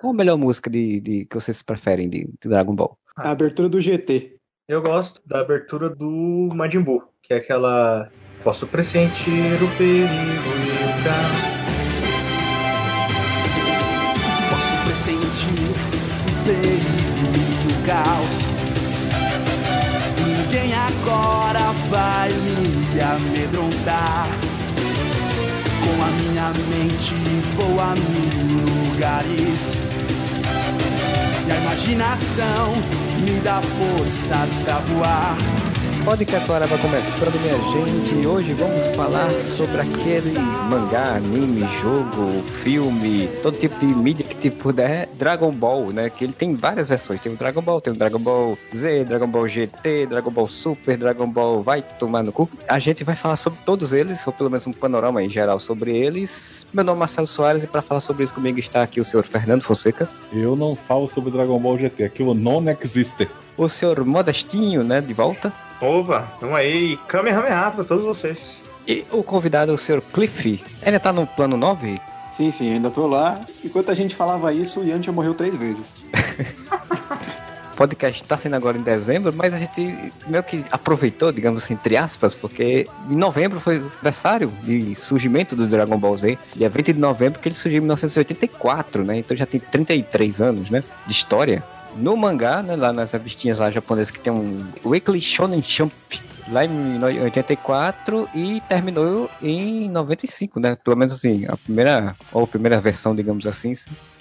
Qual a melhor música de, de que vocês preferem de, de Dragon Ball? A abertura do GT. Eu gosto da abertura do Majin Buu, que é aquela. Posso pressentir o perigo e o caos. Posso pressentir o perigo e o caos. Mente vou a mil lugares. E a imaginação me dá forças pra voar. Podcast vai começando, minha gente. Hoje vamos falar sobre aquele mangá, anime, jogo, filme, todo tipo de mídia que te puder. Dragon Ball, né? Que ele tem várias versões. Tem o Dragon Ball, tem o Dragon Ball Z, Dragon Ball GT, Dragon Ball Super, Dragon Ball vai tomar no cu. A gente vai falar sobre todos eles, ou pelo menos um panorama em geral sobre eles. Meu nome é Marcelo Soares e para falar sobre isso comigo está aqui o senhor Fernando Fonseca. Eu não falo sobre Dragon Ball GT, aquilo não existe. O senhor Modestinho, né? De volta. Opa, vamos aí. Kamehameha pra todos vocês. E o convidado, o senhor Cliff, ainda tá no plano 9? Sim, sim, ainda tô lá. Enquanto a gente falava isso, o Yantia morreu três vezes. O podcast tá saindo agora em dezembro, mas a gente meio que aproveitou, digamos assim, entre aspas, porque em novembro foi o aniversário de surgimento do Dragon Ball Z, dia 20 de novembro, que ele surgiu em 1984, né? Então já tem 33 anos, né? De história. No mangá, né, lá nas revistinhas lá japonesas que tem um Weekly Shonen Jump lá em 84 e terminou em 95, né? Pelo menos assim, a primeira ou a primeira versão, digamos assim.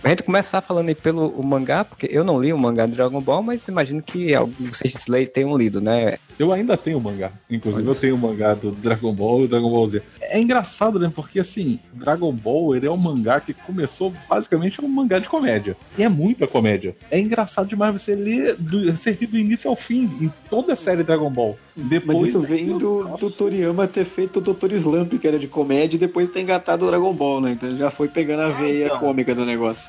A gente começar falando aí pelo o mangá, porque eu não li o mangá de Dragon Ball, mas imagino que alguns vocês tenham lido, né? Eu ainda tenho o mangá. Inclusive, eu tenho o mangá do Dragon Ball e Dragon Ball Z. É engraçado, né? Porque, assim, Dragon Ball, ele é um mangá que começou basicamente um mangá de comédia. E é muita comédia. É engraçado demais você ler, do, você rir do início ao fim, em toda a série Dragon Ball. Depois, Mas isso vem do, do Toriyama ter feito o Dr. Slump, que era de comédia, e depois ter engatado o Dragon Ball, né? Então já foi pegando a veia então. cômica do negócio.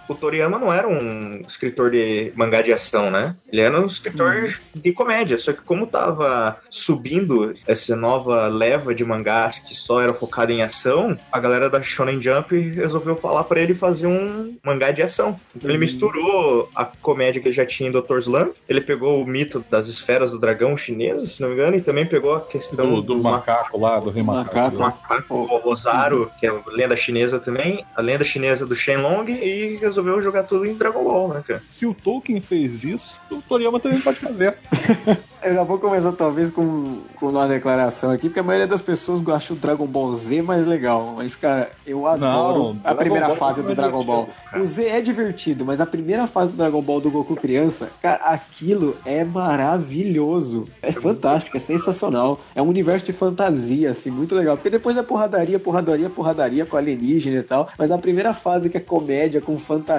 O Toriyama não era um escritor de mangá de ação, né? Ele era um escritor de comédia. Só que como tava subindo essa nova leva de mangás que só era focada em ação, a galera da Shonen Jump resolveu falar pra ele fazer um mangá de ação. Então ele misturou a comédia que ele já tinha em Dr. Slump, ele pegou o mito das esferas do dragão chinês, se não me engano, e também pegou a questão do, do macaco lá, do rei macaco. macaco, o Rosário, que é a lenda chinesa também, a lenda chinesa do Shenlong, e resolveu jogar tudo em Dragon Ball, né, cara? Se o Tolkien fez isso, o Toriyama também pode fazer. Eu já vou começar talvez com, com uma declaração aqui, porque a maioria das pessoas acha o Dragon Ball Z mais legal. Mas, cara, eu adoro Não, a primeira Ball fase é do Dragon Ball. cara. O Z é divertido, mas a primeira fase do Dragon Ball do Goku criança, cara, aquilo é maravilhoso. É fantástico, é sensacional. É um universo de fantasia, assim, muito legal. Porque depois é porradaria, porradaria, porradaria com alienígena e tal. Mas a primeira fase que é comédia com fantasia,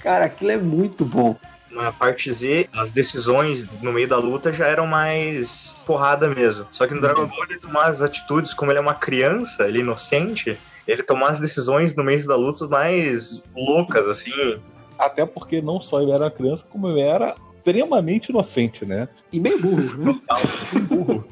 cara, aquilo é muito bom. Na parte Z, as decisões no meio da luta já eram mais porrada mesmo. Só que no Dragon Ball ele tomar as atitudes, como ele é uma criança, ele é inocente, ele tomar as decisões no meio da luta mais loucas, assim. Até porque não só ele era criança, como ele era extremamente inocente, né? E meio burro, né? Burro.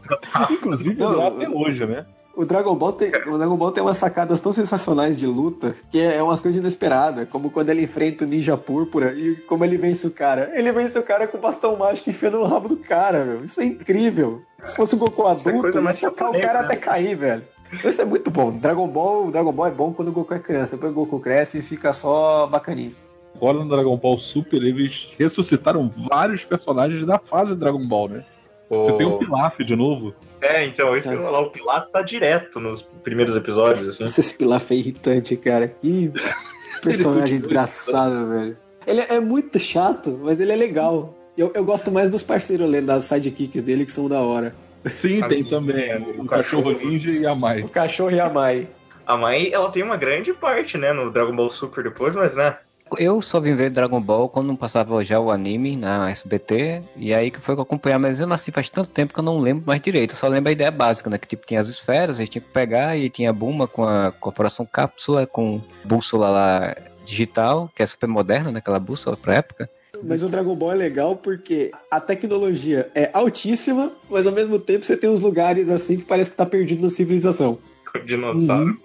Inclusive, ele é até hoje, né? O Dragon Ball tem, o Dragon Ball tem umas sacadas tão sensacionais de luta que é umas coisas inesperadas, como quando ele enfrenta o Ninja Púrpura e como ele vence o cara. Ele vence o cara com o bastão mágico enfiando no rabo do cara, meu. Isso é incrível. Se fosse o Goku é adulto, coisa ia socar o cara né? até cair, velho. Isso é muito bom. Dragon Ball, Dragon Ball é bom quando o Goku é criança. Depois o Goku cresce e fica só bacaninho. Agora no Dragon Ball Super, eles ressuscitaram vários personagens da fase Dragon Ball, né? Você tem o Pilaf de novo. É, então, isso que eu ia falar, o Pilato tá direto nos primeiros episódios, assim. Nossa, esse Pilaf é irritante, cara. Que personagem desgraçado, velho. Ele é muito chato, mas ele é legal. Eu, eu gosto mais dos parceiros das sidekicks dele, que são da hora. Sim, A tem minha- também. o O cachorro cachorro. ninja e a Mai. O cachorro e a Mai. A mãe, ela tem uma grande parte, né, no Dragon Ball Super depois, mas, né, Eu só vim ver Dragon Ball quando passava já o anime na SBT, e aí que foi que eu acompanhar, mas mesmo assim faz tanto tempo que eu não lembro mais direito, eu só lembro a ideia básica, né, que tipo tinha as esferas, a gente tinha que pegar, e tinha a Buma com a corporação cápsula, com bússola lá digital, que é super moderna, né, aquela bússola pra época. Mas o Dragon Ball é legal porque a tecnologia é altíssima, mas ao mesmo tempo você tem uns lugares assim que parece que tá perdido na civilização. dinossauro.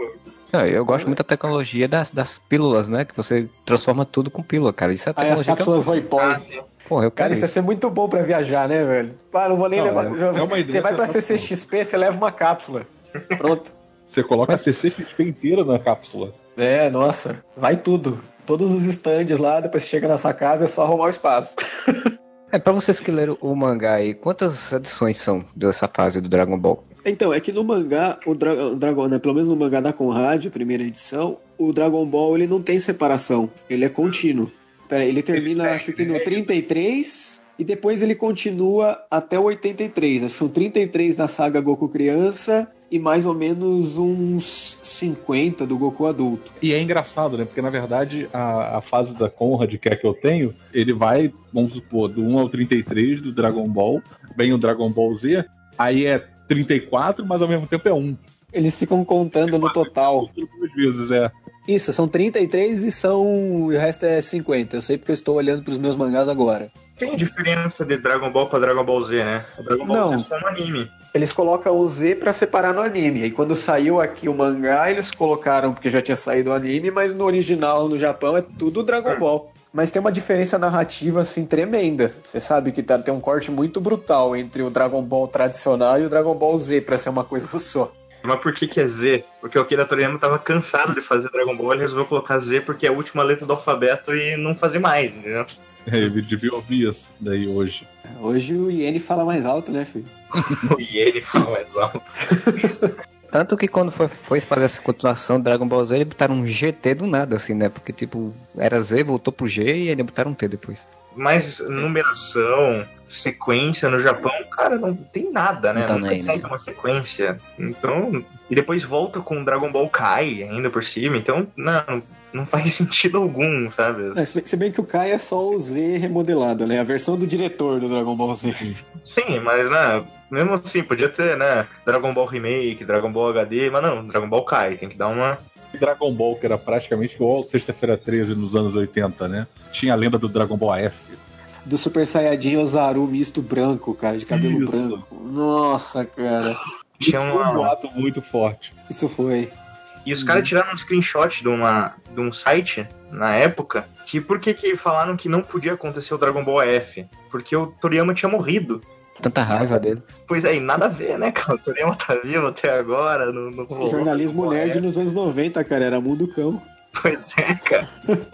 Não, eu gosto muito da tecnologia das, das pílulas, né? Que você transforma tudo com pílula, cara. Isso é Aí as tecnologia que eu... cápsulas. Ah, sim. Porra, eu Cara, quero isso ia isso. ser muito bom pra viajar, né, velho? Pá, não vou nem Não, levar. é- uma ideia você vai pra. CCXP, você leva uma cápsula. Pronto. Você coloca a CCXP inteira na cápsula. É, nossa, vai tudo. Todos os stands lá, depois você chega na sua casa, é só arrumar o espaço. É, pra vocês que leram o mangá aí, quantas edições são dessa fase do Dragon Ball? Então, é que no mangá, o, Dra o Dragon, né, pelo menos no mangá da Conrad, primeira edição, o Dragon Ball ele não tem separação, ele é contínuo. Pera, aí, ele termina, segue, acho que no né? 33 e depois ele continua até o 83. né? São 33 da saga Goku criança e mais ou menos uns 50 do Goku adulto. E é engraçado, né? Porque na verdade a, a fase da Conrad, que é a que eu tenho, ele vai, vamos supor, do 1 ao 33 do Dragon Ball, vem o Dragon Ball Z, aí é 34, mas ao mesmo tempo é 1. Eles ficam contando no total. Duas vezes, é. Isso, são 33 e são. O resto é 50. Eu sei porque eu estou olhando para os meus mangás agora. Tem diferença de Dragon Ball pra Dragon Ball Z, né? O Dragon Ball Não. Z é só no anime. Eles colocam o Z pra separar no anime. E quando saiu aqui o mangá, eles colocaram, porque já tinha saído o anime, mas no original, no Japão, é tudo Dragon Ball. Mas tem uma diferença narrativa, assim, tremenda. Você sabe que tá, tem um corte muito brutal entre o Dragon Ball tradicional e o Dragon Ball Z, pra ser uma coisa só. Mas por que que é Z? Porque o Akira Toriyama tava cansado de fazer Dragon Ball, ele resolveu colocar Z porque é a última letra do alfabeto e não fazer mais, entendeu? É, Ele devia ouvir isso daí hoje. Hoje o Iene fala mais alto, né, filho? E ele fala mais alto. Tanto que quando foi, foi fazer essa continuação do Dragon Ball Z, eles botaram um GT do nada, assim, né? Porque, tipo, era Z, voltou pro G e ainda botaram um T depois. Mas numeração, sequência no Japão, cara, não tem nada, né? Não tá Nunca nem, segue né? uma sequência. Então. E depois volta com Dragon Ball Kai ainda por cima. Então, não, não faz sentido algum, sabe? É, se bem- que o Kai é só o Z remodelado, né? A versão do diretor do Dragon Ball Z. Sim, mas, né? Mesmo assim, podia ter, né? Dragon Ball Remake, Dragon Ball HD, mas não, Dragon Ball Kai. Tem que dar uma. Dragon Ball, que era praticamente igual ao Sexta-feira 13 nos anos 80, né? Tinha a lenda do Dragon Ball F. Do Super Saiyajin Ozaru misto branco, cara, de cabelo Isso. branco. Nossa, cara. Tinha Foi um uma. boato muito forte. Isso foi. E os caras tiraram um screenshot de, uma, de um site na época. Que por que, que falaram que não podia acontecer o Dragon Ball F? Porque o Toriyama tinha morrido. Tanta raiva dele. Pois é, e nada a ver, né, cara? O Toriyama tá vivo até agora. No, no rolou Jornalismo nerd F. nos anos 90, cara, era mundo cão. Pois é, cara.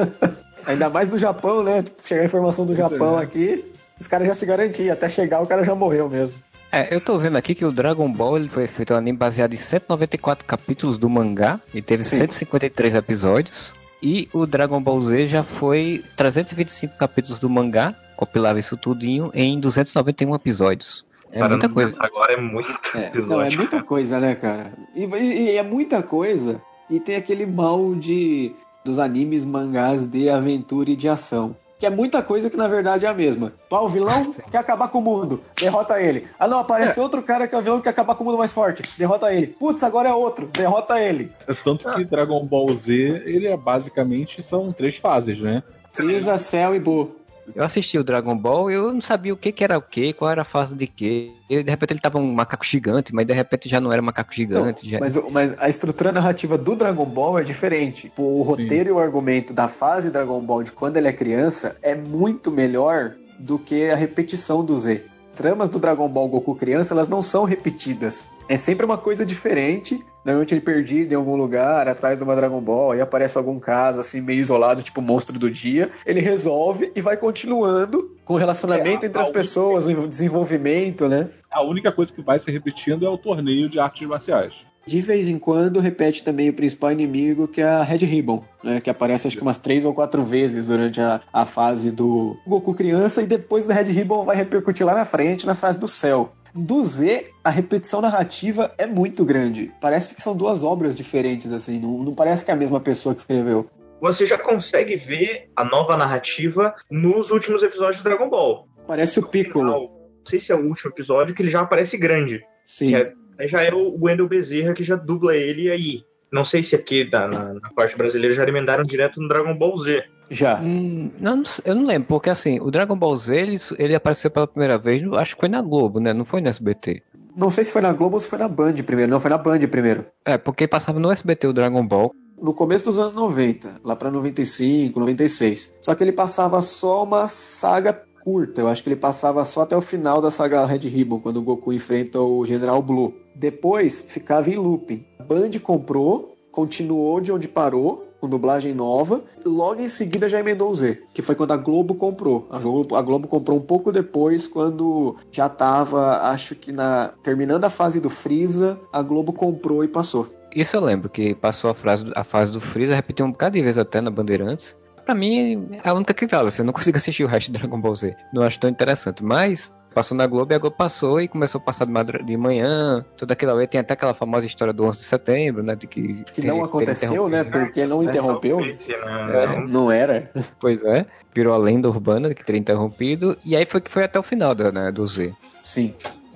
Ainda mais do Japão, né? Chegar a informação do Pois Japão é. aqui, os caras já se garantiam. Até chegar, o cara já morreu mesmo. É, eu tô vendo aqui que o Dragon Ball ele foi feito um anime baseado em 194 capítulos do mangá e teve Sim. 153 episódios. E o Dragon Ball Z já foi 325 capítulos do mangá, compilava isso tudinho em 291 episódios. É Parando muita coisa. Agora é muito É, episódio. não, é muita coisa, né, cara? E, e- e é muita coisa. E tem aquele mal de dos animes, mangás de aventura e de ação. Que é muita coisa que na verdade é a mesma. Pá, o vilão quer acabar com o mundo, derrota ele. Ah não, aparece outro cara que é o vilão que quer acabar com o mundo mais forte, derrota ele. Putz, agora é outro, derrota ele. É Tanto que Dragon Ball Z, ele é basicamente são três fases, né? Freeza, Cell e Boo. Eu assisti o Dragon Ball e eu não sabia o que, que era o que, qual era a fase de quê. E de repente ele tava um macaco gigante, mas de repente já não era macaco gigante. já... Mas, mas a estrutura narrativa do Dragon Ball é diferente. Tipo, O roteiro e o argumento da fase Dragon Ball de quando ele é criança é muito melhor do que a repetição do Z. Tramas do Dragon Ball Goku criança, elas não são repetidas. É sempre uma coisa diferente. Normalmente ele perdido em algum lugar, atrás de uma Dragon Ball, aí aparece algum caso assim, meio isolado, tipo monstro do dia. Ele resolve e vai continuando com o relacionamento É, entre as pessoas, o desenvolvimento, né? A única coisa que vai se repetindo é o torneio de artes marciais. De vez em quando repete também o principal inimigo, que é a Red Ribbon, né? Que aparece acho que umas três ou quatro vezes durante a, a fase do Goku criança, e depois o Red Ribbon vai repercutir lá na frente, na fase do céu. Do Z, a repetição narrativa é muito grande. Parece que são duas obras diferentes, assim. Não, não parece que é a mesma pessoa que escreveu. Você já consegue ver a nova narrativa nos últimos episódios do Dragon Ball. Parece o Piccolo. Não sei se é o último episódio que ele já aparece grande. Sim. Que é- já é o Wendel Bezerra que já dubla ele aí. Não sei se aqui da- na, na parte brasileira já emendaram direto no Dragon Ball Z. Já. Hum, não, eu não lembro, porque assim, o Dragon Ball Z ele, ele apareceu pela primeira vez, acho que foi na Globo, né? Não foi no SBT. Não sei se foi na Globo ou se foi na Band primeiro. Não, foi na Band primeiro. É, porque passava no SBT o Dragon Ball. No começo dos anos 90, lá pra 95, 96. Só que ele passava só uma saga curta. Eu acho que ele passava só até o final da saga Red Ribbon, quando o Goku enfrenta o General Blue. Depois ficava em looping. A Band comprou, continuou de onde parou, com dublagem nova. Logo em seguida já emendou o Z, que foi quando a Globo comprou. A Globo, a Globo comprou um pouco depois, quando já tava, acho que na terminando a fase do Freeza, a Globo comprou e passou. Isso eu lembro, que passou a, frase, a fase do Freeza, repetiu um bocado de vezes até na Bandeirantes. Pra mim, é a única que vale. Você não consigo assistir o resto de Dragon Ball Z. Não acho tão interessante. Mas passou na Globo e a Globo passou e começou a passar de, madru- de manhã. Toda aquela vez tem até aquela famosa história do 11 de setembro, né? De que, Que tem- não ter aconteceu, né? Porque não interrompeu. É, né? não era. Pois é. Virou a lenda urbana que teria interrompido. E aí foi que foi até o final da, né, do Z. Sim.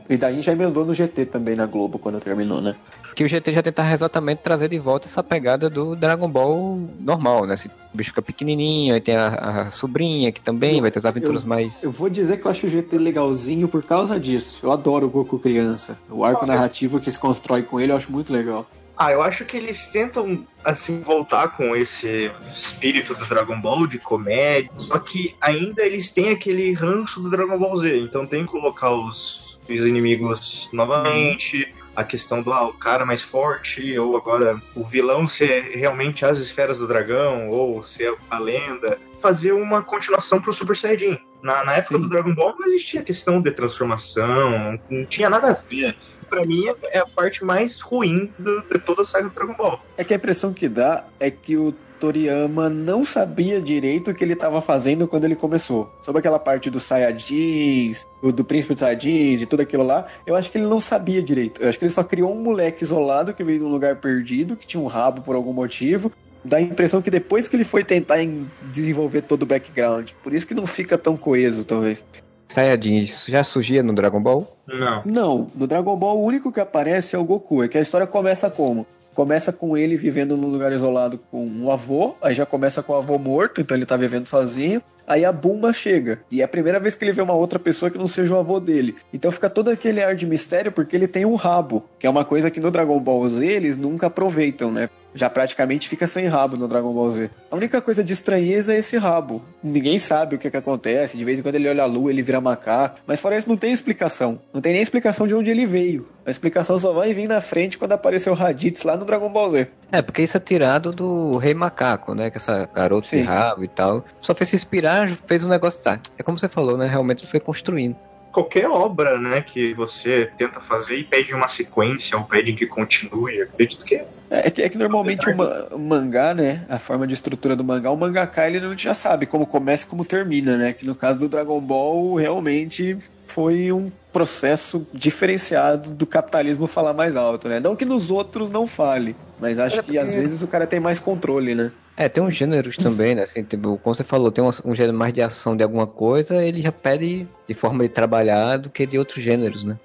E daí já emendou no GT também na Globo quando terminou, né? Que o GT já tentava exatamente trazer de volta essa pegada do Dragon Ball normal, né? Esse bicho fica pequenininho, aí tem a, a sobrinha que também Eu- vai ter as aventuras mais. Eu vou dizer que eu acho o GT legalzinho por causa disso. Eu adoro o Goku criança. O arco narrativo que se constrói com ele eu acho muito legal. Ah, eu acho que eles tentam, assim, voltar com esse espírito do Dragon Ball de comédia, só que ainda eles têm aquele ranço do Dragon Ball Z, então tem que colocar os, os inimigos novamente, a questão do ah, o cara mais forte, ou agora o vilão ser realmente as esferas do dragão, ou ser a lenda. Fazer uma continuação pro Super Saiyajin. Na, na época Sim. do Dragon Ball não existia questão de transformação, não tinha nada a ver. Pra mim é a parte mais ruim do- de toda a saga do Dragon Ball. É que a impressão que dá é que o Toriyama não sabia direito o que ele estava fazendo quando ele começou. Sobre aquela parte dos Saiyajins, do, do príncipe dos Saiyajins e tudo aquilo lá, eu acho que ele não sabia direito. Eu acho que ele só criou um moleque isolado que veio de um lugar perdido, que tinha um rabo por algum motivo. Dá a impressão que depois que ele foi tentar em- desenvolver todo o background. Por isso que não fica tão coeso, talvez. Saiyajin, isso já surgia no Dragon Ball? Não. Não, no Dragon Ball o único que aparece é o Goku. É que a história começa como? Começa com ele vivendo num lugar isolado com um avô, aí já começa com o avô morto, então ele tá vivendo sozinho. Aí a Bumba chega, e é a primeira vez que ele vê uma outra pessoa que não seja o avô dele. Então fica todo aquele ar de mistério porque ele tem um rabo, que é uma coisa que no Dragon Ball Z eles nunca aproveitam, né? Já praticamente fica sem rabo no Dragon Ball Z. A única coisa de estranheza é esse rabo. Ninguém sabe o que, que acontece. De vez em quando ele olha a lua, ele vira macaco. Mas fora isso, não tem explicação. Não tem nem explicação de onde ele veio. A explicação só vai vir na frente quando aparecer o Raditz lá no Dragon Ball Z. É, porque isso é tirado do Rei Macaco, né? Que essa garota de Sim. rabo e tal. Só fez se inspirar, fez um negócio. Tá. É como você falou, né? Realmente foi construindo. Qualquer obra, né, que você tenta fazer e pede uma sequência ou pede que continue, acredito que É, é que, é que normalmente o, ma- mangá, né? A forma de estrutura do mangá, o mangaka ele não já sabe como começa e como termina, né? Que no caso do Dragon Ball, realmente foi um processo diferenciado do capitalismo falar mais alto, né? Não que nos outros não fale, mas acho É que às vezes o cara tem mais controle, né? É, tem uns gêneros também, né? Assim, tipo, como você falou, tem um, um gênero mais de ação de alguma coisa, ele já pede de forma de trabalhar do que de outros gêneros, né?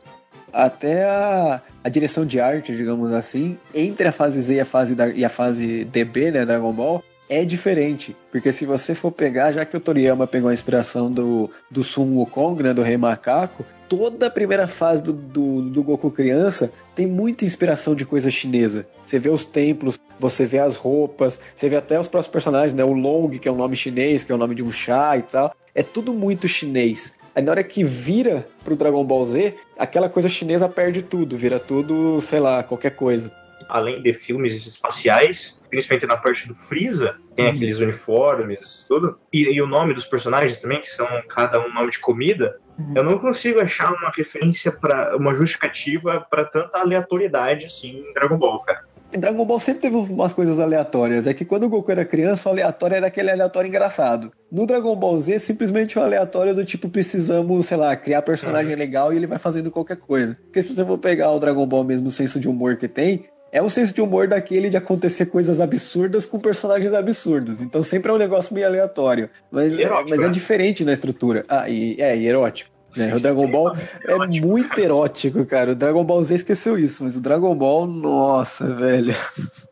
Até a, a direção de arte, digamos assim, entre a fase Z e a fase, da- e a fase DB, né, Dragon Ball, é diferente. Porque se você for pegar, já que o Toriyama pegou a inspiração do, do Sun Wukong, né, do Rei Macaco, toda a primeira fase do, do, do Goku criança tem muita inspiração de coisa chinesa. Você vê os templos, você vê as roupas, você vê até os próprios personagens, né, o Long, que é um nome chinês, que é o nome de um chá e tal. É tudo muito chinês. Aí na hora que vira pro Dragon Ball Z, aquela coisa chinesa perde tudo, vira tudo, sei lá, qualquer coisa. Além de filmes espaciais, principalmente na parte do Freeza, tem aqueles uniformes, tudo, e, e o nome dos personagens também, que são cada um nome de comida, eu não consigo achar uma referência para uma justificativa para tanta aleatoriedade assim em Dragon Ball, cara. Dragon Ball sempre teve umas coisas aleatórias. É que quando o Goku era criança, o aleatório era aquele aleatório engraçado. No Dragon Ball Z, simplesmente o aleatório do tipo, precisamos, sei lá, criar personagem legal e ele vai fazendo qualquer coisa. Porque se você for pegar o Dragon Ball mesmo, o senso de humor que tem, é um senso de humor daquele de acontecer coisas absurdas com personagens absurdos. Então sempre é um negócio meio aleatório. Mas, E erótico, mas é né? diferente na estrutura. Ah, e, é, e erótico. né? O Dragon Ball é erótico, muito cara. erótico, cara. O Dragon Ball Z esqueceu isso, mas o Dragon Ball, nossa, velho.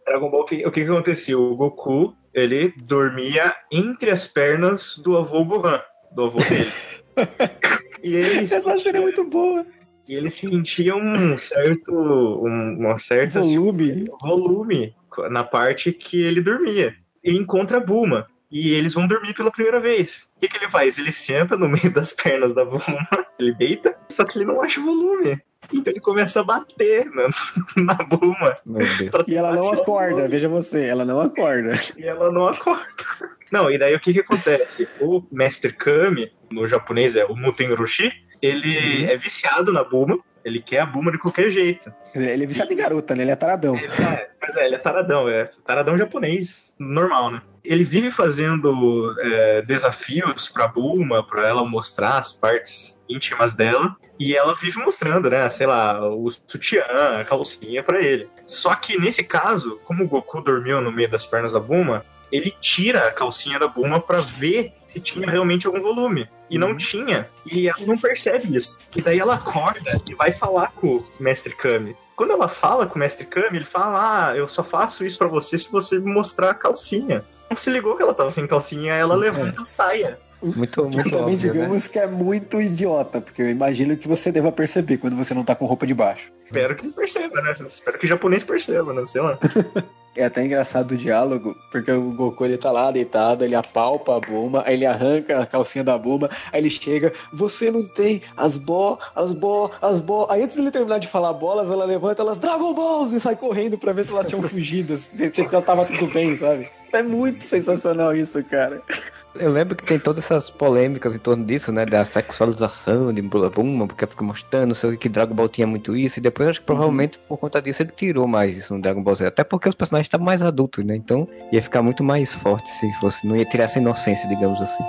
Dragon Ball, o que, o que acontecia? O Goku, ele dormia entre as pernas do avô Gohan, do avô dele. e ele Essa série é muito boa. E ele sentia um certo. Um, uma certa Volume. volume na parte que ele dormia. E encontra a Bulma. E eles vão dormir pela primeira vez. O que, que ele faz? Ele senta no meio das pernas da Bulma, ele deita, só que ele não acha volume. Então ele começa a bater na, na Bulma. Meu Deus. pra E ela não acorda, veja você, ela não acorda. E ela não acorda. Não, e daí o que que acontece? O Mestre Kami, no japonês é o Mutenroshi, ele é viciado na Bulma, ele quer a Bulma de qualquer jeito. Ele é viciado em garota, né? Ele é taradão. Ele é, pois é, ele é taradão, é taradão japonês, normal, né? Ele vive fazendo é, desafios pra Bulma, pra ela mostrar as partes íntimas dela, e ela vive mostrando, né, sei lá, o sutiã, a calcinha pra ele. Só que nesse caso, como o Goku dormiu no meio das pernas da Bulma, ele tira a calcinha da Bulma pra ver se tinha realmente algum volume. E não tinha. E ela não percebe isso. E daí ela acorda e vai falar com o Mestre Kami. Quando ela fala com o Mestre Kami, ele fala: Ah, eu só faço isso pra você se você me mostrar a calcinha. Não se ligou que ela tava sem calcinha, ela levanta a saia. Muito, Que muito também, óbvio, né? digamos que é muito idiota, porque eu imagino que você deva perceber quando você não tá com roupa de baixo. Espero que ele perceba, né? Espero que o japonês perceba, né? Sei lá. É até engraçado o diálogo, porque o Goku ele tá lá deitado, ele apalpa a Bulma, aí ele arranca a calcinha da Bulma, aí ele chega, você não tem as bo, as bo, as bo. Aí antes dele terminar de falar bolas, ela levanta elas Dragon Balls e sai correndo pra ver se elas tinham fugido, se, se ela tava tudo bem, sabe? É muito sensacional isso, cara. Eu lembro que tem todas essas polêmicas em torno disso, né? Da sexualização de Bula Buma, porque fica mostrando, não sei o que Dragon Ball tinha muito isso, e depois acho que provavelmente por conta disso ele tirou mais isso no Dragon Ball Z. Até porque os personagens estavam mais adultos, né? Então ia ficar muito mais forte se fosse. Não ia tirar essa inocência, digamos assim.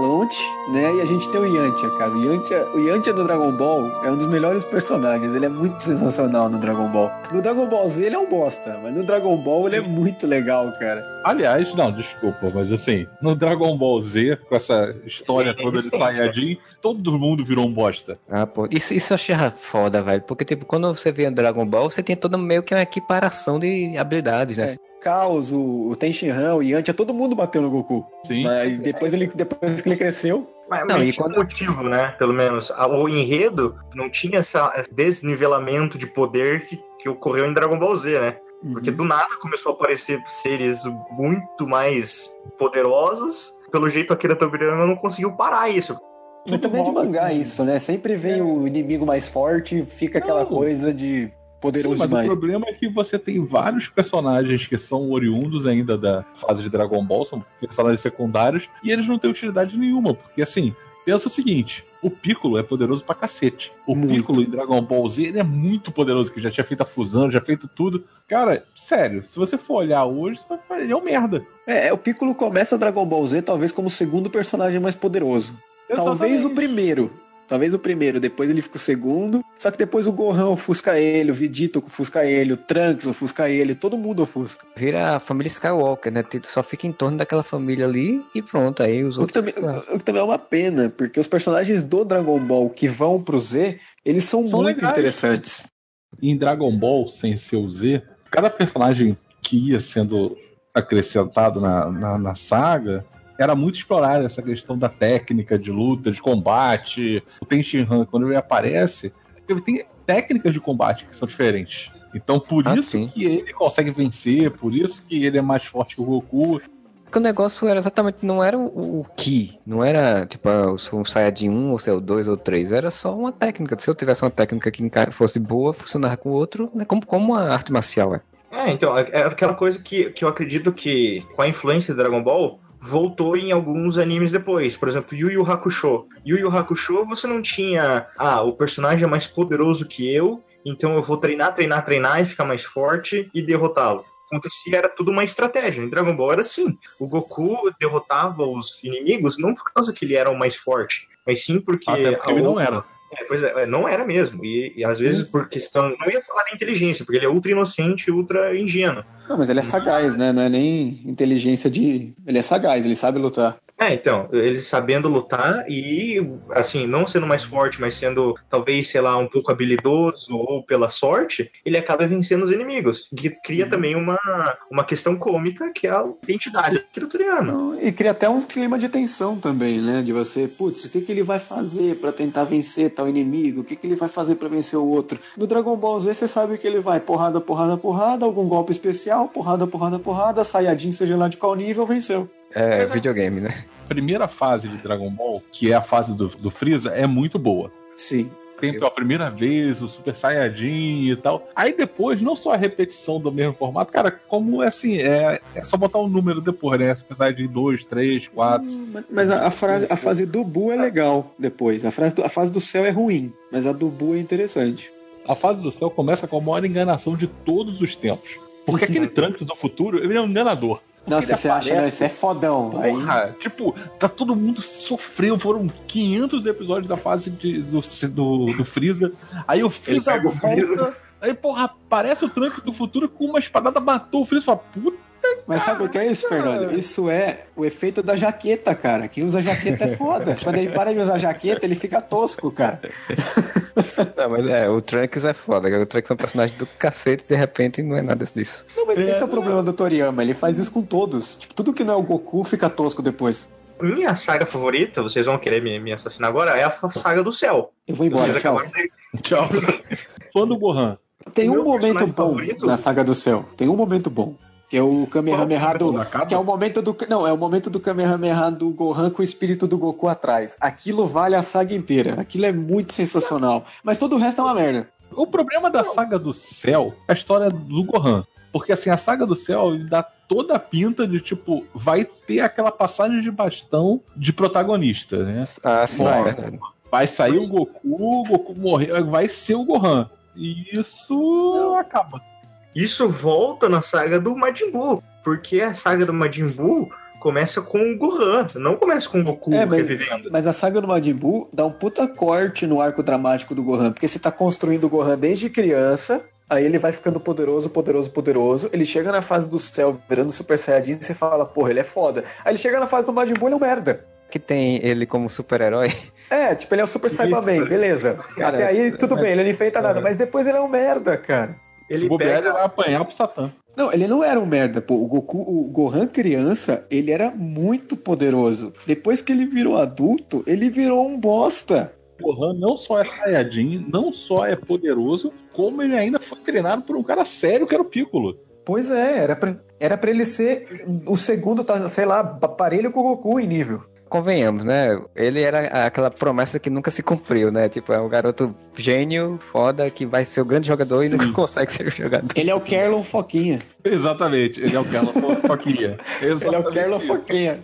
Launch, né? E a gente tem o Yantia, cara. O Yantia, o Yantia do Dragon Ball é um dos melhores personagens. Ele é muito sensacional no Dragon Ball. No Dragon Ball Z ele é um bosta, mas no Dragon Ball ele é muito legal, cara. Aliás, não, desculpa, mas assim, no Dragon Ball Z, com essa história toda de Saiyajin, todo mundo virou um bosta. Ah, pô. Isso, isso eu achei foda, velho. Porque, tipo, quando você vê Dragon Ball, você tem toda meio que uma equiparação de habilidades, né? É. Caos, o, o Tenshinhan, o Yantia, todo mundo bateu no Goku. Sim. Mas depois, ele, depois que ele cresceu, Mas, Não, mas e tinha quando- motivo, né? Pelo menos. A- O enredo não tinha essa- esse desnivelamento de poder que, que ocorreu em Dragon Ball Z, né? Porque do nada começou a aparecer seres muito mais poderosos. Pelo jeito, Akira Toriyama não conseguiu parar isso. Mas também é de mangá isso, né? Sempre vem o inimigo mais forte, fica aquela Não. coisa de poderoso Sim, mas demais. o problema é que você tem vários personagens que são oriundos ainda da fase de Dragon Ball, são personagens secundários, e eles não têm utilidade nenhuma, porque assim, pensa o seguinte. O Piccolo é poderoso pra cacete. O Muito. Piccolo em Dragon Ball Z ele é muito poderoso, que já tinha feito a fusão, já feito tudo. Cara, sério, se você for olhar hoje, você vai falar, ele é um merda. É, o Piccolo começa Dragon Ball Z talvez como o segundo personagem mais poderoso. Talvez o Exatamente. primeiro. Talvez o primeiro, depois ele fica o segundo. Só que depois o Gohan ofusca ele, o Vegeta ofusca ele, o Trunks ofusca ele, todo mundo ofusca. Vira a família Skywalker, né? Tu Só fica em torno daquela família ali e pronto. Aí os O que, outros. também, o que também é uma pena, porque os personagens do Dragon Ball que vão pro Z, eles são, São muito legais. interessantes. em Dragon Ball, sem ser o Z, cada personagem que ia sendo acrescentado na, na, na saga era muito explorada essa questão da técnica de luta, de combate. O Tenshinhan, quando ele aparece, ele tem técnicas de combate que são diferentes. Então, por Ah, isso sim. que ele consegue vencer, por isso que ele é mais forte que o Goku. Porque o negócio era exatamente, não era o, o Ki, não era tipo ah, eu sou um Saiyajin 1, ou se é o 2 ou 3, era só uma técnica. Se eu tivesse uma técnica que fosse boa, funcionava com o outro, né? como, como uma arte marcial é. É, então, é é aquela coisa que, que eu acredito que, com a influência de Dragon Ball, voltou em alguns animes depois. Por exemplo, Yu Yu Hakusho. Yu Yu Hakusho, você não tinha, ah, o personagem é mais poderoso que eu, então eu vou treinar, treinar, treinar e ficar mais forte e derrotá-lo. Acontecia, era tudo uma estratégia. Em Dragon Ball era assim. O Goku derrotava os inimigos não por causa que ele era o mais forte, mas sim porque... Até porque ele não outra- era. É, pois é, é, não era mesmo. E, e às vezes por questão. Não ia falar da inteligência, porque ele é ultra inocente e ultra ingênuo. Não, mas ele é sagaz, né? Não é nem inteligência de. Ele é sagaz, ele sabe lutar. É, então, ele sabendo lutar e, assim, não sendo mais forte, mas sendo talvez, sei lá, um pouco habilidoso ou pela sorte, ele acaba vencendo os inimigos. Que cria também uma, uma questão cômica que é a identidade do. Não, E cria até um clima de tensão também, né? De você, putz, o que, que ele vai fazer pra tentar vencer tal inimigo? O que, que ele vai fazer pra vencer o outro? No Dragon Ball Z, você sabe que ele vai porrada, porrada, porrada, algum golpe especial, porrada, porrada, porrada, Saiyajin, seja lá de qual nível, venceu. É, videogame, né? primeira fase de Dragon Ball, que é a fase do, do Freeza, é muito boa. Sim. Tem pela primeira vez o Super Saiyajin e tal. Aí depois, não só a repetição do mesmo formato, cara, como é assim, é, é só botar um número depois, né? Super Saiyajin 2, 3, 4. Mas a, a, frase, a fase do Buu é legal depois. A, frase do- a fase do céu é ruim, mas a do Buu é interessante. A fase do céu começa com a maior enganação de todos os tempos. Porque aquele Trunks do futuro, ele é um enganador. Ele você acha, aparece- não, isso é fodão. Aí, Porra, tipo, tá todo mundo sofrendo. Foram 500 episódios da fase de- do, do, do Freeza. Aí o Freeza pega o Freeza. volta. Aí, porra, aparece o Trunks do futuro com uma espadada, matou o Freeza. Fala, puta. Mas sabe o que é isso, Fernando? Isso é o efeito da jaqueta, cara. Quem usa jaqueta é foda. Quando ele para de usar jaqueta, ele fica tosco, cara. Não, mas é, o Trunks é foda. O Trunks é um personagem do cacete, de repente não é nada disso. Não, mas esse é o problema do Toriyama. Ele faz isso com todos. Tipo, tudo que não é o Goku fica tosco depois. Minha saga favorita, vocês vão querer me, me assassinar agora, é a saga do céu. Eu vou embora, Vocês tchau. de- Tchau. Fã do Gohan. Tem um meu momento bom favorito- na Saga do Céu. Tem um momento bom. Que é o Kamehameha do. Que é o momento do. Não, é o momento do Kamehameha do Gohan com o espírito do Goku atrás. Aquilo vale a saga inteira. Aquilo é muito sensacional. Mas todo o resto é uma merda. O problema da saga do céu é a história do Gohan. Porque assim, a saga do céu ele dá toda a pinta de tipo, vai ter aquela passagem de bastão de protagonista, né? Ah, sim, Vai. é verdade. Vai sair o Goku, o Goku morrer, vai ser o Gohan. E isso acaba. Isso volta na saga do Majin Buu, porque a saga do Majin Buu começa com o Gohan, não começa com o Goku É, mas- revivendo. Mas a saga do Majin Buu dá um puta corte no arco dramático do Gohan. Porque você tá construindo o Gohan desde criança. Aí ele vai ficando poderoso, poderoso, poderoso. Ele chega na fase do céu, virando Super Saiyajin, e você fala, porra, ele é foda. Aí ele chega na fase do Majin Buu, ele é um merda. Que tem ele como super-herói. É, tipo, ele é o Super Saiyaman, Isso. beleza. Cara, Até aí, tudo bem, ele não enfeita nada. Mas depois ele é um merda, cara. Se Ele bobear, ele pega vai apanhar pro Satã. Não, ele não era um merda, pô. O Goku, o Gohan criança, ele era muito poderoso. Depois que ele virou adulto, ele virou um bosta. Gohan não só é Saiyajin, não só é poderoso, como ele ainda foi treinado por um cara sério que era o Piccolo. Pois é, era pra, era pra ele ser o segundo, tá, sei lá, parelho com o Goku em nível. Convenhamos, né? Ele era aquela promessa que nunca se cumpriu, né? Tipo, é um garoto gênio, foda, que vai ser o grande jogador e Sim. nunca consegue ser o jogador. Ele é o Kerlon Foquinha. Exatamente, ele é o Kerlon Foquinha. Ele é o Kerlon isso. Foquinha.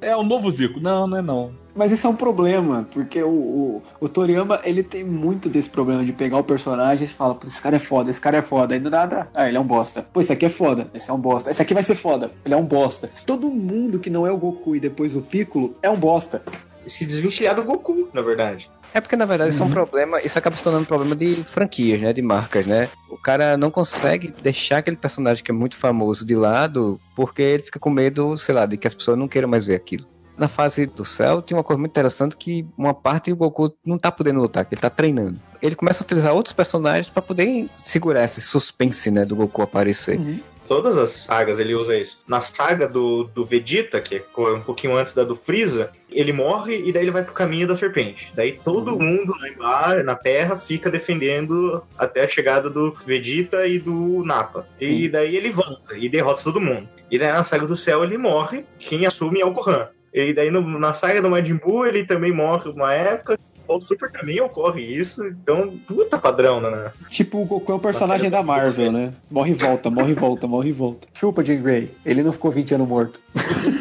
É o novo Zico. Não, não é não. Mas isso é um problema, porque o, o, o Toriyama, ele tem muito desse problema de pegar o personagem e falar, pô, esse cara é foda, esse cara é foda. Aí do nada, ah, ele é um bosta. Pô, esse aqui é foda, esse é um bosta. Esse aqui vai ser foda, ele é um bosta. Todo mundo que não é o Goku e depois o Piccolo é um bosta. se desvencilhar do Goku, na verdade. É porque, na verdade, isso é um problema, isso acaba se tornando um problema de franquias, né? De marcas, né? O cara não consegue deixar aquele personagem que é muito famoso de lado, porque ele fica com medo, sei lá, de que as pessoas não queiram mais ver aquilo. Na fase do céu, tem uma coisa muito interessante que uma parte do Goku não tá podendo lutar, que ele tá treinando. Ele começa a utilizar outros personagens pra poder segurar esse suspense, né, do Goku aparecer. Todas as sagas ele usa isso. Na saga do, do Vegeta, que é um pouquinho antes da do Freeza, ele morre e daí ele vai pro caminho da serpente. Daí todo mundo lá embaixo, na Terra, fica defendendo até a chegada do Vegeta e do Nappa. E daí ele volta e derrota todo mundo. E daí na saga do céu ele morre, quem assume é o Gohan. E daí no- na saga do Majin Buu ele também morre uma época. O Super também ocorre isso, então, puta padrão, né? Tipo, o Goku é um personagem da Marvel, né? Morre e volta, morre e volta, morre e volta. Chupa, Jean Grey. Ele não ficou 20 anos morto.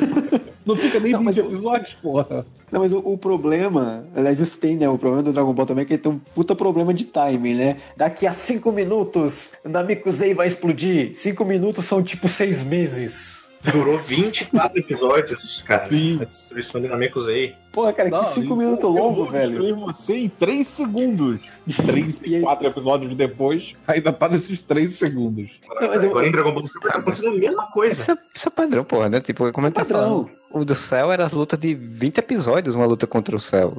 Não fica nem Não, mas 20 eu- episódios, porra. Não, mas o, o problema, aliás, isso tem, né? O problema do Dragon Ball também é que ele tem um puta problema de timing, né? Daqui a cinco minutos, Namekusei vai explodir. Cinco minutos são tipo seis meses. Durou 24 episódios, cara. Sim. A destruição de Namekusei. Porra, cara, que cinco minutos longo, eu velho. destruir você em 3 segundos. 34 episódios depois, ainda tá nesses 3 segundos. Não, mas eu- Agora em Dragon Ball Super tá acontecendo a mesma coisa. Isso é, isso é padrão, porra, né? Tipo, como é que tá Padrão. falando? o do céu era a luta de 20 episódios, uma luta contra o céu.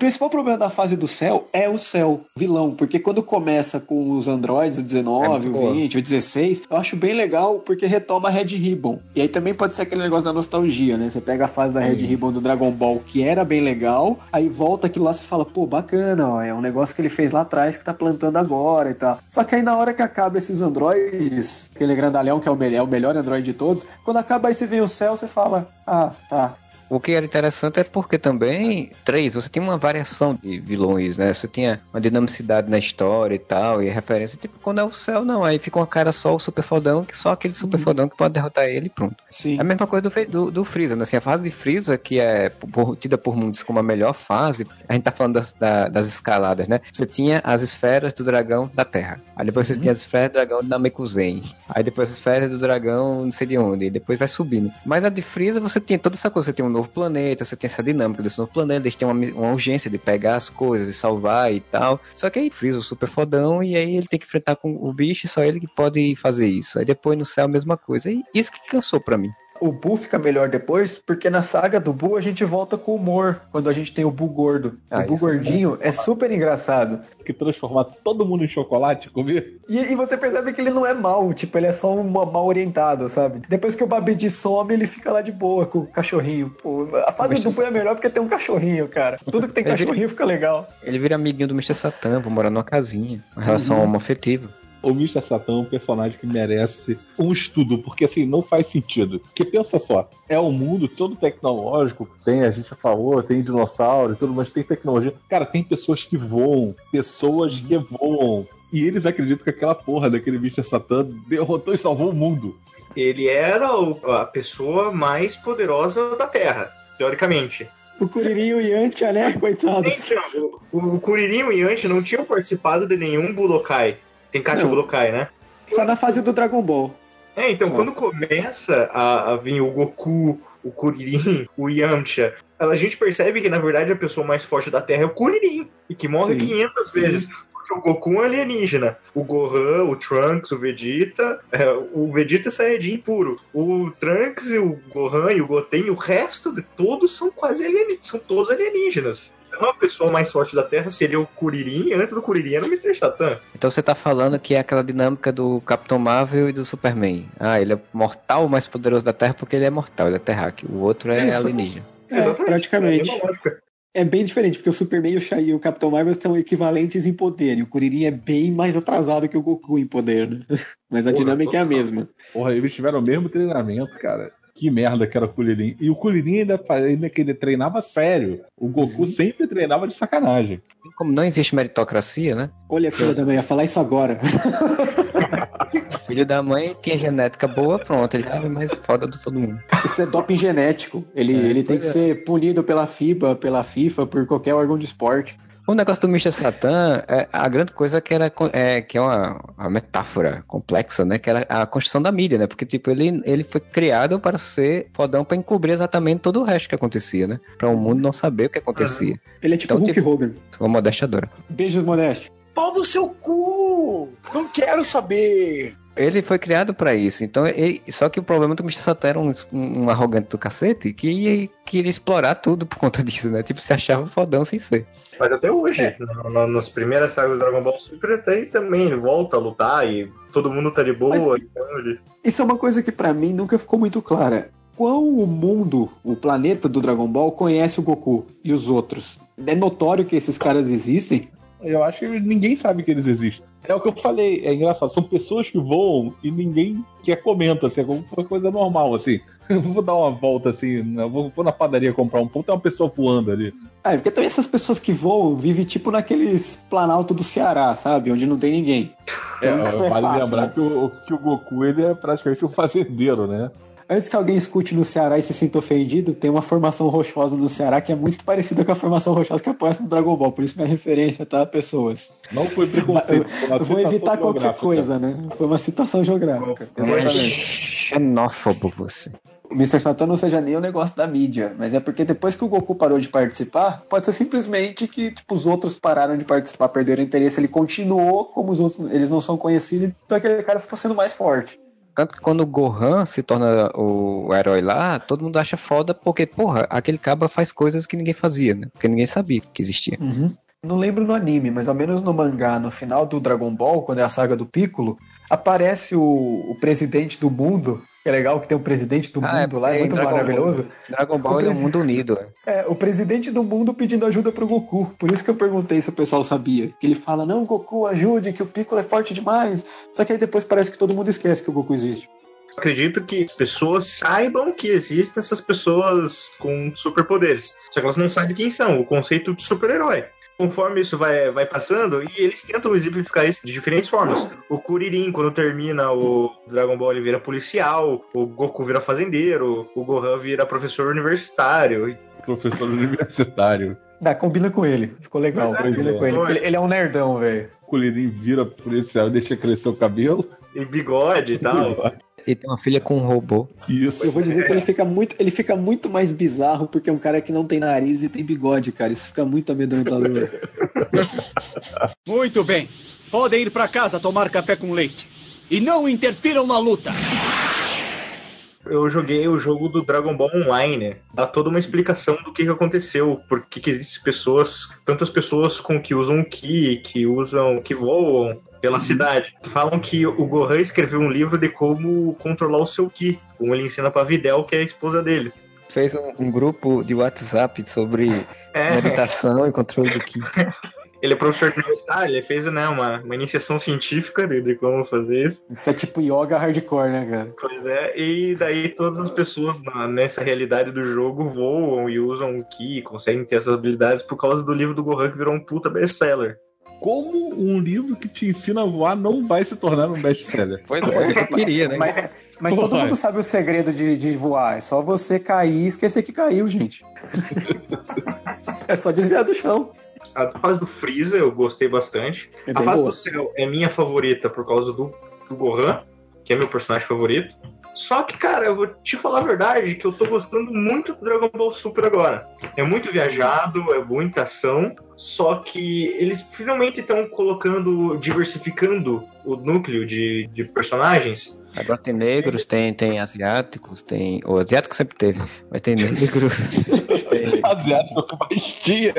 O principal problema da fase do céu é o céu, vilão, porque quando começa com os androids, o 19, É o muito boa. 20, o 16, eu acho bem legal porque retoma a Red Ribbon. E aí também pode ser aquele negócio da nostalgia, né? Você pega a fase da Red Ribbon do Dragon Ball, que era bem legal, aí volta aquilo lá e você fala, pô, bacana, ó, é um negócio que ele fez lá atrás que tá plantando agora e tal. Só que aí na hora que acaba esses androides, aquele grandalhão que é o, melhor, é o melhor android de todos, quando acaba aí você vê o céu, você fala, ah, tá, O que era interessante é porque também, três, você tinha uma variação de vilões, né? Você tinha uma dinamicidade na história e tal, e referência. Tipo, quando é o céu, não. Aí fica uma cara só o super fodão, que só aquele super fodão que pode derrotar ele e pronto. sim. É a mesma coisa do, do, do Freeza, né? Assim, a fase de Freeza, que é por- tida por muitos como a melhor fase, a gente tá falando das, da- das escaladas, né? Você tinha as esferas do dragão da Terra. Aí depois você tinha as esferas do dragão da Namekusei. Aí depois as esferas do dragão não sei de onde. E depois vai subindo. Mas a de Freeza, você tinha toda essa coisa. Você tem um novo planeta, você tem essa dinâmica desse novo planeta, eles têm uma, uma urgência de pegar as coisas e salvar e tal. Só que aí Freeza o super fodão, e aí ele tem que enfrentar com o bicho, e só ele que pode fazer isso. Aí depois no céu a mesma coisa. E isso que cansou pra mim. O Buu fica melhor depois, porque na saga do Buu a gente volta com humor, quando a gente tem o Buu gordo. Ah, o Buu isso é gordinho é super engraçado. Que transformar todo mundo em chocolate e comer. E, e você percebe que ele não é mal, tipo, ele é só um mal orientado, sabe? Depois que o Babidi some, ele fica lá de boa com o cachorrinho. Pô, a fase do Buu é melhor porque tem um cachorrinho, cara. Tudo que tem É, cachorrinho fica legal. Ele vira amiguinho do Mr. Satan, vou morar numa casinha. Uma relação Uhum. homoafetiva. O Mr. Satan é um personagem que merece um estudo, porque assim, não faz sentido. Porque pensa só, é um mundo todo tecnológico, tem, a gente já falou, tem dinossauro e tudo, mas tem tecnologia. Cara, tem pessoas que voam, pessoas que voam. E eles acreditam que aquela porra daquele Mr. Satan derrotou e salvou o mundo. Ele era o- a pessoa mais poderosa da Terra, teoricamente. O Kuririnho e Yantia, né? Coitado. O, o Kuririn e o não tinham participado de nenhum Budokai. Tem Não. Budokai, né? Só na fase do Dragon Ball. É, então Só. quando começa a, a vir o Goku, o Kuririn, o Yamcha, a gente percebe que na verdade a pessoa mais forte da Terra é o Kuririn, e que morre Sim. 500 vezes. Porque o Goku é um alienígena. O Gohan, o Trunks, o Vegeta, é, o Vegeta é Saiyajin puro. O Trunks, e o Gohan e o Goten, e o resto de todos são quase alienígenas, são todos alienígenas. Então a pessoa mais forte da Terra seria o Kuririn, e antes do Kuririn era o Mr. Satan. Então você tá falando que é aquela dinâmica do Capitão Marvel e do Superman. Ah, ele é mortal, o mais poderoso da Terra porque ele é mortal, ele é terráqueo. O outro é Isso. alienígena. É, praticamente. É a mesma lógica. É bem diferente, porque o Superman e o, Shai- e o Capitão Marvel estão equivalentes em poder, e o Kuririn é bem mais atrasado que o Goku em poder, né? Mas a Porra, dinâmica é a mesma. Porra, eles tiveram o mesmo treinamento, cara. Que merda que era o Kuririn. E o Kuririn ainda, ainda que ele treinava sério. O Goku sempre treinava de sacanagem. Como não existe meritocracia, né? Olha, filha da mãe, ia falar isso agora. Filho da mãe tinha genética boa, pronto, ele era mais foda de todo mundo. Isso é doping genético. Ele, ele tem que pois ser punido pela FIBA, pela FIFA, por qualquer órgão de esporte. O negócio do Mr. Satan, é, a grande coisa é que era é, que é uma, uma metáfora complexa, né? Que era a construção da mídia, né? Porque, tipo, ele, ele foi criado para ser fodão para encobrir exatamente todo o resto que acontecia, né? Para o mundo não saber o que acontecia. Ele é tipo Então, Hulk tipo- Hogan. Uma modéstia dura. Beijos, Modeste. Pau no seu cu! Não quero saber! Ele foi criado pra isso, então ele- só que o problema é que o Mr. Satan era um, um arrogante do cacete que queria explorar tudo por conta disso, né? Tipo, se achava fodão sem ser. Mas até hoje, no- no- nas primeiras sagas do Dragon Ball Super, até ele também volta a lutar e todo mundo tá de boa. Mas- então ele- Isso é uma coisa que pra mim nunca ficou muito clara. Qual o mundo, o planeta do Dragon Ball conhece o Goku e os outros? É notório que esses caras existem? Eu acho que ninguém sabe que eles existem. É o que eu falei, é engraçado. São pessoas que voam e ninguém quer comenta, assim, é como uma coisa normal, assim. Eu vou dar uma volta assim, vou, vou na padaria comprar um pão, tem uma pessoa voando ali. Ah, é porque também essas pessoas que voam vivem tipo naqueles planalto do Ceará, sabe? Onde não tem ninguém. É, Então, vale fácil, lembrar né? que, o, que o Goku ele é praticamente um fazendeiro, né? Antes que alguém escute no Ceará e se sinta ofendido, tem uma formação rochosa no Ceará que é muito parecida com a formação rochosa que aparece no Dragon Ball. Por isso minha referência, tá, pessoas? Não foi preconceito. foi vou evitar qualquer coisa, né? Foi uma citação geográfica. Exatamente. Xenófobo você. O Mr. Satan não seja nem o negócio da mídia, mas é porque depois que o Goku parou de participar, pode ser simplesmente que tipo, os outros pararam de participar, perderam interesse, ele continuou como os outros, eles não são conhecidos, então aquele cara ficou sendo mais forte. Tanto que quando o Gohan se torna o herói lá, todo mundo acha foda porque, porra, aquele cabra faz coisas que ninguém fazia, né? Porque ninguém sabia que existia. Não lembro no anime, mas ao menos no mangá, no final do Dragon Ball, quando é a saga do Piccolo, aparece o, o presidente do mundo. É legal que tem o presidente do Ah, é mundo lá, é muito Dragon maravilhoso. Dragon Ball ele é um presi- mundo unido. é. É, o presidente do mundo pedindo ajuda pro Goku. Por isso que eu perguntei se o pessoal sabia. Que ele fala, não, Goku, ajude, que o Piccolo é forte demais. Só que aí depois parece que todo mundo esquece que o Goku existe. Acredito que as pessoas saibam que existem essas pessoas com superpoderes. Só que elas não sabem quem são, o conceito de super-herói. Conforme isso vai, vai passando, e eles tentam exemplificar isso de diferentes formas. O Kuririn, quando termina o Dragon Ball, ele vira policial, o Goku vira fazendeiro, o Gohan vira professor universitário. Professor universitário. Ah, combina com ele. Ficou legal, Pois é, combina pois com é. ele. porque ele, ele é um nerdão, velho. O Kuririn vira policial e deixa crescer o cabelo. E bigode e tal. E tem uma filha com um robô. Isso. Eu vou dizer que ele fica muito, ele fica muito mais bizarro porque é um cara que não tem nariz e tem bigode, cara. Isso fica muito amedrontador. Muito bem. Podem ir pra casa tomar café com leite. E não interfiram na luta. Eu joguei o jogo do Dragon Ball Online. Dá toda uma explicação do que, que aconteceu, por que, existem pessoas, tantas pessoas com que usam Ki, que usam, que voam pela cidade. Falam que o Gohan escreveu um livro de como controlar o seu Ki, como ele ensina pra Videl, que é a esposa dele. Fez um, um grupo de WhatsApp sobre É, meditação e controle do Ki. ele é professor universitário, ele fez né, uma, uma iniciação científica de, de como fazer isso. Isso é tipo yoga hardcore, né, cara? Pois é, e daí todas as pessoas na- nessa realidade do jogo voam e usam o Ki, conseguem ter essas habilidades por causa do livro do Gohan que virou um puta best-seller. Como um livro que te ensina a voar não vai se tornar um best-seller? Pois é, eu queria, né? Mas, mas todo mundo sabe o segredo de, de voar. É só você cair e esquecer que caiu, gente. é só desviar do chão. A fase do Freeza eu gostei bastante. É a fase boa. do céu é minha favorita por causa do, do Gohan, que é meu personagem favorito. Só que, cara, eu vou te falar a verdade que eu tô gostando muito do Dragon Ball Super agora. É muito viajado, é muita ação, só que eles finalmente estão colocando, diversificando o núcleo de, de personagens. Agora tem negros, tem, tem asiáticos, tem. O asiático sempre teve, mas tem negros. tem- Asiático com bastia.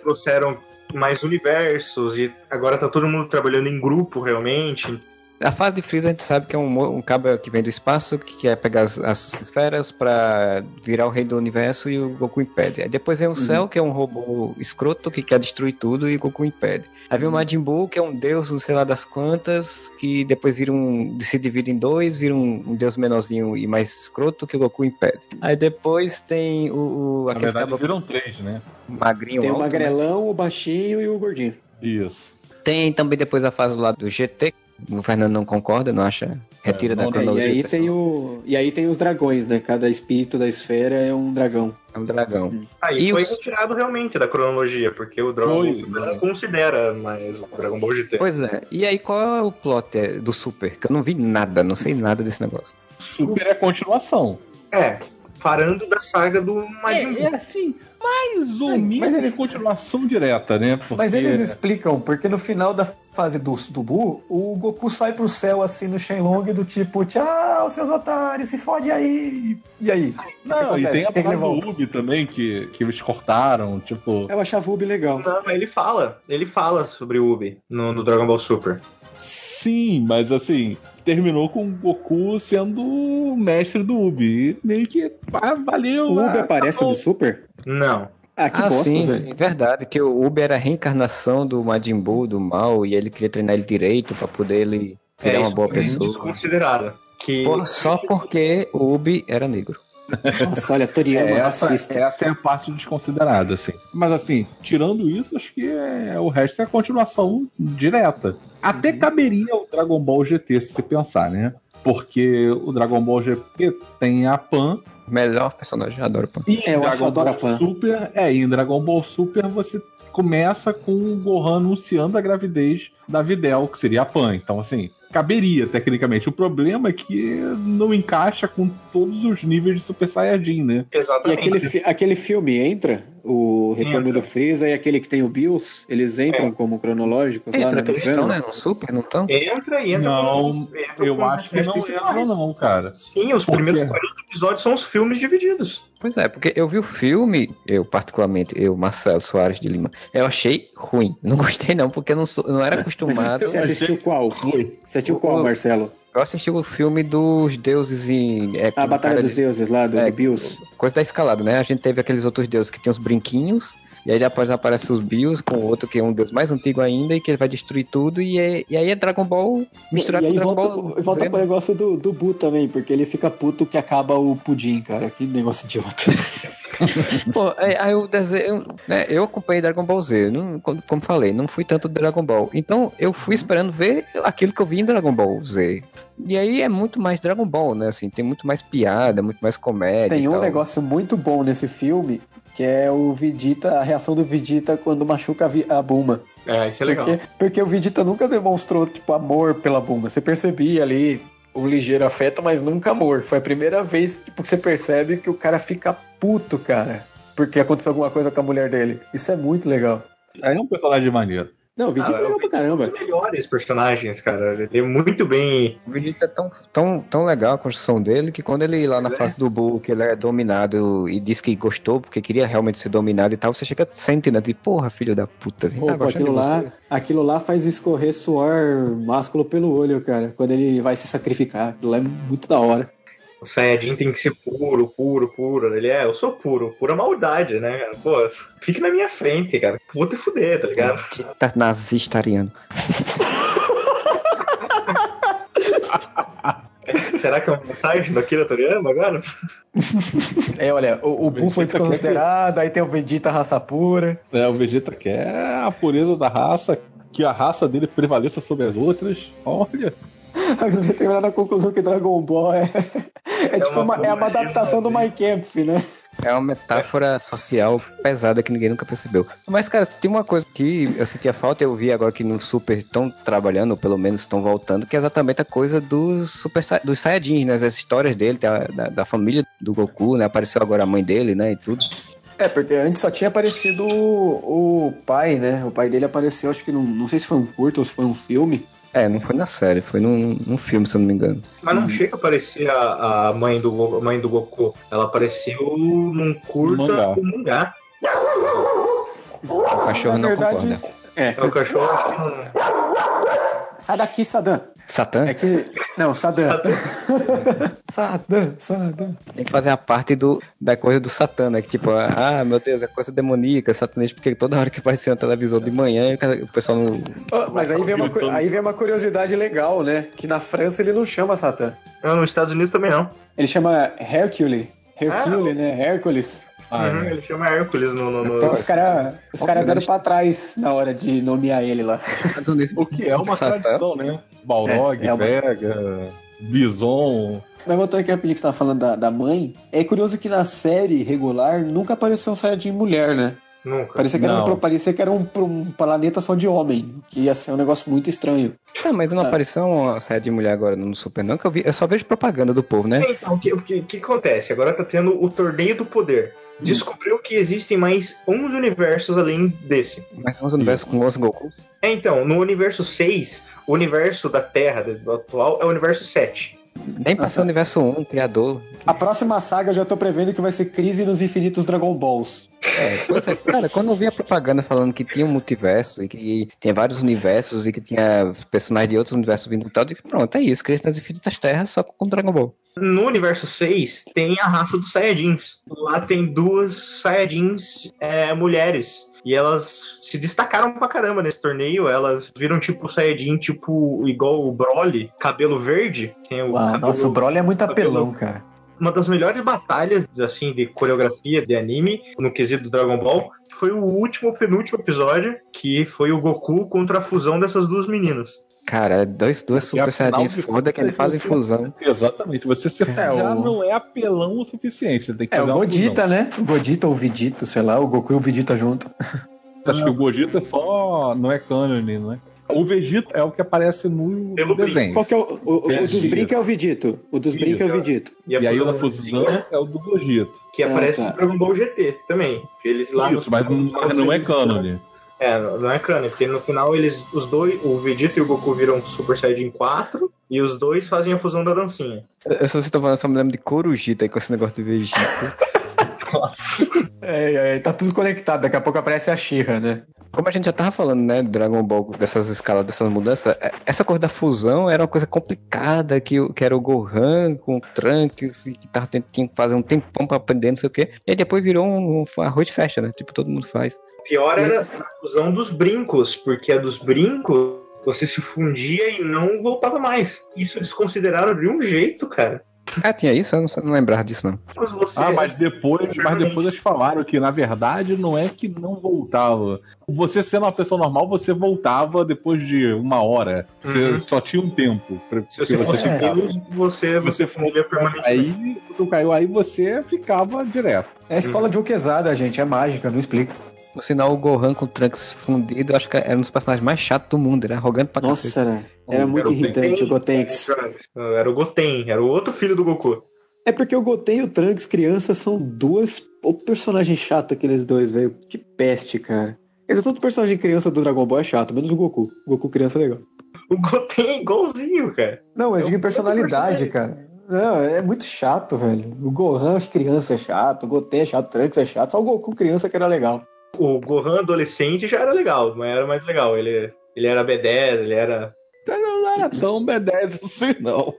Trouxeram mais universos e agora tá todo mundo trabalhando em grupo realmente. A fase de Freeza a gente sabe que é um, um cabo que vem do espaço, que quer pegar as, as esferas pra virar o rei do universo e o Goku impede. Aí depois vem o Cell, que é um robô escroto que quer destruir tudo e o Goku impede. Aí vem o Majin Buu, que é um deus, não sei lá das quantas, que depois vira um. se divide em dois, vira um, um deus menorzinho e mais escroto que o Goku impede. Aí depois tem o. o Na verdade, cabo viram três, né? magrinho. Tem o alto, né? magrelão, o baixinho e o gordinho. Isso. Tem também depois a fase lá do GT. O Fernando não concorda, não acha. Retira É, da cronologia. e aí tem o e aí tem os dragões, né? Cada espírito da esfera é um dragão. É um dragão. Aí E foi os- retirado realmente da cronologia, porque o Dragon Ball Super né? não considera mais o Dragon Ball GT. Pois é. E aí, qual é o plot é, do Super? Que eu não vi nada, não sei nada desse negócio. Super é a continuação. É, parando da saga do Majin Buu. É, é assim, mais ou É, mas menos eles- continuação direta, né? Porque... Mas eles explicam, porque no final da fase do, do Buu, o Goku sai pro céu assim no Shenlong do tipo, tchau, seus otários, se fode aí. E aí? Não, e tem a volta? do Ubi também, que, que eles cortaram, tipo... Eu achava o Ubi legal. Não, mas ele fala. Ele fala sobre o Ubi no, no Dragon Ball Super. Sim, mas assim, terminou com o Goku sendo o mestre do Ubi. E meio que ah, valeu. O Ubi ah, aparece no Super? Não. Ah, que ah, bosta, sim, velho. sim, verdade. Que o Uber era a reencarnação do Majin Buu, do mal, e ele queria treinar ele direito pra poder ele virar uma É, isso boa foi pessoa. desconsiderado. Que Porra, só porque o Ubi era negro. Nossa, olha, Toriyama É, essa, racista. essa é a parte desconsiderada, assim. Mas assim, tirando isso, acho que é, o resto é a continuação direta. Até caberia o Dragon Ball GT, se você pensar, né? Porque o Dragon Ball GT tem a Pan Melhor personagem, eu adoro Pan. E É, eu Dragon adoro a Ball Pan. Super, é, e em Dragon Ball Super você começa com o Gohan anunciando a gravidez da Videl, que seria a Pan. Então, assim, caberia, tecnicamente. O problema é que não encaixa com todos os níveis de Super Saiyajin, né? E Exatamente. aquele, fi- aquele filme entra? O Retorno Entra. do Freeza e aquele que tem o Bills, eles entram como cronológicos lá Entra no eles estão, né? No super, não estão? Entra e entra. Não, entra eu com acho que não entra, não, cara. Sim, os Por primeiros quê? 40 episódios são os filmes divididos. Pois é, porque eu vi o filme, eu particularmente, eu, Marcelo Soares de Lima, eu achei ruim. Não gostei não, porque eu não, sou, não era acostumado. Você assistiu qual? Você assistiu qual, Marcelo? Eu assisti o filme dos deuses em... É, A Batalha cara dos de- Deuses lá, do, É, do Bills. Coisa da escalada, né? A gente teve aqueles outros deuses que tem os brinquinhos, e aí depois aparece os Bills com outro que é um deus mais antigo ainda e que ele vai destruir tudo, e, é- e aí é Dragon Ball misturado e aí com Dragon volta, Ball. pro- volta pro negócio do, do Bu também, porque ele fica puto que acaba o pudim, cara. Que negócio idiota. Pô, aí, aí o desenho, né, eu acompanhei Dragon Ball Z, não, como, falei, não fui tanto do Dragon Ball. Então eu fui esperando ver aquilo que eu vi em Dragon Ball Z. E aí é muito mais Dragon Ball, né? Assim, tem muito mais piada, muito mais comédia. Tem e um tal. negócio muito bom nesse filme, que é o Vegeta, a reação do Vegeta quando machuca a Buma. É, isso é legal. Porque, porque o Vegeta nunca demonstrou, tipo, amor pela Buma. Você percebia ali um ligeiro afeto, mas nunca amor. Foi a primeira vez tipo, que você percebe que o cara fica puto, cara. Porque aconteceu alguma coisa com a mulher dele. Isso é muito legal. Aí é um personagem maneiro. Não, o Vegeta Ah, é legal o pra é um caramba. dos melhores personagens, cara. Ele é muito bem. O Vegeta é tão, tão, tão legal a construção dele que quando ele lá na é. fase do Bull, que ele é dominado e diz que gostou porque queria realmente ser dominado e tal, você chega sente, né? De porra, filho da puta. Tá Pô, gostando aquilo lá, aquilo lá faz escorrer suor másculo pelo olho, cara. Quando ele vai se sacrificar. Aquilo lá é muito da hora. O Saiyajin tem que ser puro, puro, puro. Ele é, eu sou puro, pura maldade, né, cara? Pô, fique na minha frente, cara. Vou te fuder, tá ligado? Tá nazista ariano. Será que é uma mensagem do Akira Toriyama agora? É, olha, o, o Buu foi desconsiderado, aí tem o Vegeta raça pura. É, o Vegeta quer a pureza da raça, que a raça dele prevaleça sobre as outras. Olha. Aí você terminar na conclusão que Dragon Ball é, é, tipo uma uma, é uma adaptação do. My Camp, né? É uma metáfora social pesada que ninguém nunca percebeu. Mas, cara, tem uma coisa que eu sentia falta e eu vi agora que no Super estão trabalhando, ou pelo menos estão voltando, que é exatamente a coisa dos Super dos Saiyajins, né? As histórias dele, da, da, da família do Goku, né? Apareceu agora a mãe dele, né? E tudo. É, porque antes só tinha aparecido o, o pai, né? O pai dele apareceu, acho que num, não sei se foi um curto ou se foi um filme. É, não foi na série, foi num, num filme, se eu não me engano. Mas não chega a aparecer a, a mãe, do, a mãe do Goku. Ela apareceu num curta Mangá. do mangá. O cachorro Na não verdade- concorda. É. É o cachorro, acho que não. Sai daqui, Saddam. Satã É que. Não, Saddam. Saddam, Saddam. tem que fazer a parte do, da coisa do Satã, né? Que tipo, ah, meu Deus, é coisa demoníaca, satanista, porque toda hora que aparecia na televisão de manhã, o pessoal não. Ah, mas aí vem, uma, aí vem uma curiosidade legal, né? Que na França ele não chama Satã. Não, nos Estados Unidos também não. Ele chama Hercule. Hercule, Ah, né? Hércules. Ah, Uhum, é. Ele chama Hércules no. no, no- Então os caras os cara deram pra trás na hora de nomear ele lá. Estados Unidos- O que é uma Satã. tradição, né? Balrog, É, é uma- Vega, Bison. Mas voltando aqui rapidinho que você tava falando da, da mãe, é curioso que na série regular nunca apareceu um Saiyajin mulher, né? Nunca. Parecia que, era Não. um, parecia que era um, um planeta só de homem, que ia ser um negócio muito estranho. Tá, mas não apareceu uma série de mulher agora no Super, não, que eu vi. Eu só vejo propaganda do povo, né? Então, o que, o que, o que acontece? Agora tá tendo o torneio do poder. Descobriu que existem mais 11 universos além desse. São os universos com os Gokus. É, então, no universo 6, o universo da Terra do atual é o universo 7. Nem pra ser o universo 1, criador. A próxima saga eu já tô prevendo que vai ser Crise nos Infinitos Dragon Balls. É, é, cara, quando eu vi a propaganda falando que tinha um multiverso e que tinha vários universos e que tinha personagens de outros universos vindo e tal, eu pronto, é isso, Cristo nas Infinitas Terras só com Dragon Ball. No universo 6, tem a raça dos Saiyajins. Lá tem duas Saiyajins é, mulheres. E elas se destacaram pra caramba nesse torneio. Elas viram tipo Saiyajin, tipo, igual o Broly, cabelo verde. Tem o Uau, cabelo- nossa, o Broly é muito apelão, cara. uma das melhores batalhas, assim, de coreografia de anime, no quesito do Dragon Ball, foi o último, penúltimo episódio, que foi o Goku contra a fusão dessas duas meninas. Cara, dois, duas Porque Super Saiyajins foda que eles contas, fazem você- fusão. Exatamente. Você se É, já o- não é apelão o suficiente. Você tem que É, o Godita, né? O Godita ou o Vidito, sei lá, o Goku e o Vidita junto. Acho que o Godita é só. Não é canon, não é? O Vegeta é o que aparece no Pelo desenho. Qual que é o, o, o, o dos brinca é o Vegito. O dos brinca é o Vegito. E, E aí fusão na fusão Zinha, é o do Gogeta. que aparece Ah, tá. no Dragon Ball GT também. Eles lá Isso, no mas não, mas não é eles- cânone. É, não é canon, porque no final eles, os dois, o Vegeta e o Goku viram Super Saiyajin 4 e os dois fazem a fusão da dancinha. Eu só você tá falando, só me lembro de Corujita aí com esse negócio de Vegeta. Nossa. É, é, tá tudo conectado. Daqui a pouco aparece a Shira, né? Como a gente já tava falando, né, Dragon Ball, dessas escalas, dessas mudanças, é- essa coisa da fusão era uma coisa complicada, que, que era o Gohan com o Trunks, e que tava, tendo- tinha que fazer um tempão pra aprender, não sei o quê. E depois virou um, um arroz de festa, né? Tipo, todo mundo faz. Pior era a fusão dos brincos, porque a dos brincos você se fundia e não voltava mais. Isso eles consideraram de um jeito, cara. Ah, tinha isso? Eu não, não lembrava disso, não. Mas você- Ah, mas depois, mas depois eles falaram que, na verdade, não é que não voltava. Você sendo uma pessoa normal, você voltava depois de uma hora. Você Uhum. só tinha um tempo. Pra, Se você fosse. Deus, você, você Você permanentemente. Aí, tu caiu, aí você ficava direto. É a escola de Uquezada, gente. É mágica, não explica. No sinal, o Gohan com o Trunks fundido, eu acho que era um dos personagens mais chatos do mundo, era arrogante pra cacete. Nossa, era, era muito Era irritante o Gotenks. Era o Goten, era o outro filho do Goku. É porque o Goten e o Trunks, criança, são duas. O personagem chato, aqueles dois, velho. Que peste, cara. Quer dizer, todo personagem criança do Dragon Ball é chato, menos o Goku. O Goku criança é legal. O Goten é igualzinho, cara. Não, eu É digo em um personalidade, cara. Não, é muito chato, velho. O Gohan criança é chato, o Goten é chato, o Trunks é chato. Só o Goku criança que era legal. O Gohan adolescente já era legal, mas era mais legal. Ele, ele era B10, ele era. Não era tão B10 assim, não.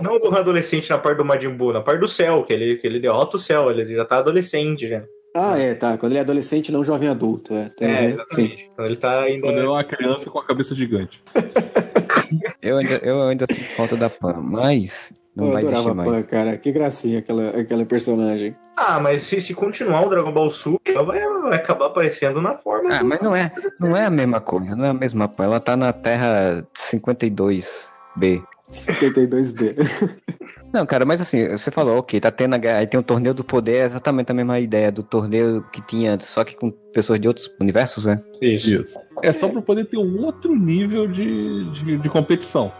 Não o Gohan adolescente na parte do Majin Buu, na parte do céu, que ele, que ele derrota o céu, ele já tá adolescente já. Ah, é, tá. Quando ele é adolescente, não jovem adulto. É, tem- É, Sim. exatamente. Quando ele tá ainda. Quando ele é uma criança com a cabeça gigante. Eu ainda, eu ainda sinto falta da Pan, mas não eu vai adorava mais. Pan, cara. Que gracinha aquela, aquela personagem. Ah, mas se, se continuar o Dragon Ball Super, ela vai, vai acabar aparecendo na forma. Ah, do- mas não é, não é a mesma coisa, não é a mesma Pan. Ela tá na Terra 52B. 52B. Não, cara, mas assim, você falou, ok, tá tendo a guerra, aí tem o torneio do poder, é exatamente a mesma ideia do torneio que tinha antes, só que com pessoas de outros universos, né? Isso. Isso. É só pra poder ter um outro nível de, de, de competição.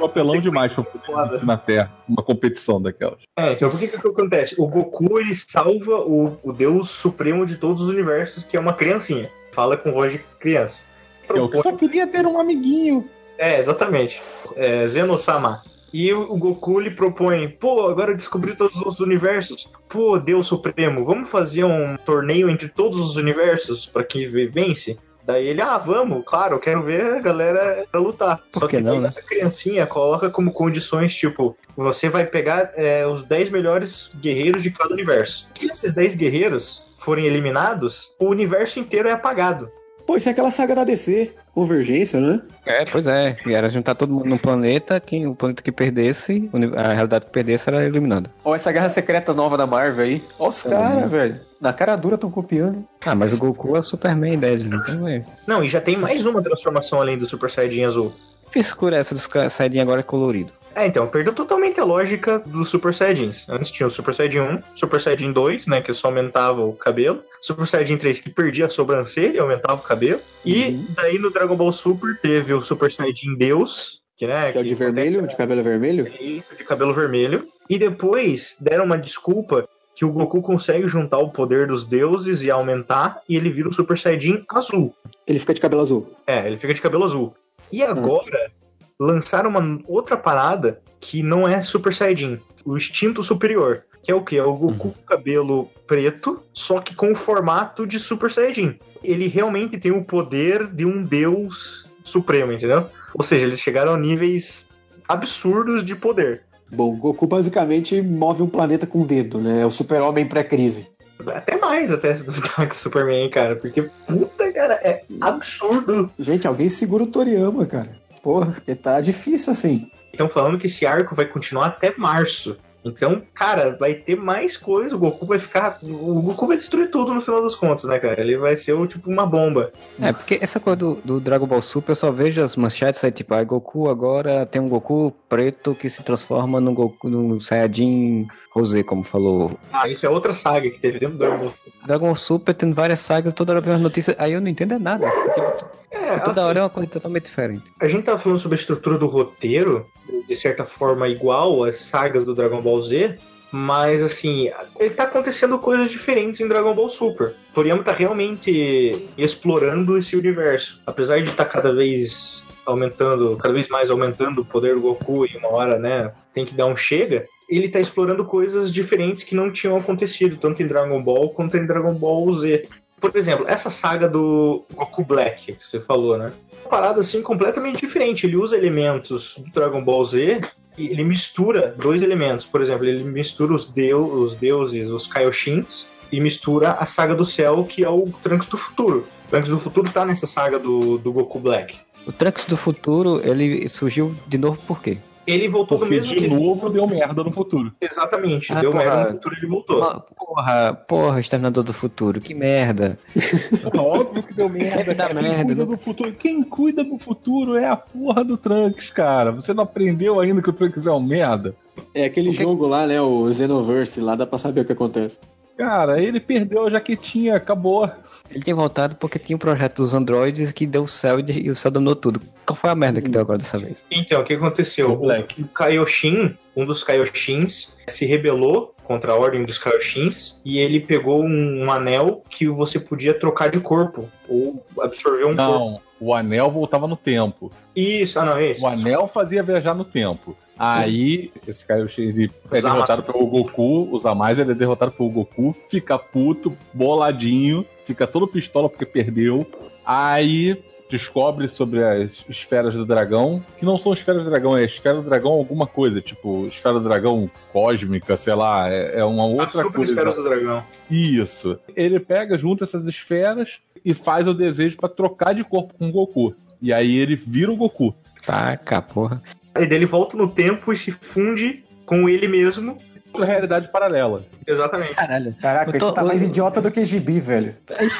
O apelão demais pra poder na Terra uma competição daquelas. É, então por que que acontece? O Goku, ele salva o, o Deus Supremo de todos os universos, que é uma criancinha. Fala com voz de criança. É o que só queria ter um amiguinho. É, exatamente. É, Zeno-sama. E o, Goku lhe propõe, pô, agora eu descobri todos os universos. Pô, Deus Supremo, vamos fazer um torneio entre todos os universos pra quem ve- vence? Daí ele, ah, vamos, claro, eu quero ver a galera lutar. Por Só que que não, daí né? essa criancinha coloca como condições, tipo, você vai pegar é, os 10 melhores guerreiros de cada universo. Se esses 10 guerreiros forem eliminados, o universo inteiro é apagado. Pô, isso é aquela saga da DC. Convergência, né? É, pois é, e era juntar todo mundo num planeta, quem, o planeta que perdesse, a realidade que perdesse era eliminada. Ó, essa guerra secreta nova da Marvel aí. Ó os Também. caras, velho. Na cara dura tão copiando. hein? Ah, mas o Goku é o Superman deles, então é. Não, e já tem mais uma transformação além do Super Saiyajin azul. Que frescura é essa dos ca- Saiyajin agora é colorido? É, então, perdeu totalmente a lógica dos Super Saiyajins. Antes tinha o Super Saiyajin 1, Super Saiyajin 2, né, que só aumentava o cabelo, Super Saiyajin 3 que perdia a sobrancelha e aumentava o cabelo, e daí no Dragon Ball Super teve o Super Saiyajin Deus, que, né, Que é o de vermelho, de cabelo vermelho. isso, de cabelo vermelho, e depois deram uma desculpa que o Goku consegue juntar o poder dos deuses e aumentar, e ele vira o Super Saiyajin azul. Ele fica de cabelo azul. É, ele fica de cabelo azul. E agora lançaram uma outra parada que não é Super Saiyajin, o instinto superior. Que é o que? É o Goku com cabelo preto, só que com o formato de Super Saiyajin. Ele realmente tem o poder de um deus supremo, entendeu? Ou seja, eles chegaram a níveis absurdos de poder. Bom, Goku basicamente move um planeta com o dedo, né? É o super-homem pré-crise. Até mais até se duvidar que Superman, cara. Porque, puta, cara, é absurdo. Gente, alguém segura o Toriyama, cara. Porra, porque tá difícil assim. Estão falando que esse arco vai continuar até março. Então, cara, vai ter mais coisa. O Goku vai ficar. O Goku vai destruir tudo no final das contas, né, cara? Ele vai ser tipo uma bomba. É, porque essa coisa do, do Dragon Ball Super, eu só vejo as manchetes aí, tipo, ah, Goku agora tem um Goku preto que se transforma no Goku, no Saiyajin Rosé, como falou. Ah, isso é outra saga que teve dentro do Dragon Ball. Dragon Ball Super tem várias sagas, toda hora vem as notícias, aí eu não entendo é nada. Tipo, É, É, Toda assim, hora é uma coisa totalmente diferente. a gente tava falando sobre a estrutura do roteiro, de certa forma igual às sagas do Dragon Ball Z, mas assim, ele tá acontecendo coisas diferentes em Dragon Ball Super. Toriyama tá realmente explorando esse universo. Apesar de estar cada vez aumentando, cada vez mais aumentando o poder do Goku e uma hora, né, tem que dar um chega, ele tá explorando coisas diferentes que não tinham acontecido, tanto em Dragon Ball quanto em Dragon Ball Z. Por exemplo, essa saga do Goku Black, que você falou, né? Uma parada assim completamente diferente. Ele usa elementos do Dragon Ball Z e ele mistura dois elementos. Por exemplo, ele mistura os, deu, os deuses, os Kaioshins, e mistura a saga do céu, que é o Trunks do futuro. O Trunks do futuro tá nessa saga do, do Goku Black. O Trunks do futuro, ele surgiu de novo por quê? Ele voltou do Porque mesmo de novo deu merda no futuro. Exatamente, Ah, deu porra. merda no futuro ele voltou. Porra, porra, Exterminador do Futuro, que merda. Óbvio que deu merda. Cara. merda, Quem cuida né? do futuro, quem cuida do futuro é a porra do Trunks, cara. Você não aprendeu ainda que o Trunks é um merda? É aquele jogo lá, né? O Xenoverse, lá dá pra saber o que acontece. Cara, ele perdeu a jaquetinha, acabou. Ele tinha voltado porque tinha um projeto dos androides que deu o céu e o céu dominou tudo. Qual foi a merda que deu agora dessa vez? Então, o que aconteceu? O. O Kaioshin, um dos Kaioshins, se rebelou contra a ordem dos Kaioshins e ele pegou um, um anel que você podia trocar de corpo ou absorver um corpo. Não, o anel voltava no tempo. Isso, ah não, é isso. O anel fazia viajar no tempo. Aí, esse cara ele é derrotado pelo Goku, os a mais ele é derrotado pelo Goku, fica puto, boladinho, fica todo pistola porque perdeu. Aí descobre sobre as esferas do dragão, que não são esferas do dragão, é esfera do dragão alguma coisa, tipo esfera do dragão cósmica, sei lá, é, é uma A outra super coisa. esfera do dragão. Isso. Ele pega, junta essas esferas e faz o desejo pra trocar de corpo com o Goku. E aí ele vira o Goku. Taca, porra. Ele volta no tempo e se funde com ele mesmo. Outra realidade paralela. Exatamente. Caralho. Caraca, esse tá mais idiota do que gibi, velho. É isso.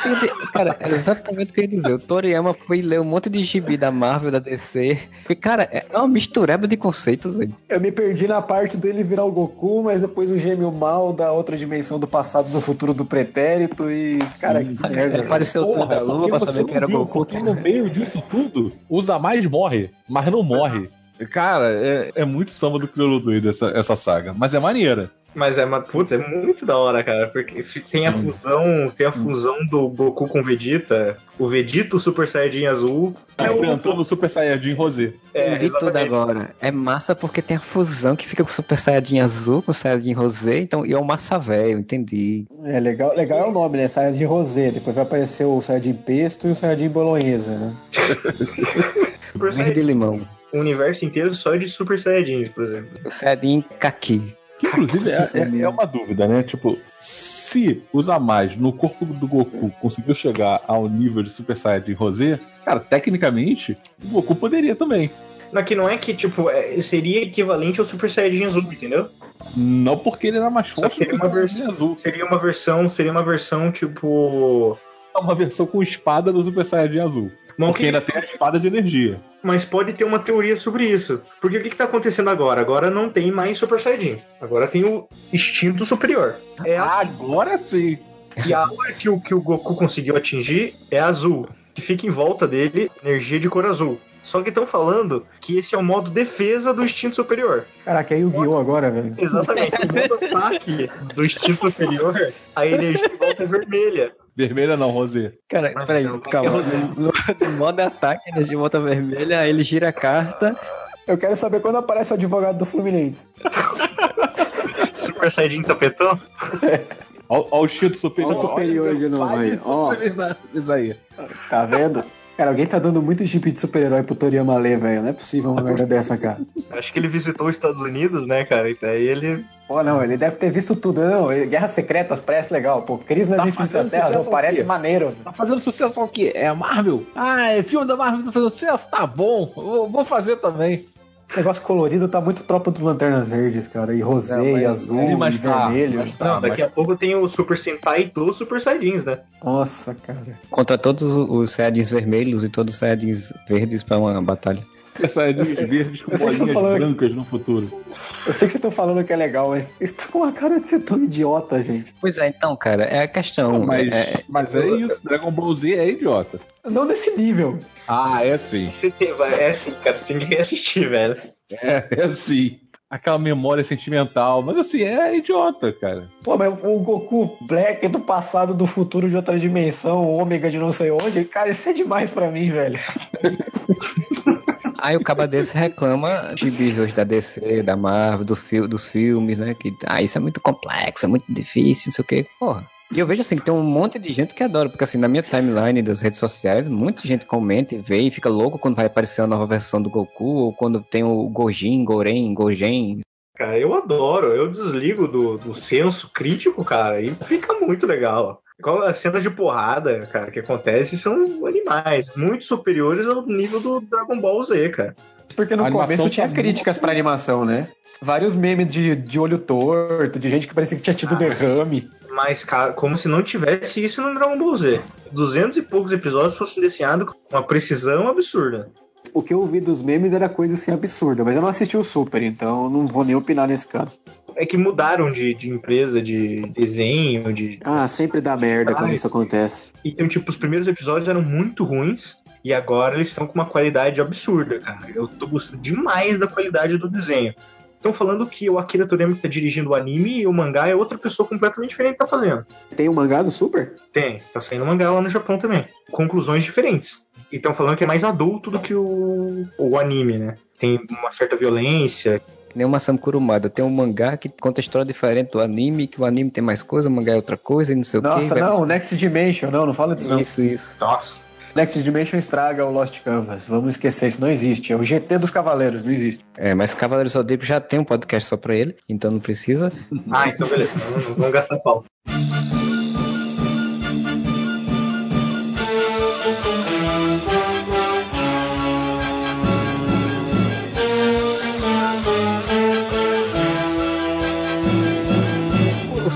Cara, é exatamente o que eu ia dizer. O Toriyama foi ler um monte de gibi da Marvel, da DC. Porque, cara, é uma mistureba de conceitos, velho. Eu me perdi na parte dele virar o Goku, mas depois o gêmeo mal da outra dimensão do passado, do futuro, do pretérito e. Cara, que merda. Apareceu o da Lua pra saber que era o Goku. Porque no meio disso tudo, os a mais morre, mas não morre. Cara, é, é muito samba do crioulo doido essa, essa saga. Mas é maneira. Mas é, putz, é muito da hora, cara. Porque tem a fusão, tem a fusão do Goku com o Vegeta, o Vegeta o Super Saiyajin azul. É o- enfrentando o Super Saiyajin Rosé. É, Entendi tudo agora. É massa porque tem a fusão que fica com o Super Saiyajin azul, com o Saiyajin rosé, então, e é o massa velho, entendi. É, legal, legal é o nome, né? Saiyajin Rosé. Depois vai aparecer o Saiyajin Pesto e o Saiyajin Bolonhesa, né? Verde limão. O universo inteiro só de Super Saiyajins, por exemplo. O Saiyajin Kaki. Que inclusive Isso é, é- é uma dúvida, né? Tipo, se os a mais no corpo do Goku conseguiu chegar ao nível de Super Saiyajin Rosé, cara, tecnicamente, o Goku poderia também. Não, que não é que, tipo, é- seria equivalente ao Super Saiyajin azul, entendeu? Não porque ele era mais forte seria uma Saiyajin azul. Seria uma versão, seria uma versão, tipo. É uma versão com espada do Super Saiyajin azul. Não Porque que- ainda tem a espada de energia. Mas pode ter uma teoria sobre isso. Porque o que, que tá acontecendo agora? Agora não tem mais Super Saiyajin. Agora tem o instinto superior. É a... Agora sim. E a aura que o, que o Goku conseguiu atingir é azul. Que fica em volta dele energia de cor azul. Só que estão falando que esse é o modo defesa do instinto superior. Caraca, é Yu-Gi-Oh! agora, velho. Exatamente. o modo ataque do instinto superior, a energia de volta é vermelha. Vermelha não, Rosé. Cara, Mas peraí, não, calma. No, no modo ataque, energia volta vermelha, aí ele gira a carta. Eu quero saber quando aparece o advogado do Fluminense. Super Saiyajin tapetão? Olha o instinto superior. Olha o superior de novo aí, ó. Isso aí. Tá vendo? Cara, alguém tá dando muito chip de super-herói pro Toriyama ler, velho. Não é possível uma merda dessa, cara. Acho que ele visitou os Estados Unidos, né, cara? E daí ele. Pô, não, ele deve ter visto tudo. Não, Guerras Secretas parece legal. Pô, Crise nas Tá Infinitas Terras, não, parece maneiro. Tá fazendo sucesso o quê? É a Marvel? Ah, é filme da Marvel tá fazendo sucesso? Tá bom, vou, vou fazer também. Esse negócio colorido tá muito tropa dos Lanternas Verdes, cara. E rosé, e azul, é, e mas tá, vermelho. mas tá. Não, daqui mas- a pouco tem o Super Sentai dos Super Saiyajins, né? Nossa, cara. Contra todos os- Saiyajins vermelhos e todos os Saiyajins verdes pra uma batalha. Saiyajins verdes com bolinhas brancas no futuro. Eu sei que vocês estão falando que é legal, mas isso tá com uma cara de ser tão idiota, gente. Pois é, então, cara, é a questão. Mas é- mas é isso, Dragon Ball Z é idiota. Não nesse nível. Ah, é sim. É assim, cara, você tem que reassistir, velho. É, é sim. Aquela memória sentimental. Mas assim, é idiota, cara. Pô, mas o Goku Black do passado, do futuro de outra dimensão, ômega de não sei onde, cara, isso é demais pra mim, velho. Aí o caba desse reclama de hoje da DC, da Marvel, dos, fil dos filmes, né? Que ah, isso é muito complexo, é muito difícil, não sei o quê. Porra. E eu vejo assim que tem um monte de gente que adora, porque assim, na minha timeline das redes sociais, muita gente comenta e vê e fica louco quando vai aparecer a nova versão do Goku, ou quando tem o Gojin, Goren, Gojen. Cara, eu adoro. Eu desligo do, do senso crítico, cara, e fica muito legal. Qual as cenas de porrada, cara, que acontece são animais, muito superiores ao nível do Dragon Ball Z, cara. Porque no começo tinha tá críticas pra animação, né? Vários memes de, de olho torto, de gente que parecia que tinha tido derrame. Mas, cara, como se não tivesse isso no Dragon Ball Z. Duzentos e poucos episódios fossem desenhados com uma precisão absurda. O que eu ouvi dos memes era coisa assim absurda, mas eu não assisti o Super, então eu não vou nem opinar nesse caso. É que mudaram de, de empresa, de desenho, de. Ah, sempre dá merda quando isso acontece. Então, tipo, os primeiros episódios eram muito ruins. E agora eles estão com uma qualidade absurda, cara. Eu tô gostando demais da qualidade do desenho. Estão falando que o Akira Toriyama que tá dirigindo o anime e o mangá é outra pessoa completamente diferente que tá fazendo. Tem o mangá do Super? Tem, tá saindo mangá lá no Japão também. Conclusões diferentes. E estão falando que é mais adulto do que o, o anime, né? Tem uma certa violência. Que nem o Masami Kurumada. Tem um mangá que conta história diferente do anime, que o anime tem mais coisa, o mangá é outra coisa e não sei o quê. Nossa, vai- não, Next Dimension, não, não fala disso não. Isso, isso. Nossa. Next Dimension estraga o Lost Canvas. Vamos esquecer, isso não existe. É o GT dos Cavaleiros, não existe. É, mas Cavaleiros do Zodíaco já tem um podcast só pra ele, então não precisa. Ah, então beleza. Vamos gastar pau.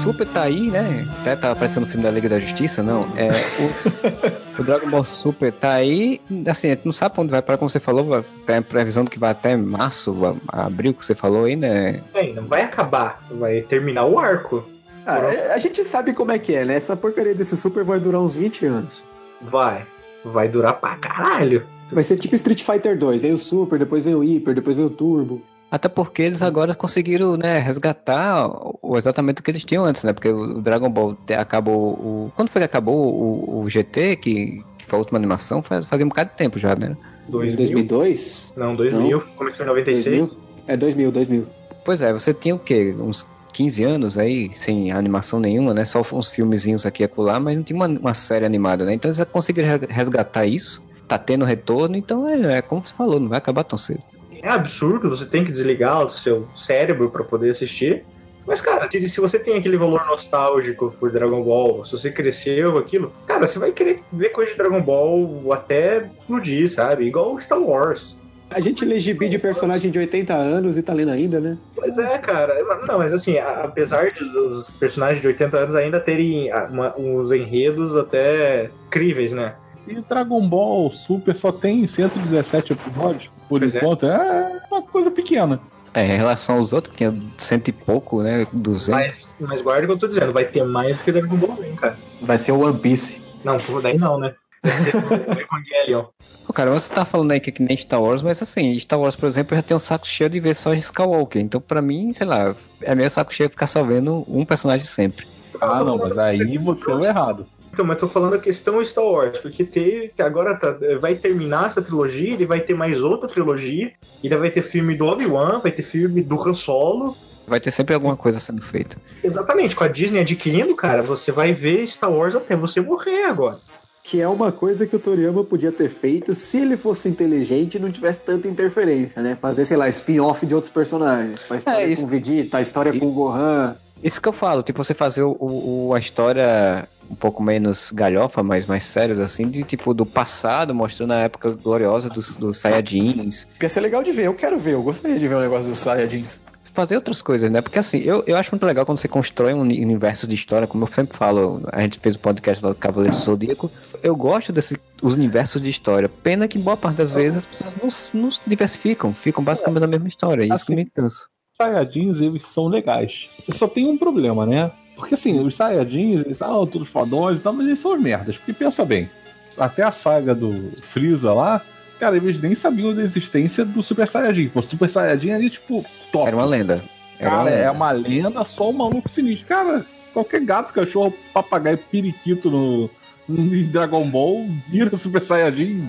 Super tá aí, né? Até tá aparecendo no filme da Liga da Justiça, não. É, o, o Dragon Ball Super tá aí. Assim, a gente não sabe pra onde vai para como você falou, tem a previsão do que vai até março, abril, que você falou aí, né? Bem, não vai acabar. Vai terminar o arco. Ah, é, a gente sabe como é que é, né? Essa porcaria desse Super vai durar uns 20 anos. Vai. Vai durar pra caralho. Vai ser tipo Street Fighter 2. Vem o Super, depois vem o Hyper, depois vem o Turbo. Até porque eles agora conseguiram, né, resgatar o, exatamente o que eles tinham antes, né? Porque o Dragon Ball te- acabou. O, quando foi que acabou o, o GT, que, que foi a última animação? Faz, fazia um bocado de tempo já, né? 2000. 2002? Não, 2000. Começou em 96. 2000? É 2000, 2000. Pois é, você tinha o quê? Uns 15 anos aí, sem animação nenhuma, né? Só uns filmezinhos aqui e acolá, mas não tinha uma, uma série animada, né? Então eles conseguiram re- resgatar isso, tá tendo retorno, então é, é como você falou, não vai acabar tão cedo. É absurdo, você tem que desligar o seu cérebro pra poder assistir. Mas, cara, se, se você tem aquele valor nostálgico por Dragon Ball, se você cresceu aquilo, cara, você vai querer ver coisa de Dragon Ball até explodir, sabe? Igual Star Wars. A gente lê gibi de personagem de 80 anos e tá lendo ainda, né? Pois é, cara. Não, mas assim, apesar de os personagens de 80 anos ainda terem ah, uma- uns enredos até críveis, né? E Dragon Ball Super só tem 117 episódios, por Pois é. enquanto. É. uma coisa pequena. É, em relação aos outros, que tinha cento e pouco, né? 200. Mas, mas guarda o que eu tô dizendo, vai ter mais que Dragon Ball Z, cara. Vai ser o One Piece. Não, daí não, né? Vai ser o Evangelion. Pô, cara, você tá falando aí que é que nem Star Wars, mas assim, Star Wars, por exemplo, eu já tenho um saco cheio de ver só Skywalker. Então, pra mim, sei lá, é meio saco cheio ficar só vendo um personagem sempre. Ah, não, mas aí você é o errado. Então, mas tô falando a questão Star Wars, porque ter, agora tá- vai terminar essa trilogia, ele vai ter mais outra trilogia, ainda vai ter filme do Obi-Wan, vai ter filme do Han Solo. Vai ter sempre alguma coisa sendo feita. Exatamente, com a Disney adquirindo, cara, você vai ver Star Wars até você morrer agora. Que é uma coisa que o Toriyama podia ter feito se ele fosse inteligente e não tivesse tanta interferência, né? Fazer, sei lá, spin-off de outros personagens. A história É, isso. com o Vegeta, a história com o Gohan. Isso que eu falo, tipo, você fazer o, o- a história um pouco menos galhofa, mas mais sérios, assim, de tipo, do passado, mostrando a época gloriosa dos, dos Saiyajins. Ia ser legal de ver, eu quero ver, eu gostaria de ver o negócio dos Saiyajins. Fazer outras coisas, né? Porque assim, eu, eu acho muito legal quando você constrói um uni- universo de história, como eu sempre falo, a gente fez o podcast lá do Cavaleiro do Zodíaco. Eu gosto desses os universos de história. Pena que boa parte das vezes as pessoas não, não se diversificam, ficam basicamente na mesma história. É isso Assim, que me cansa. Saiyajins, eles são legais. Só tem um problema, né? Porque assim, os Saiyajins, eles são todos fodões e tal, mas eles são merdas. Porque pensa bem, até a saga do Freeza lá, cara, eles nem sabiam da existência do Super Saiyajin. O Super Saiyajin ali, tipo, top. Era uma lenda. Era uma Cara, lenda. é uma lenda, só um maluco sinistro. Cara, qualquer gato, cachorro, papagaio, periquito no, no Dragon Ball vira Super Saiyajin.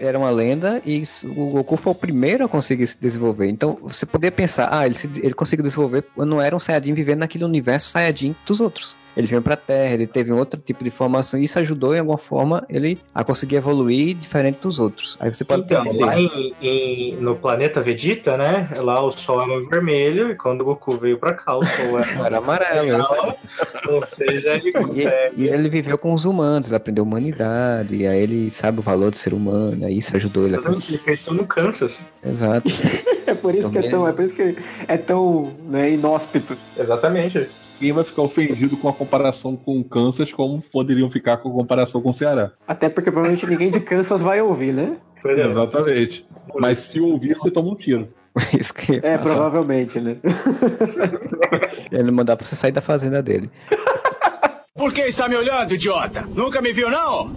Era uma lenda e o Goku foi o primeiro a conseguir se desenvolver. Então você poderia pensar, ah, ele, se- ele conseguiu desenvolver, não era um Saiyajin vivendo naquele universo Saiyajin dos outros. Ele veio pra Terra, ele teve um outro tipo de formação e isso ajudou em alguma forma ele a conseguir evoluir diferente dos outros. Aí você pode Então, entender. lá em, em- no planeta Vegeta, né? Lá o sol era vermelho e quando o Goku veio pra cá, o sol era Era amarelo. Ou seja, ele E, consegue. e ele viveu com os humanos, ele aprendeu humanidade, e aí ele sabe o valor de ser humano, aí isso ajudou ele a Ele cresceu no Kansas. Exato. É por isso que é tão, é por isso que é tão né, inóspito. Exatamente. Quem vai ficar ofendido com a comparação com o Kansas, como poderiam ficar com a comparação com o Ceará? Até porque provavelmente ninguém de Kansas vai ouvir, né? É. Exatamente. Mas se ouvir, você toma um tiro. É, falar. provavelmente, né? Ele mandar pra você sair da fazenda dele. Por que está me olhando, idiota? Nunca me viu, não?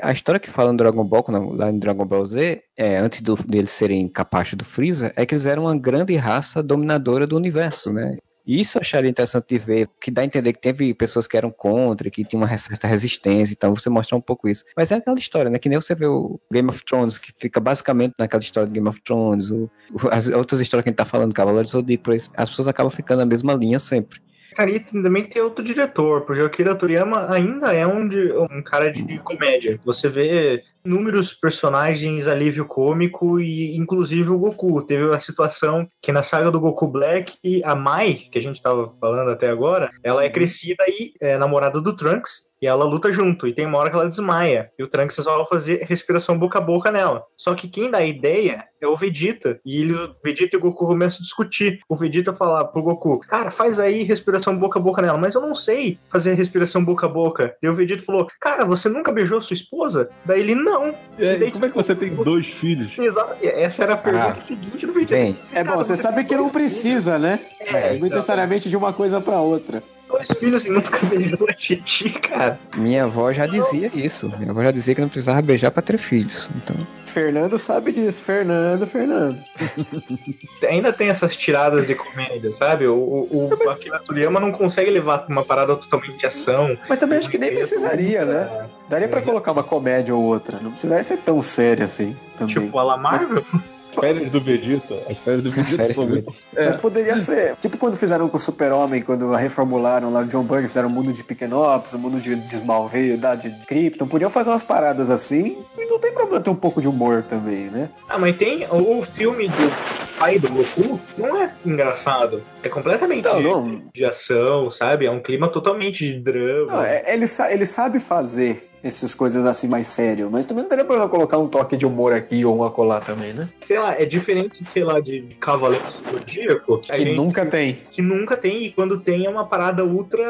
A história que fala no Dragon Ball, lá em Dragon Ball Z, é, antes do, deles serem capazes do Freeza, é que eles eram uma grande raça dominadora do universo, né? Isso eu acharia interessante de ver, que dá a entender que teve pessoas que eram contra, que tinham uma certa resistência, então você mostrar um pouco isso. Mas é aquela história, né? Que nem você vê o Game of Thrones, que fica basicamente naquela história do Game of Thrones, as outras histórias que a gente tá falando, Cavaleiro do Zodíaco, as pessoas acabam ficando na mesma linha sempre. Ali também tem outro diretor, porque o Akira Toriyama ainda é um, de- um cara de comédia. Você vê inúmeros personagens alívio cômico e inclusive o Goku. Teve a situação que na saga do Goku Black, a Mai, que a gente tava falando até agora, ela é crescida e é namorada do Trunks. E ela luta junto, e tem uma hora que ela desmaia. E o Trunks só vai fazer respiração boca a boca nela. Só que quem dá a ideia é o Vegeta. E ele, o Vegeta e o Goku começam a discutir. O Vegeta fala pro Goku, cara, faz aí respiração boca a boca nela. Mas eu não sei fazer respiração boca a boca. E o Vegeta falou, cara, você nunca beijou sua esposa? Daí ele, não. E daí, como é que você tem dois filhos? Exato. Essa era a pergunta Ah. seguinte do Vegeta. Bem, É bom, você você sabe que não precisa, né? É, Muito então, necessariamente de uma coisa pra outra. Dois filhos e nunca beijou a Titi, cara. minha avó já dizia isso. Minha avó já dizia que não precisava beijar pra ter filhos. Então, Fernando sabe disso. Fernando, Fernando. ainda tem essas tiradas de comédia, sabe? O, o, o Akira Toriyama não consegue levar uma parada totalmente de ação. Mas também acho que nem precisaria, né? Daria pra colocar uma comédia ou outra. Não precisaria ser tão sério assim também. Tipo, a La Marvel. As férias do Vegeta. As férias do Vegeta férias são do muito. Mas poderia ser. Tipo quando fizeram com o Super-Homem, quando reformularam lá o John Byrne, fizeram o mundo de Pequenops, o mundo de, de Smallville, da, de Krypton. Podiam fazer umas paradas assim. E não tem problema ter um pouco de humor também, né? Ah, mas tem o filme do pai do Goku, não é engraçado. É completamente Não, de, não. de ação, sabe? É um clima totalmente de drama. Não, é- ele, sa- ele sabe fazer essas coisas assim mais sério, mas também não teria problema colocar um toque de humor aqui ou um acolá também, né? Sei lá, é diferente, sei lá, de Cavaleiros do Zodíaco, que, Que gente- nunca tem. que nunca tem, e quando tem é uma parada ultra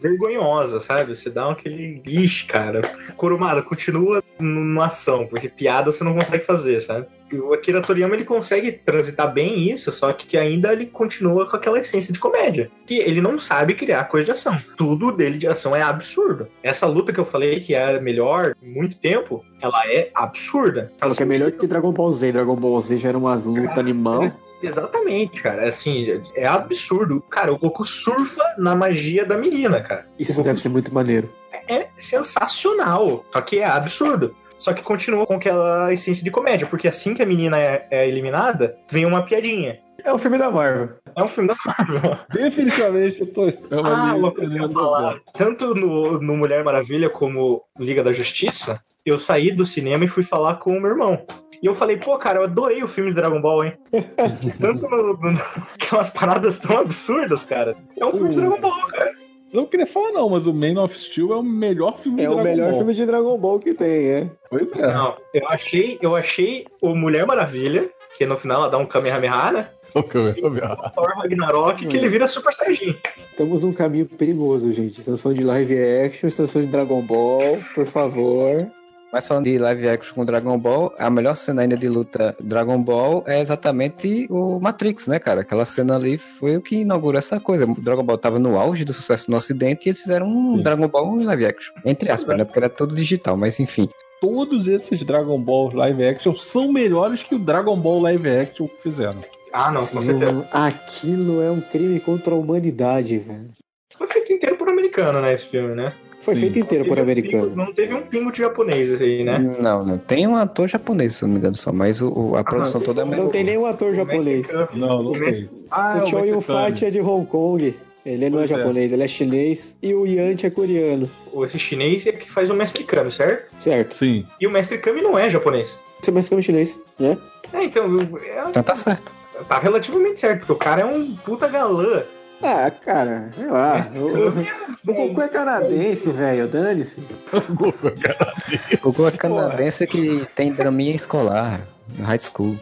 vergonhosa, sabe? Você dá aquele. Ixi, cara. Kurumada, continua numa ação, porque piada você não consegue fazer, sabe? O Akira Toriyama ele consegue transitar bem isso, só que ainda ele continua com aquela essência de comédia. Que ele não sabe criar coisa de ação. Tudo dele de ação é absurdo. Essa luta que eu falei que é a melhor em muito tempo, ela é absurda. Falou que é melhor que Dragon Ball Z. Dragon Ball Z já era umas lutas animal. Exatamente, cara. Assim, é absurdo. Cara, o Goku surfa na magia da menina, cara. Isso o deve ser muito maneiro. é sensacional. Só que é absurdo. Só que continua com aquela essência de comédia, porque assim que a menina é, é eliminada, vem uma piadinha. É um filme da Marvel. É um filme da Marvel. Definitivamente, eu tô. É uma Ah, uma coisa que eu falar. Tanto no, no Mulher Maravilha como Liga da Justiça, eu saí do cinema e fui falar com o meu irmão. E eu falei, pô, cara, eu adorei o filme de Dragon Ball, hein? Tanto no, no, que é umas paradas tão absurdas, cara. É um filme de Dragon Ball, cara. Eu não queria falar, não, mas o Man of Steel é o melhor filme É de o Dragon melhor Ball. filme de Dragon Ball que tem, é. Pois é. Não, eu achei, eu achei o Mulher Maravilha, que no final ela dá um Kamehameha, né? O que eu ia ver. O Thor Ragnarok, que ele vira Super Saiyajin. Estamos num caminho perigoso, gente. Estamos falando de live action, estamos falando de Dragon Ball, por favor. Mas falando de live action com Dragon Ball, a melhor cena ainda de luta Dragon Ball é exatamente o Matrix, né, cara? Aquela cena ali foi o que inaugurou essa coisa. O Dragon Ball tava no auge do sucesso no ocidente e eles fizeram um Sim. Dragon Ball em live action. Entre aspas, né? Porque era todo digital, mas enfim. Todos esses Dragon Ball live action são melhores que o Dragon Ball live action que fizeram. Ah, não, com certeza. aquilo é um crime contra a humanidade, velho. Foi feito inteiro por americano, né, esse filme, né? Foi Sim. feito inteiro por um americano. pingo- não teve um pingo de japonês aí, né? Não, não. Tem um ator japonês, se não me engano, só, mas o, o- a produção toda é Não americana. tem nenhum ator japonês. Mexicano. Não, não O tem. Ah, o Choi mexicano. Fat é de Hong Kong. Ele não é Pois é. japonês, ele é chinês. E o Yanti é coreano. Esse chinês é que faz o Mestre Kami, certo? Certo. Sim. E o Mestre Kami não é japonês. Que é um chinês, né? É, então, é- Então tá certo. tá relativamente certo, porque o cara é um puta galã. Ah, cara, sei lá. O, o Goku é canadense, velho. Dane-se. O Goku é canadense que tem draminha escolar, high school.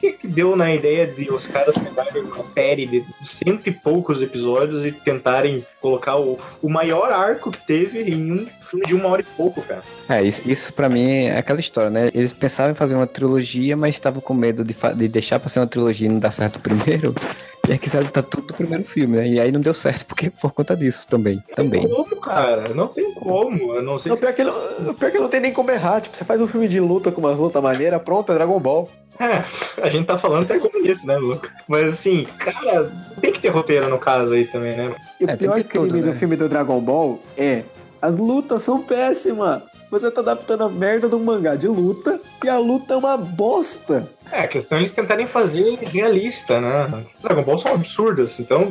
O que que deu na ideia de os caras pegarem uma série de cento e poucos episódios e tentarem colocar o, o maior arco que teve em um filme de uma hora e pouco, cara? É, isso, isso pra mim é aquela história, né? Eles pensavam em fazer uma trilogia, mas estavam com medo de, de deixar pra ser uma trilogia e não dar certo primeiro. E aí quiseram botar tudo no primeiro filme, né? E aí não deu certo porque por conta disso também. Também. Não tem como, cara. Não tem como. Eu não sei Não, se... pior, que não, pior que não tem nem como errar. Tipo, você faz um filme de luta com umas lutas maneiras, pronto, é Dragon Ball. É, a gente tá falando até como isso, né, Luca? Mas assim, cara, tem que ter roteiro no caso aí também, né? E o É, pior crime tudo, do né? filme do Dragon Ball é as lutas são péssimas. Você tá adaptando a merda de um mangá de luta e a luta é uma bosta. É, a questão é eles tentarem fazer realista, né? Dragon Ball são absurdas, então.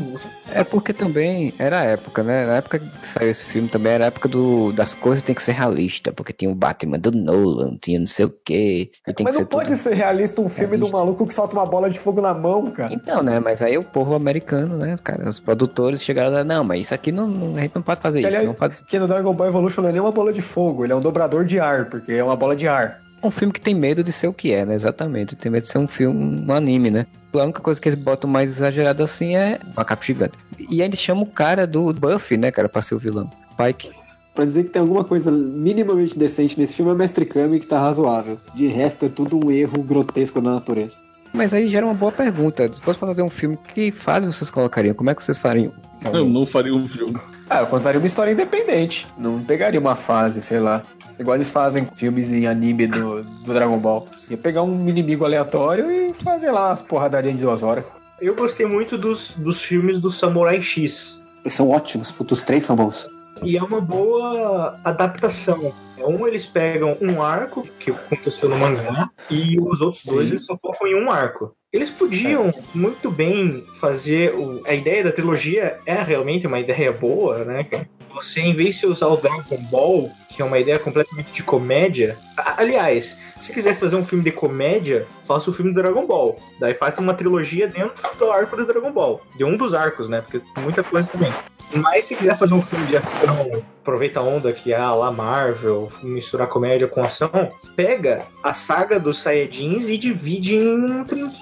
É porque também era a época, né? Na época que saiu esse filme também era a época do, das coisas tem que ser realista, porque tinha o Batman do Nolan, tinha não sei o quê. E tem Mas que não ser pode tudo... ser realista um filme de um Realista. maluco que solta uma bola de fogo na mão, cara. Então, né? Mas aí o povo americano, né, cara? Os produtores chegaram lá, não, mas isso aqui não, não- a gente não pode fazer Que, isso. aliás, Não pode... Que no Dragon Ball Evolution não é nem uma bola de fogo, ele é um dobrador de ar, porque é uma bola de ar. É um filme que tem medo de ser o que é, né? Exatamente. Tem medo de ser um filme, um anime, né? A única coisa que eles botam mais exagerado assim é macaco gigante. E ainda chama o cara do Buffy, né, cara, pra ser o vilão. Pike. Pra dizer que tem alguma coisa minimamente decente nesse filme é Mestre Kami que tá razoável. De resto é tudo um erro grotesco da natureza. Mas aí gera uma boa pergunta. Se fosse pra fazer um filme, que fase vocês colocariam? Como é que vocês fariam? Eu não faria um filme. Ah, eu contaria uma história independente. Não pegaria uma fase, sei lá. Igual eles fazem filmes em anime do, do Dragon Ball. Ia pegar um inimigo aleatório e fazer lá as porradarias de duas horas. Eu gostei muito dos, dos filmes do Samurai X. Eles são ótimos, os três são bons. E é uma boa adaptação. Um, eles pegam um arco, que aconteceu no mangá, e os outros dois Sim. eles só focam em um arco. Eles podiam muito bem fazer. O... A ideia da trilogia é realmente uma ideia boa, né? cara? Você, em vez de usar o Dragon Ball, que é uma ideia completamente de comédia. Aliás, se quiser fazer um filme de comédia, faça o filme do Dragon Ball. Daí faça uma trilogia dentro do arco do Dragon Ball. De um dos arcos, né? Porque tem muita coisa também. Mas se quiser fazer um filme de ação, aproveita a onda que há lá Marvel, misturar comédia com ação, pega a saga dos Saiyajins e divide em trilogia.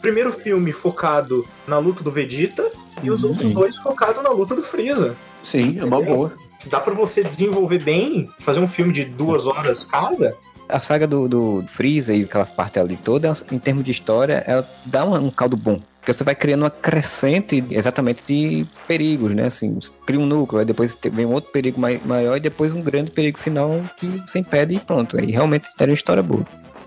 Primeiro filme focado na luta do Vegeta e os Sim. outros dois focados na luta do Freeza. Sim, é uma boa. Dá pra você desenvolver bem, fazer um filme de duas horas cada. A saga do, do Freeza e aquela parte ali toda, em termos de história, ela dá um, um caldo bom. Porque você vai criando uma crescente exatamente de perigos, né? Assim, cria um núcleo, aí depois vem um outro perigo mai- maior e depois um grande perigo final que você impede e pronto. Aí realmente teria uma história boa.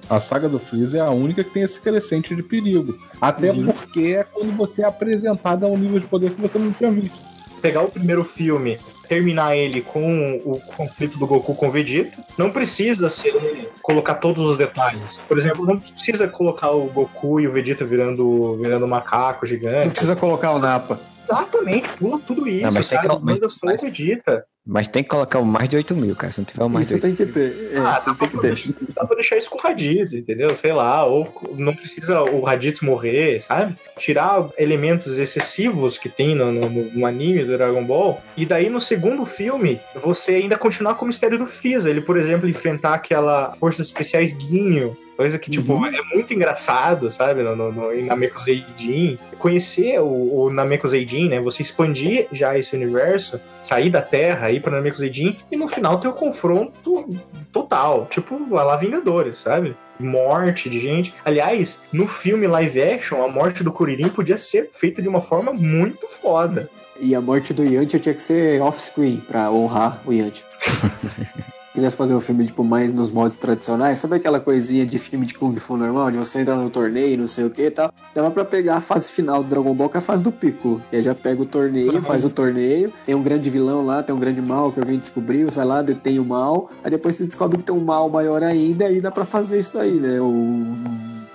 A saga do Freeza é a única que tem esse crescente de perigo. Até porque é quando você é apresentado a um nível de poder que você não tinha visto. Pegar o primeiro filme, terminar ele com o conflito do Goku com o Vegeta. Não precisa ser colocar todos os detalhes. Por exemplo, não precisa colocar o Goku e o Vegeta virando, virando macaco Não gigante. precisa colocar o Napa. Exatamente, pula tudo isso, Não, mas sabe? mas- Manda só o Vegeta. Mas tem que colocar o mais de 8 mil, cara. Se não tiver o mais Isso de 8 tem que ter. É, Ah, isso tem que ter. deixar, dá pra deixar isso com o Raditz, entendeu? Sei lá, ou não precisa o Raditz morrer, sabe? Tirar elementos excessivos que tem no, no- no anime do Dragon Ball, e daí no segundo filme, você ainda continuar com o mistério do Freeza. Ele, por exemplo, enfrentar aquela Forças Especiais Guinho, Coisa que, tipo, Uhum. é muito engraçado, sabe? No, no, no, em Namekusei-jin. Conhecer o, o Namekusei-jin, né? Você expandir já esse universo, sair da Terra, ir pra Namekusei-jin, e no final ter o confronto total. Tipo, a lá Vingadores, sabe? Morte de gente. Aliás, no filme live action, a morte do Kuririn podia ser feita de uma forma muito foda. E a morte do Yantia tinha que ser off-screen pra honrar o Yantia. Se quisesse fazer um filme tipo, mais nos modos tradicionais, sabe aquela coisinha de filme de Kung Fu normal, de você entrar no torneio, não sei o que e tal? Dava pra pegar a fase final do Dragon Ball, que é a fase do Piccolo. E aí já pega o torneio, faz o torneio, tem um grande vilão lá, tem um grande mal que alguém descobriu, você vai lá, detém o mal, aí depois você descobre que tem um mal maior ainda, aí dá pra fazer isso daí, né? O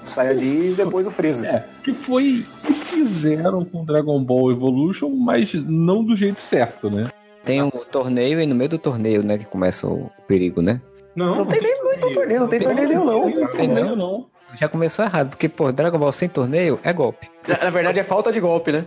Saiyajins e depois o Freeza. É, que foi o que fizeram com Dragon Ball Evolution, mas não do jeito certo, né? Tem um torneio e no meio do torneio, né, que começa o perigo, né? Não, Não tem nem muito torneio, não tem torneio nenhum, não. Tem não? não. Já começou errado, porque, pô, Dragon Ball sem torneio é golpe. Na, na verdade é falta de golpe, né?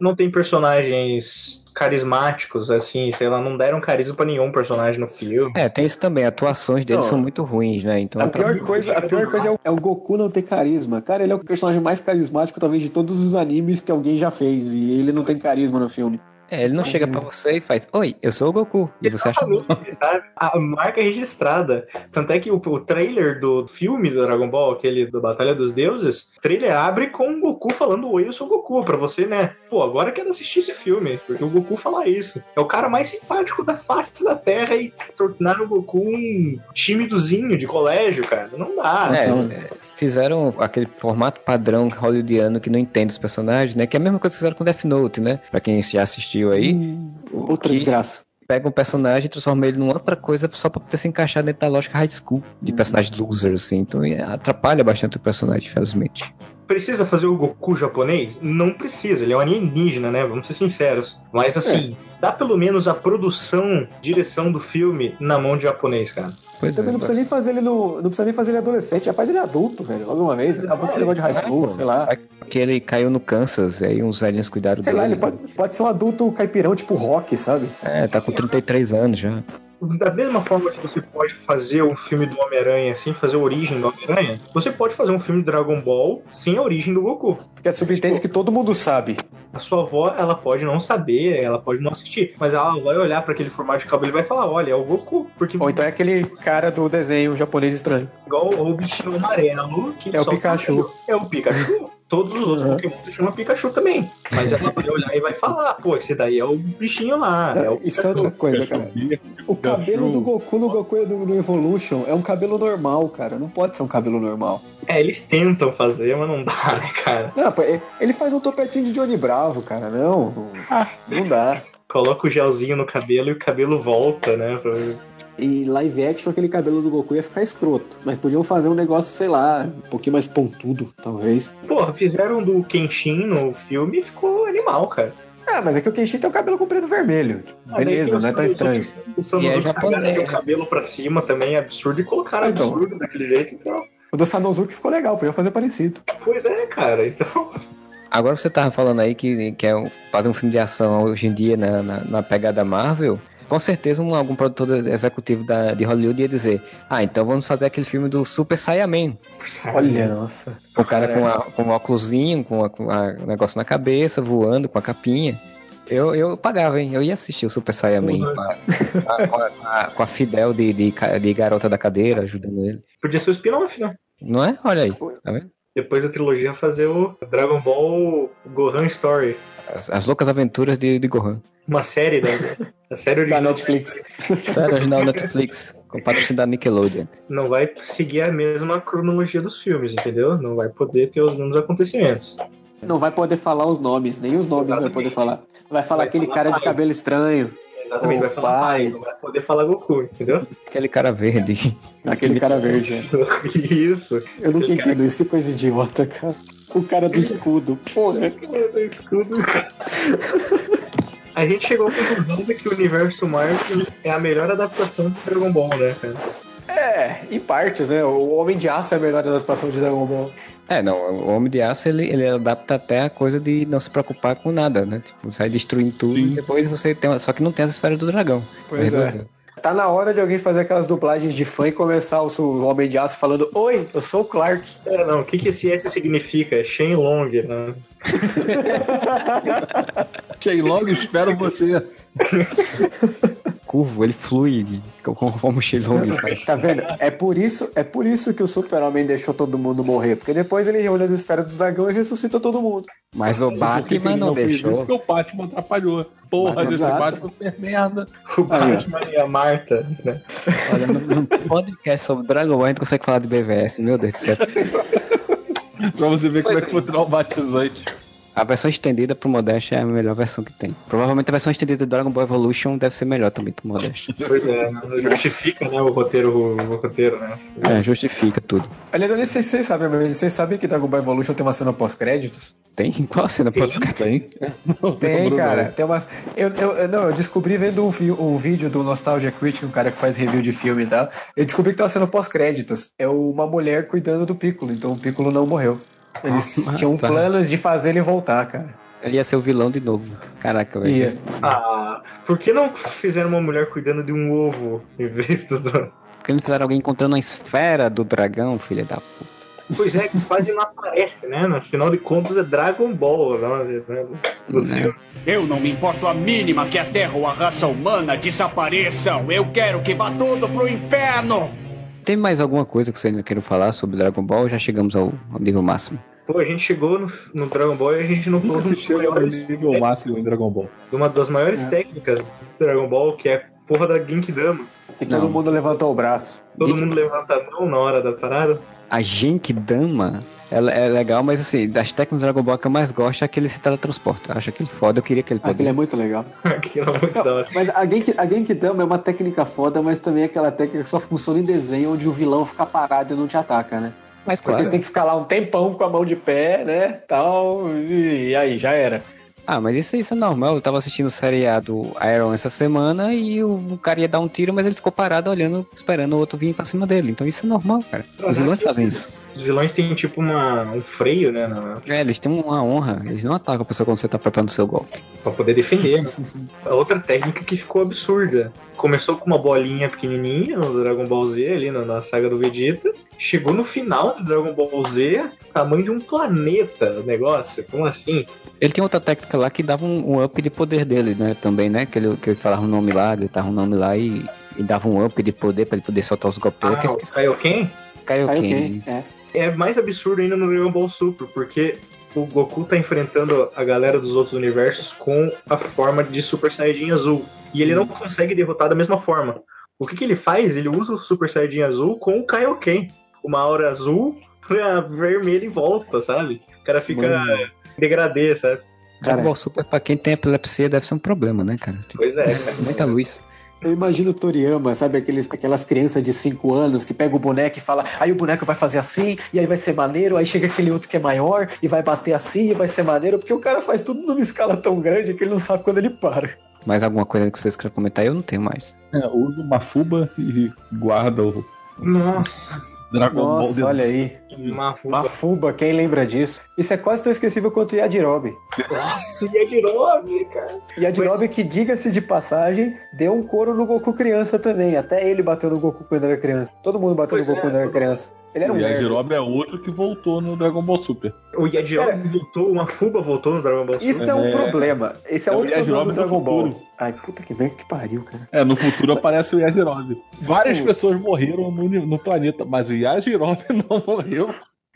Não tem personagens carismáticos, assim, sei lá, não deram carisma pra nenhum personagem no filme. É, tem isso também, atuações deles Não. são muito ruins, né? Então A pior coisa, a pior coisa é o, é o Goku não ter carisma. Cara, ele é o personagem mais carismático, talvez, de todos os animes que alguém já fez. E ele não tem carisma no filme. É, ele não chega pra você e faz, oi, eu sou o Goku. E você acha Exatamente, sabe? A marca é registrada. Tanto é que o, o trailer do filme do Dragon Ball, aquele do Batalha dos Deuses, o trailer abre com o Goku falando Oi, eu sou o Goku, pra você, né? Pô, agora eu quero assistir esse filme, porque o Goku fala isso. É o cara mais simpático da face da Terra e tornaram o Goku um tímidozinho de colégio, cara. Não dá. É, Nossa, é, fizeram aquele formato padrão hollywoodiano que não entende os personagens, né? Que é a mesma coisa que fizeram com Death Note, né? Pra quem já assistiu aí, Outra que- desgraça. pega um personagem e transforma ele numa outra coisa só pra poder se encaixar dentro da lógica high school, de personagem loser, assim. Então é, atrapalha bastante o personagem, infelizmente. Precisa fazer o Goku japonês? Não precisa, ele é um alienígena, né? Vamos ser sinceros. Mas assim, dá pelo menos a produção, direção do filme na mão de japonês, cara. Pois Também é, não precisa nem fazer ele no. Não precisa nem fazer ele adolescente, já faz ele adulto, velho. Logo uma vez. Acabou com esse negócio de high school, sei lá. que ele caiu no Kansas, e aí uns velhinhos cuidaram Sei dele. lá, ele pode, pode ser um adulto caipirão, tipo rock, sabe? É, tá com 33 anos já. Da mesma forma que você pode fazer um filme do Homem-Aranha sem fazer a origem do Homem-Aranha, você pode fazer um filme de Dragon Ball sem a origem do Goku. Porque subentende que todo mundo sabe. A sua avó, ela pode não saber, ela pode não assistir, mas ela vai olhar para aquele formato de cabelo e vai falar: olha, é o Goku. Porque Ou então é aquele cara do desenho japonês estranho. igual o bichinho amarelo que É o Pikachu. É o Pikachu. Todos os outros Uhum. Pokémon se chamam Pikachu também. Mas ela vai olhar e vai falar: pô, esse daí é o bichinho lá. É, o Isso é outra coisa, cara. O cabelo do Goku no Goku no, no Evolution é um cabelo normal, cara. Não pode ser um cabelo normal. É, eles tentam fazer, mas não dá, né, cara? Não, pô, ele faz um topetinho de Johnny Bravo, cara. Não, não, não dá. Coloca o gelzinho no cabelo e o cabelo volta, né? pra- E live action, aquele cabelo do Goku ia ficar escroto. Mas podiam fazer um negócio, sei lá, um pouquinho mais pontudo, talvez. Porra, fizeram do Kenshin no filme e ficou animal, cara. Ah, mas é que o Kenshin tem o cabelo comprido vermelho. Tipo, Ah, beleza, não é tão estranho. O Sanosuke é Sagara japonês, tem o cabelo pra cima também, é absurdo, e colocaram Então. absurdo daquele jeito, então... O do Sanosuke ficou legal, podia fazer parecido. Pois é, cara, então... Agora você tava falando aí que quer um- fazer um filme de ação hoje em dia na, na, na pegada Marvel. Com certeza um, algum produtor executivo da, de Hollywood ia dizer Ah, então vamos fazer aquele filme do Super Saiyaman. Olha, nossa. O cara com, a, com um óculosinho, com, a, com a- um negócio na cabeça, voando, com a capinha. Eu, eu pagava, hein? Eu ia assistir o Super Saiyaman Porra. com a, com a- Fidel de, de, de garota da cadeira ajudando ele. Podia ser o spin-off, né? Não é? Olha aí. Tá vendo? Depois da trilogia fazer o Dragon Ball Gohan Story. As, as loucas aventuras de, de Gohan. Uma série, né? A série Da original Netflix. Sério, original Netflix, com patrocínio da Nickelodeon. não vai seguir a mesma cronologia dos filmes, entendeu? Não vai poder ter os mesmos acontecimentos. Não vai poder falar os nomes, nem os nomes vai Exatamente. poder falar. Vai falar Vai aquele falar cara de pai. cabelo estranho, Exatamente, vai falar pai. não vai poder falar Goku, entendeu? Aquele cara verde. aquele cara verde. Isso, isso. Eu nunca Aquele cara- entendo isso, que coisa idiota, cara. O cara do escudo, porra. Cara do escudo. A gente chegou à conclusão de que o universo Marvel é a melhor adaptação de Dragon Ball, né, cara? É, em partes, né? O Homem de Aço é a melhor adaptação de Dragon Ball. É, não, o Homem de Aço, ele, ele adapta até a coisa de não se preocupar com nada, né? Tipo, sai destruindo tudo Sim. e depois você tem... Só que não tem as esferas do dragão. Pois é. Tá na hora de alguém fazer aquelas dublagens de fã e começar o, o Homem de Aço falando: Oi, eu sou o Clark. Pera, não, o que, que esse S significa? É Shenlong, né? Shenlong, espero você. Curvo, ele flui conforme o Shenlong faz. Tá vendo? É por isso, é por isso que o Super-Homem deixou todo mundo morrer. Porque depois ele reúne as esferas do dragão e ressuscita todo mundo. Mas o Batman não fez isso? deixou. Porque o Batman atrapalhou. Porra, Batman, desse exato. Batman fez merda. O Batman e a Marta, né? Olha, no, no podcast sobre Dragon Ball a gente consegue falar de BVS, meu Deus do céu. Pra você ver como é que foi traumatizante. A versão estendida pro Modeste é a melhor versão que tem. Provavelmente a versão estendida do Dragon Ball Evolution deve ser melhor também pro Modeste. Pois é, justifica né, o roteiro, o roteiro, né? É, justifica tudo. Aliás, eu nem sei se vocês sabem, mas vocês sabem que Dragon Ball Evolution tem uma cena pós-créditos? Tem? Qual a cena pós Tem? Tem, cara. não. Tem umas. Eu, eu, eu- não, eu descobri vendo um, um vídeo do Nostalgia Critic, um cara que faz review de filme e tal. Eu descobri que tem uma cena pós-créditos. É uma mulher cuidando do Piccolo, então o Piccolo não morreu. Eles Ah, tinham tá. planos de fazer ele voltar, cara. Ele ia ser o vilão de novo. Caraca, velho. Ia. Ah, por que não fizeram uma mulher cuidando de um ovo em vez do. Porque não fizeram alguém encontrando a esfera do dragão, filha da puta. Pois é, que quase não aparece, né? No final de contas é Dragon Ball, não, né? Do Né? Eu não me importo a mínima que a Terra ou a raça humana desapareçam. Eu quero que vá tudo pro inferno. Tem mais alguma coisa que vocês não queiram falar sobre Dragon Ball? Já chegamos ao, ao nível máximo. Pô, a gente chegou no, no Dragon Ball e a gente não falou maiores nível máximo em Dragon Ball. uma das maiores técnicas do Dragon Ball, que é a porra da Genkidama. E todo mundo levantou o braço. Todo mundo levanta a mão na hora da parada. A Genkidama ela é legal, mas assim, das técnicas do Dragon Ball que eu mais gosto é aquele se teletransporta. Eu acho aquele foda, eu queria aquele Aquele poder. é muito legal. Aquilo é muito da hora. Mas a Genki, a Genkidama é uma técnica foda, mas também é aquela técnica que só funciona em desenho, onde o vilão fica parado e não te ataca, né? Mas Porque claro. você tem que ficar lá um tempão com a mão de pé, né? Tal, e aí, já era. Ah, mas isso, isso é normal. Eu tava assistindo o seriado Iron essa semana e o, o cara ia dar um tiro, mas ele ficou parado olhando, esperando o outro vir pra cima dele. Então isso é normal, cara. Os vilões fazem isso. Os vilões têm tipo uma, um freio, né? na- É, eles têm uma honra. Eles não atacam a pessoa quando você tá preparando o seu golpe. Pra poder defender. né? A outra técnica que ficou absurda. Começou com uma bolinha pequenininha no Dragon Ball Z, ali na, na saga do Vegeta. Chegou no final do Dragon Ball Z, tamanho de um planeta o negócio. Como assim? Ele tem outra técnica lá que dava um, um up de poder dele, né? Também, né? Que ele, que ele falava um nome lá, gritava um nome lá e, e dava um up de poder pra ele poder soltar os golpes. Ah, que o Kaioken? Quem? ok, é. É mais absurdo ainda no Dragon Ball Super, porque o Goku tá enfrentando a galera dos outros universos com a forma de Super Saiyajin azul. E ele não consegue derrotar da mesma forma. O que, que ele faz? Ele usa o Super Saiyajin azul com o Kaioken. Uma aura azul pra vermelho em volta, sabe? O cara fica Mano. degradê, sabe? Dragon. Ball Super, pra quem tem epilepsia, deve ser um problema, né, cara? Tem Pois é, cara. muita luz. Eu imagino o Toriyama, sabe? Aqueles, aquelas crianças de 5 anos que pega o boneco e fala, aí o boneco vai fazer assim, e aí vai ser maneiro, aí chega aquele outro que é maior e vai bater assim e vai ser maneiro, porque o cara faz tudo numa escala tão grande que ele não sabe quando ele para. Mais alguma coisa que vocês querem comentar? Eu não tenho mais. É, usa uma fuba e guarda o Nossa, Dragon Ball Nossa, dentro. olha aí. uma Mafuba, quem lembra disso? Isso é quase tão esquecível quanto o Yajirobe. Nossa, o Yajirobe, cara. Yajirobe que, diga-se de passagem, deu um couro no Goku criança também. Até ele bateu no Goku quando era criança. Todo mundo bateu Pois no Goku é, quando era todo criança. Ele era um E a merda. Jirobe é outro que voltou no Dragon Ball Super. O Yajirobe Cara, voltou, uma fuba voltou no Dragon Ball Super. Isso é um É. problema. Esse é, É o outro problema Yajirobe do Dragon Ball. Ai, puta que merda que pariu, cara. É, no futuro aparece o Yajirobe. Várias pessoas morreram no, no planeta, mas o Yajirobe não morreu.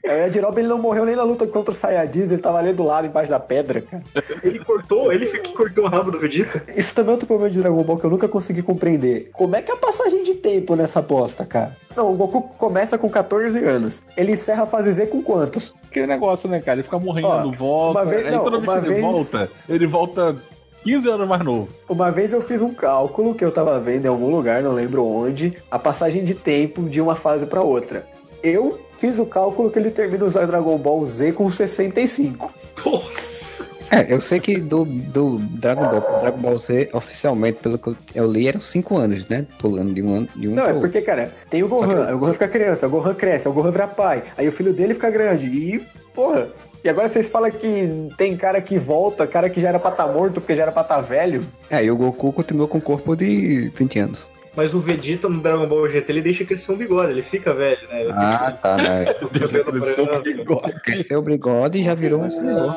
É, o Yajirobe ele não morreu nem na luta contra o Saiyajins, ele tava ali do lado, embaixo da pedra, cara. Ele cortou, ele que cortou o rabo do Vegeta. Isso também é outro problema de Dragon Ball que eu nunca consegui compreender. Como é que é a passagem de tempo nessa bosta, cara? Não, o Goku começa com 14 anos. Ele encerra a fase Z com quantos? Aquele negócio, né, cara? Ele fica morrendo, Ó, volta. uma vez- aí não, toda vez uma que ele vez- volta, ele volta 15 anos mais novo. Uma vez eu fiz um cálculo que eu tava vendo em algum lugar, não lembro onde, a passagem de tempo de uma fase pra outra. Eu fiz o cálculo que ele termina usar Dragon Ball Z com 65. Nossa! É, eu sei que do, do Dragon Ball pro Dragon Ball Z, oficialmente, pelo que eu, li, eram 5 anos, né? Pulando de um ano de um Não, é porque, cara, tem o que- Gohan, aí o Gohan fica criança, o Gohan cresce, o Gohan vira pai, aí o filho dele fica grande, e, porra. E agora vocês falam que tem cara que volta, cara que já era pra estar morto porque já era pra estar velho. É, e o Goku continuou com o corpo de 20 anos. Mas o Vegeta no Dragon Ball GT ele deixa crescer um bigode, ele fica velho, né? Ele Ah, tá, né? o Cresceu um branco. bigode. Cresceu o bigode e já virou um senhor.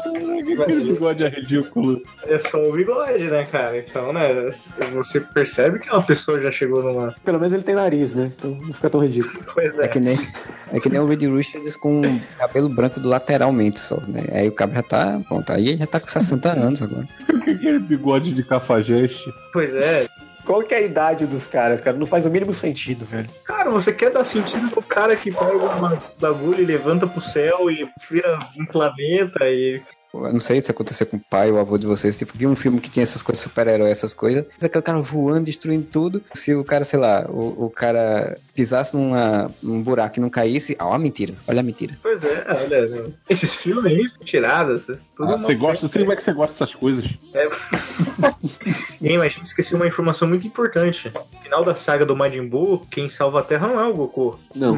Aquele bigode é ridículo. É só o bigode, né, cara? Então, né, você percebe que uma pessoa já chegou numa. Pelo menos ele tem nariz, né? Então não fica tão ridículo. Pois É é. que nem, é que nem o Reed Richards com cabelo branco do lateralmente só, né? Aí o cabra já tá, pronto, aí ele já tá com 60 anos agora. Aquele bigode de cafajeste. Pois é. Qual que é a idade dos caras, cara? Não faz o mínimo sentido, velho. Cara, você quer dar sentido pro cara que pega uma bagulho e levanta pro céu e vira um planeta e. Eu não sei se aconteceu com o pai ou avô de vocês. Tipo, vi um filme que tinha essas coisas, super-herói, essas coisas. Mas aquele cara voando, destruindo tudo. Se o cara, sei lá, o, o cara pisasse numa, num buraco e não caísse. Ah, ó, mentira. Olha a mentira. Pois é, olha. né? Esses filmes aí, tiradas, tudo Ah, você gosta, eu sei como é que você gosta dessas coisas. É. Hein, mas a gente esqueceu uma informação muito importante. No final da saga do Majin Buu, quem salva a Terra não é o Goku. Não.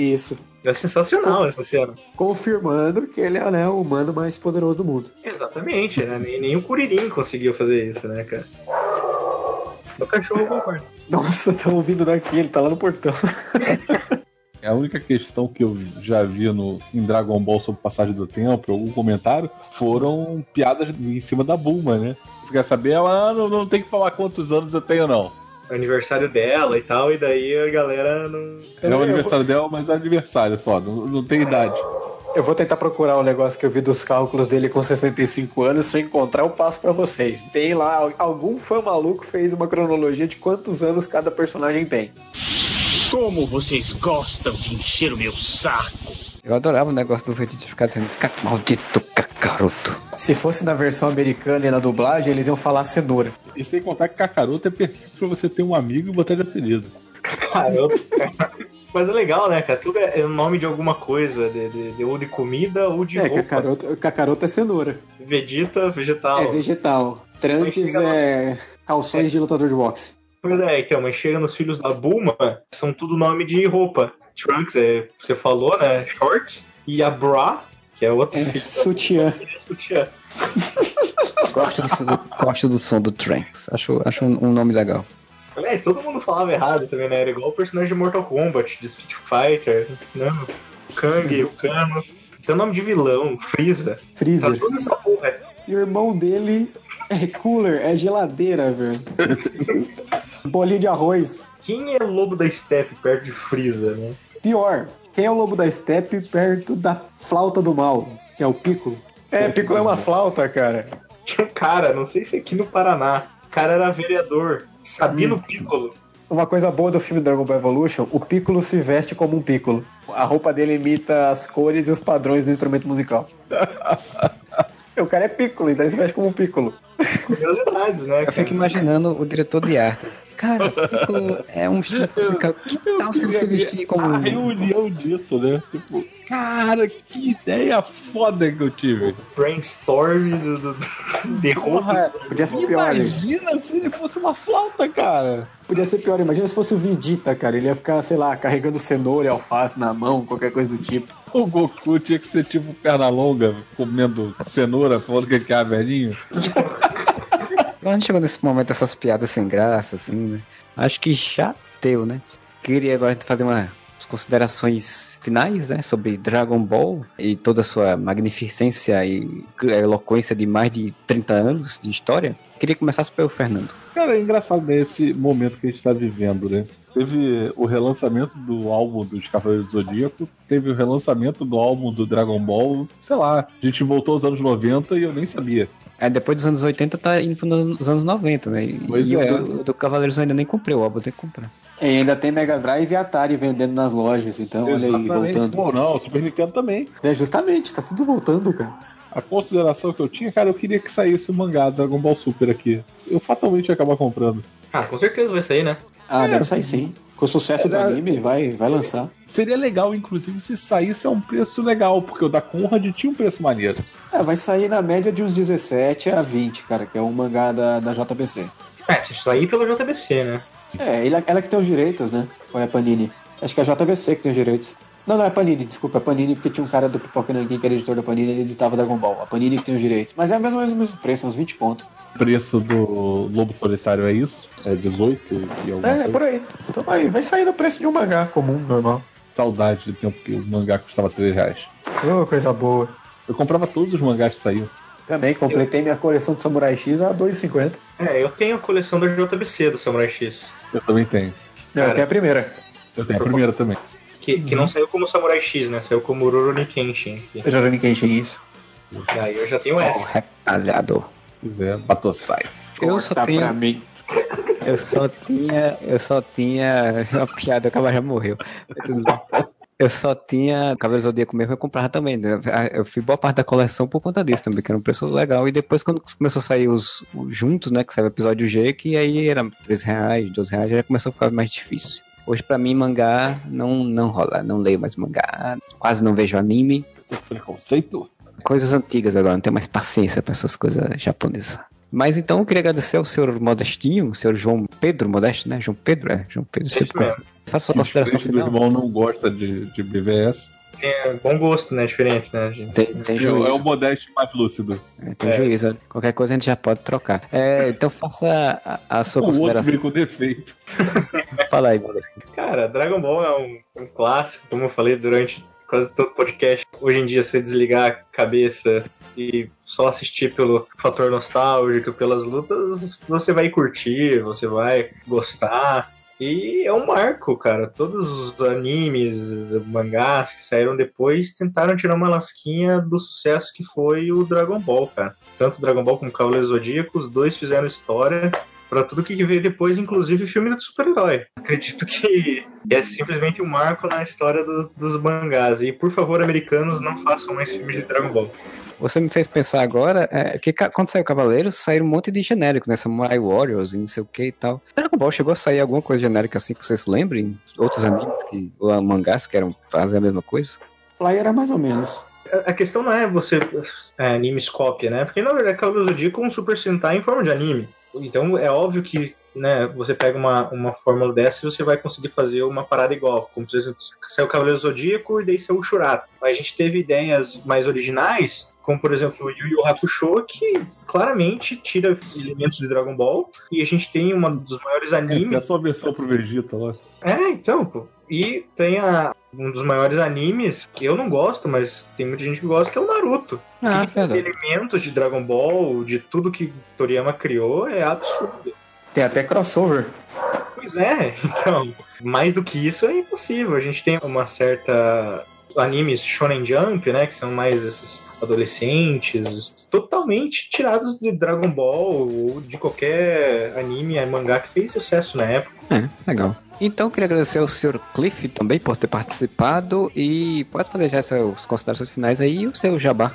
Isso. É sensacional essa cena. Confirmando que ele é né, o humano mais poderoso do mundo. Exatamente, né? Nem, nem o Kuririn conseguiu fazer isso, né, cara? Meu cachorro concorda. Nossa, tá ouvindo daqui, ele tá lá no portão. É a única questão que eu já vi no, em Dragon Ball sobre passagem do tempo, algum comentário, foram piadas em cima da Bulma, né? Você quer saber? Ela ah, não, não tem que falar quantos anos eu tenho, não. O aniversário dela e tal, e daí a galera não. É o aniversário dela, mas é aniversário só, não, não tem idade. Eu vou tentar procurar o negócio que eu vi dos cálculos dele com 65 anos. Se eu encontrar, eu passo pra vocês. Tem lá, algum fã maluco fez uma cronologia de quantos anos cada personagem tem. Como vocês gostam de encher o meu saco. Eu adorava o negócio do Vegeta ficar dizendo "Ca- maldito Kakaroto. Se fosse na versão americana e na dublagem, eles iam falar cenoura. E sem contar que Kakaroto é perfeito pra você ter um amigo e botar de apelido. Caramba. Mas é legal, né, cara? Tudo é o nome de alguma coisa, de, de- de- ou de comida ou de É, roupa. cacaroto, cacaroto é cenoura. Vegeta, vegetal. É vegetal. Trunks é calções de lutador de boxe. Pois é, então, mas chega nos filhos da Bulma, são tudo nome de roupa. Trunks, é, você falou, né? Shorts. E a Bra, que é outra É, sutiã. sutiã. Gosto do, gosto do som do Trunks. Acho, acho um, um nome legal. Aliás, todo mundo falava errado também, né? Era igual o personagem de Mortal Kombat, de Street Fighter, né? O Kang, o Kano. Tem o nome de vilão, Freeza. Tá Freezer. toda essa porra. E o irmão dele é cooler, é geladeira, velho. Bolinha de arroz. Quem é lobo da steppe perto de Freeza, né? Pior, quem é o lobo da steppe perto da flauta do mal? Que é o Piccolo. É, Piccolo é uma flauta, cara. Tinha um cara, não sei se aqui no Paraná, o cara era vereador, Sabino Hum. Piccolo. Uma coisa boa do filme Dragon Ball Evolution, o Piccolo se veste como um Piccolo. A roupa dele imita as cores e os padrões do instrumento musical. o cara é Piccolo, então ele se veste como um Piccolo. Curiosidades, né? Eu cara? fico imaginando o diretor de arte. Cara, Piccolo é um instrumento musical. Que tal se ele se vestir como A reunião disso, né? Tipo, cara, que ideia foda que eu tive. Brainstorm do, do, de roupa. Porra, Podia ser pior, imagina se ele fosse uma flauta, cara. Podia ser pior, imagina se fosse o Vegeta, cara. Ele ia ficar, sei lá, carregando cenoura e alface na mão, qualquer coisa do tipo. O Goku tinha que ser tipo perna longa, comendo cenoura, falando que ele é velhinho. A gente chegou nesse momento dessas piadas sem graça, assim, né? Acho que já deu, né? Queria agora fazer uma considerações finais, né, sobre Dragon Ball e toda a sua magnificência e eloquência de mais de 30 anos de história. Queria que começasse pelo Fernando. Cara, é engraçado né, esse momento que a gente tá vivendo, né? Teve o relançamento do álbum dos Cavaleiros do Zodíaco, teve o relançamento do álbum do Dragon Ball, sei lá, a gente voltou aos anos 90 e eu nem sabia. Aí depois dos anos 80 tá indo pros anos 90, né? E, Pois e é. o do, o do Cavaleiros ainda nem comprei, o álbum tem que comprar. E ainda tem Mega Drive e Atari vendendo nas lojas, então olha aí, voltando. Pô, não, o Super Nintendo também. É, justamente, tá tudo voltando, cara. A consideração que eu tinha, cara, eu queria que saísse o mangá do Dragon Ball Super aqui. Eu fatalmente ia acabar comprando. Ah, com certeza vai sair, né? Ah, É. deve sair sim. Com o sucesso do É, anime, vai, vai lançar. Seria legal, inclusive, se saísse a um preço legal, porque o da Conrad tinha um preço maneiro. É, vai sair na média de uns 17 a 20, cara, que é um mangá da, da JBC. É, se sair pelo JBC, né? É, ele- ela que tem os direitos, né? Ou é a Panini? Acho que é a JBC que tem os direitos. Não, não é Panini, desculpa, é Panini porque tinha um cara do Pipoca Nanquim que era editor da Panini ele editava Dragon Ball. A Panini que tem os direitos. Mas é mais ou menos o mesmo preço, uns 20 conto. O preço do Lobo Solitário é isso? É 18 e alguma É, é coisa? por aí. Então vai, vai sair no preço de um mangá comum, normal. Saudade do tempo que o mangá custava 3 reais. Ô, coisa boa. Eu comprava todos os mangás que saíam. Também completei minha coleção de Samurai X a R$ 2,50. É, eu tenho a coleção da JBC do Samurai X. Eu também tenho. Eu Cara. até a primeira. Eu tenho a primeira também. Que, que não saiu como Samurai X, né? Saiu como Rurouni Kenshin. Eu já vi Kenshin isso. E aí eu já tenho essa. retalhado. Se quiser, Batosai. Eu só tenho. pra mim. Eu só tinha. Eu só tinha. Uma piada, o cara já morreu. Mas tudo bem. Eu só tinha Cavaleiro Zodíaco mesmo, eu comprava também. né? Eu fui boa parte da coleção por conta disso também, que era um preço legal. E depois, quando começou a sair os, os juntos, né? Que saiu o episódio G, que aí era 13 reais, 12 reais, já começou a ficar mais difícil. Hoje, pra mim, mangá não, não rola. Não leio mais mangá, quase não vejo anime. Preconceito? Coisas antigas agora, não tenho mais paciência pra essas coisas japonesas. Mas então eu queria agradecer ao senhor Modestinho, o senhor João Pedro Modesto, né? João Pedro, é, João Pedro. Sempre mesmo. Faça sua consideração final. irmão não gosta de, de BVS. Tem é, bom gosto, né? Diferente, né, gente? Tem, tem É, o- é o juízo. Modeste mais lúcido. É, tem É. juízo. Qualquer coisa a gente já pode trocar. É, então faça a, a sua O outro consideração. vem com defeito. Fala aí, Modesto. Cara, Dragon Ball é um, um clássico, como eu falei durante quase todo podcast. Hoje em dia, você desligar a cabeça e só assistir pelo fator nostálgico, pelas lutas, você vai curtir, você vai gostar. E é um marco, cara. Todos os animes, mangás que saíram depois tentaram tirar uma lasquinha do sucesso que foi o Dragon Ball, cara. Tanto Dragon Ball como Cavaleiro Zodíaco, os dois fizeram história pra tudo que veio depois, inclusive o filme do super-herói. Acredito que é simplesmente um marco na história do- dos mangás. E por favor, americanos, não façam mais filmes de Dragon Ball. Você me fez pensar agora, é, que quando saiu Cavaleiros, saíram um monte de genérico, né? Samurai Warriors e não sei o que e tal. Dragon Ball chegou a sair alguma coisa genérica assim que vocês se lembrem? Outros animes que, ou mangás que eram fazer a mesma coisa? Fly era mais ou menos. A- questão não é você é, animes cópia, né? Porque na verdade Cavaleiro do Zodíaco é um Super Sentai em forma de anime. Então é óbvio que né, você pega uma, uma fórmula dessa e você vai conseguir fazer uma parada igual. Como por exemplo, saiu o Cavaleiro Zodíaco e daí saiu o Shurato. Mas a gente teve ideias mais originais, como por exemplo o Yu Yu Hakusho, que claramente tira elementos de Dragon Ball. E a gente tem um dos maiores É, tem a animes sua versão pro Vegeta lá. É, então, pô. E tem a, um dos maiores animes, que eu não gosto, mas tem muita gente que gosta, que é o Naruto. Ah, que tem verdade. elementos de Dragon Ball, de tudo que Toriyama criou, é absurdo. Tem até crossover. Pois é, então, mais do que isso é impossível. A gente tem uma certa animes Shonen Jump, né, que são mais esses adolescentes, totalmente tirados de Dragon Ball ou de qualquer anime, mangá que fez sucesso na época. É, legal. Então, queria agradecer ao Sr. Cliff também por ter participado e pode fazer já suas considerações finais aí e o seu jabá.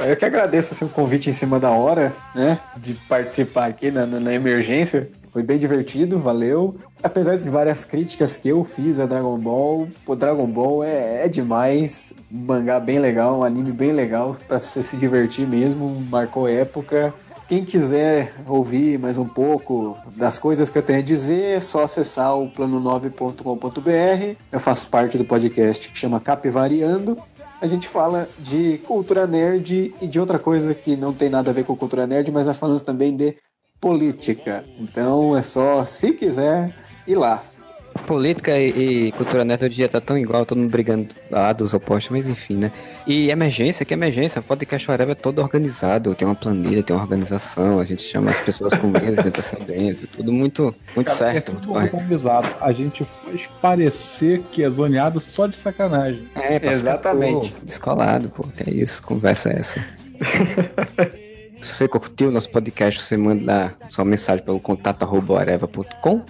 Eu que agradeço assim, o convite em cima da hora, né? De participar aqui na, na- na emergência. Foi bem divertido, valeu. Apesar de várias críticas que eu fiz a Dragon Ball, o Dragon Ball é, é demais. Um mangá bem legal, um anime bem legal, pra você se divertir mesmo, marcou época. Quem quiser ouvir mais um pouco das coisas que eu tenho a dizer, é só acessar o plano9.com.br. Eu faço parte do podcast que chama Capivariando a gente fala de cultura nerd e de outra coisa que não tem nada a ver com cultura nerd, mas nós falamos também de política. Então é só, se quiser, ir lá. Política e, e cultura nerd hoje em dia tá tão igual, todo mundo brigando lá dos opostos, mas enfim, né? E emergência, que emergência? Podcast Whatever é todo organizado, tem uma planilha, tem uma organização, a gente chama as pessoas com menos de antecedência, tudo muito, muito Cara, é certo, muito tudo correto. organizado. A gente faz parecer que é zoneado só de sacanagem. É, Exatamente. pô, descolado, pô, que é isso, conversa é essa. Se você curtiu o nosso podcast, você manda sua mensagem pelo contato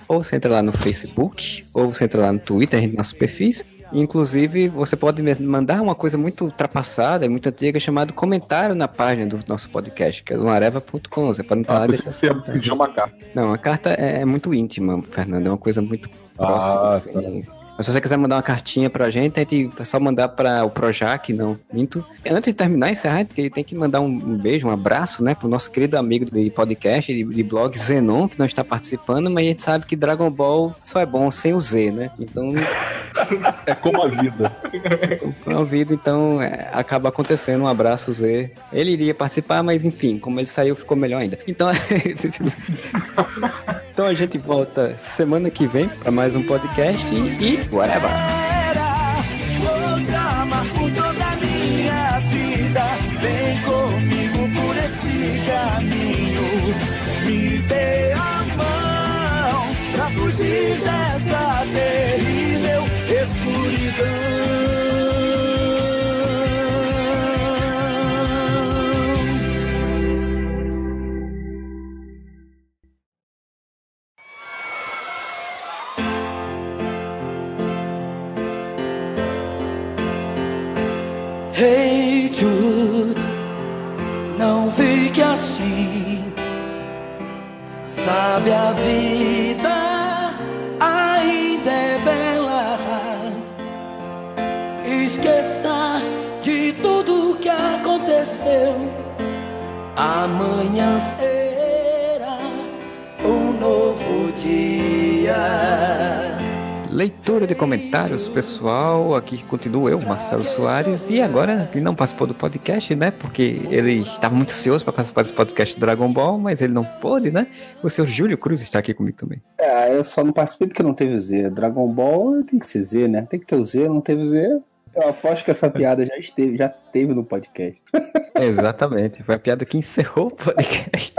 ou você entra lá no Facebook, ou você entra lá no Twitter, a gente nossos perfis. Inclusive, você pode mandar uma coisa muito ultrapassada e muito antiga chamada comentário na página do nosso podcast, que é no areva.com. Você pode entrar lá Ah, e por deixar você pedir uma carta. Não, a carta é, é muito íntima, Fernando. É uma coisa muito próxima. Ah, assim. Mas se você quiser mandar uma cartinha pra gente, a gente é só mandar para o Projac, não, minto. Antes de terminar, encerrar, porque tem que mandar um, beijo, um abraço, né, pro nosso querido amigo de podcast, de, de blog Zenon, que não está participando, mas a gente sabe que Dragon Ball só é bom sem o Z, né? Então, É como a vida. Com a vida, então é, acaba acontecendo. Um abraço, Zé. Ele iria participar, mas enfim, como ele saiu, ficou melhor ainda. Então, então a gente volta semana que vem para mais um podcast e whatever. Hey Jude, não fique assim. Sabe a vida ainda é bela. Esqueça de tudo que aconteceu. Amanhã será um novo dia. Leitura de comentários, pessoal. Aqui continua eu, Marcelo Soares. E agora, ele não participou do podcast, né? Porque ele estava muito ansioso para participar desse podcast Dragon Ball, mas ele não pôde, né? O seu Júlio Cruz está aqui comigo também. É, eu só não participei porque não teve Z. Dragon Ball tem que ser Z, né? Tem que ter o Z, não teve Z. Eu aposto que essa piada já esteve, já teve no podcast. Exatamente. Foi a piada que encerrou o podcast.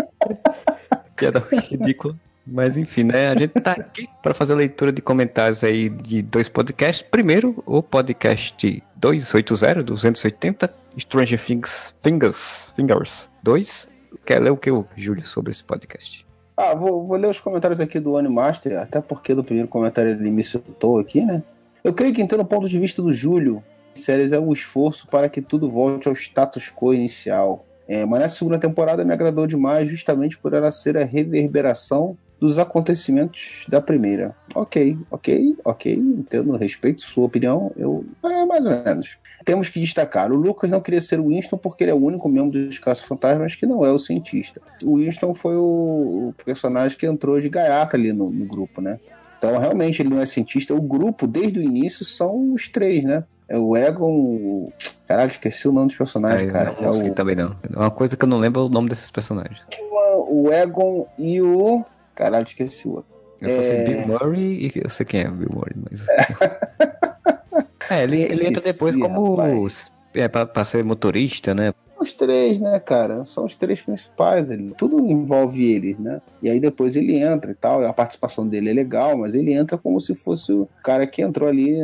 piada ridícula. Mas enfim, né? A gente tá aqui para fazer a leitura de comentários aí de dois podcasts. Primeiro, o podcast 280, 280, Stranger Things Fingers, Fingers 2. Quer ler o que, Júlio, sobre esse podcast? Ah, vou, vou ler os comentários aqui do Animaster, até porque do primeiro comentário ele me citou aqui, né? Eu creio que, então, no ponto de vista do Júlio, séries é um esforço para que tudo volte ao status quo inicial. É, mas na segunda temporada me agradou demais, justamente por ela ser a reverberação dos acontecimentos da primeira. Ok, ok, ok, entendo, respeito sua opinião, eu. É, mais ou menos. Temos que destacar: o Lucas não queria ser o Winston porque ele é o único membro dos Caça-Fantasmas que não é o cientista. O Winston foi o, personagem que entrou de gaiata ali no, no grupo, né? Então, realmente, ele não é cientista. O grupo, desde o início, são os três, né? É o Egon. O... Caralho, esqueci o nome dos personagens, Ah, cara. não, não é sei o... também não. É uma coisa que eu não lembro é o nome desses personagens. o Egon e o. Caralho, esqueci o outro. Eu só sei É. Bill Murray e eu sei quem é Bill Murray, mas. é, ele, ele entra depois como. rapaz. É, pra, pra ser motorista, né? Os três, né, cara? São os três principais ali. Tudo envolve eles, né? E aí depois ele entra e tal. A participação dele é legal, mas ele entra como se fosse o cara que entrou ali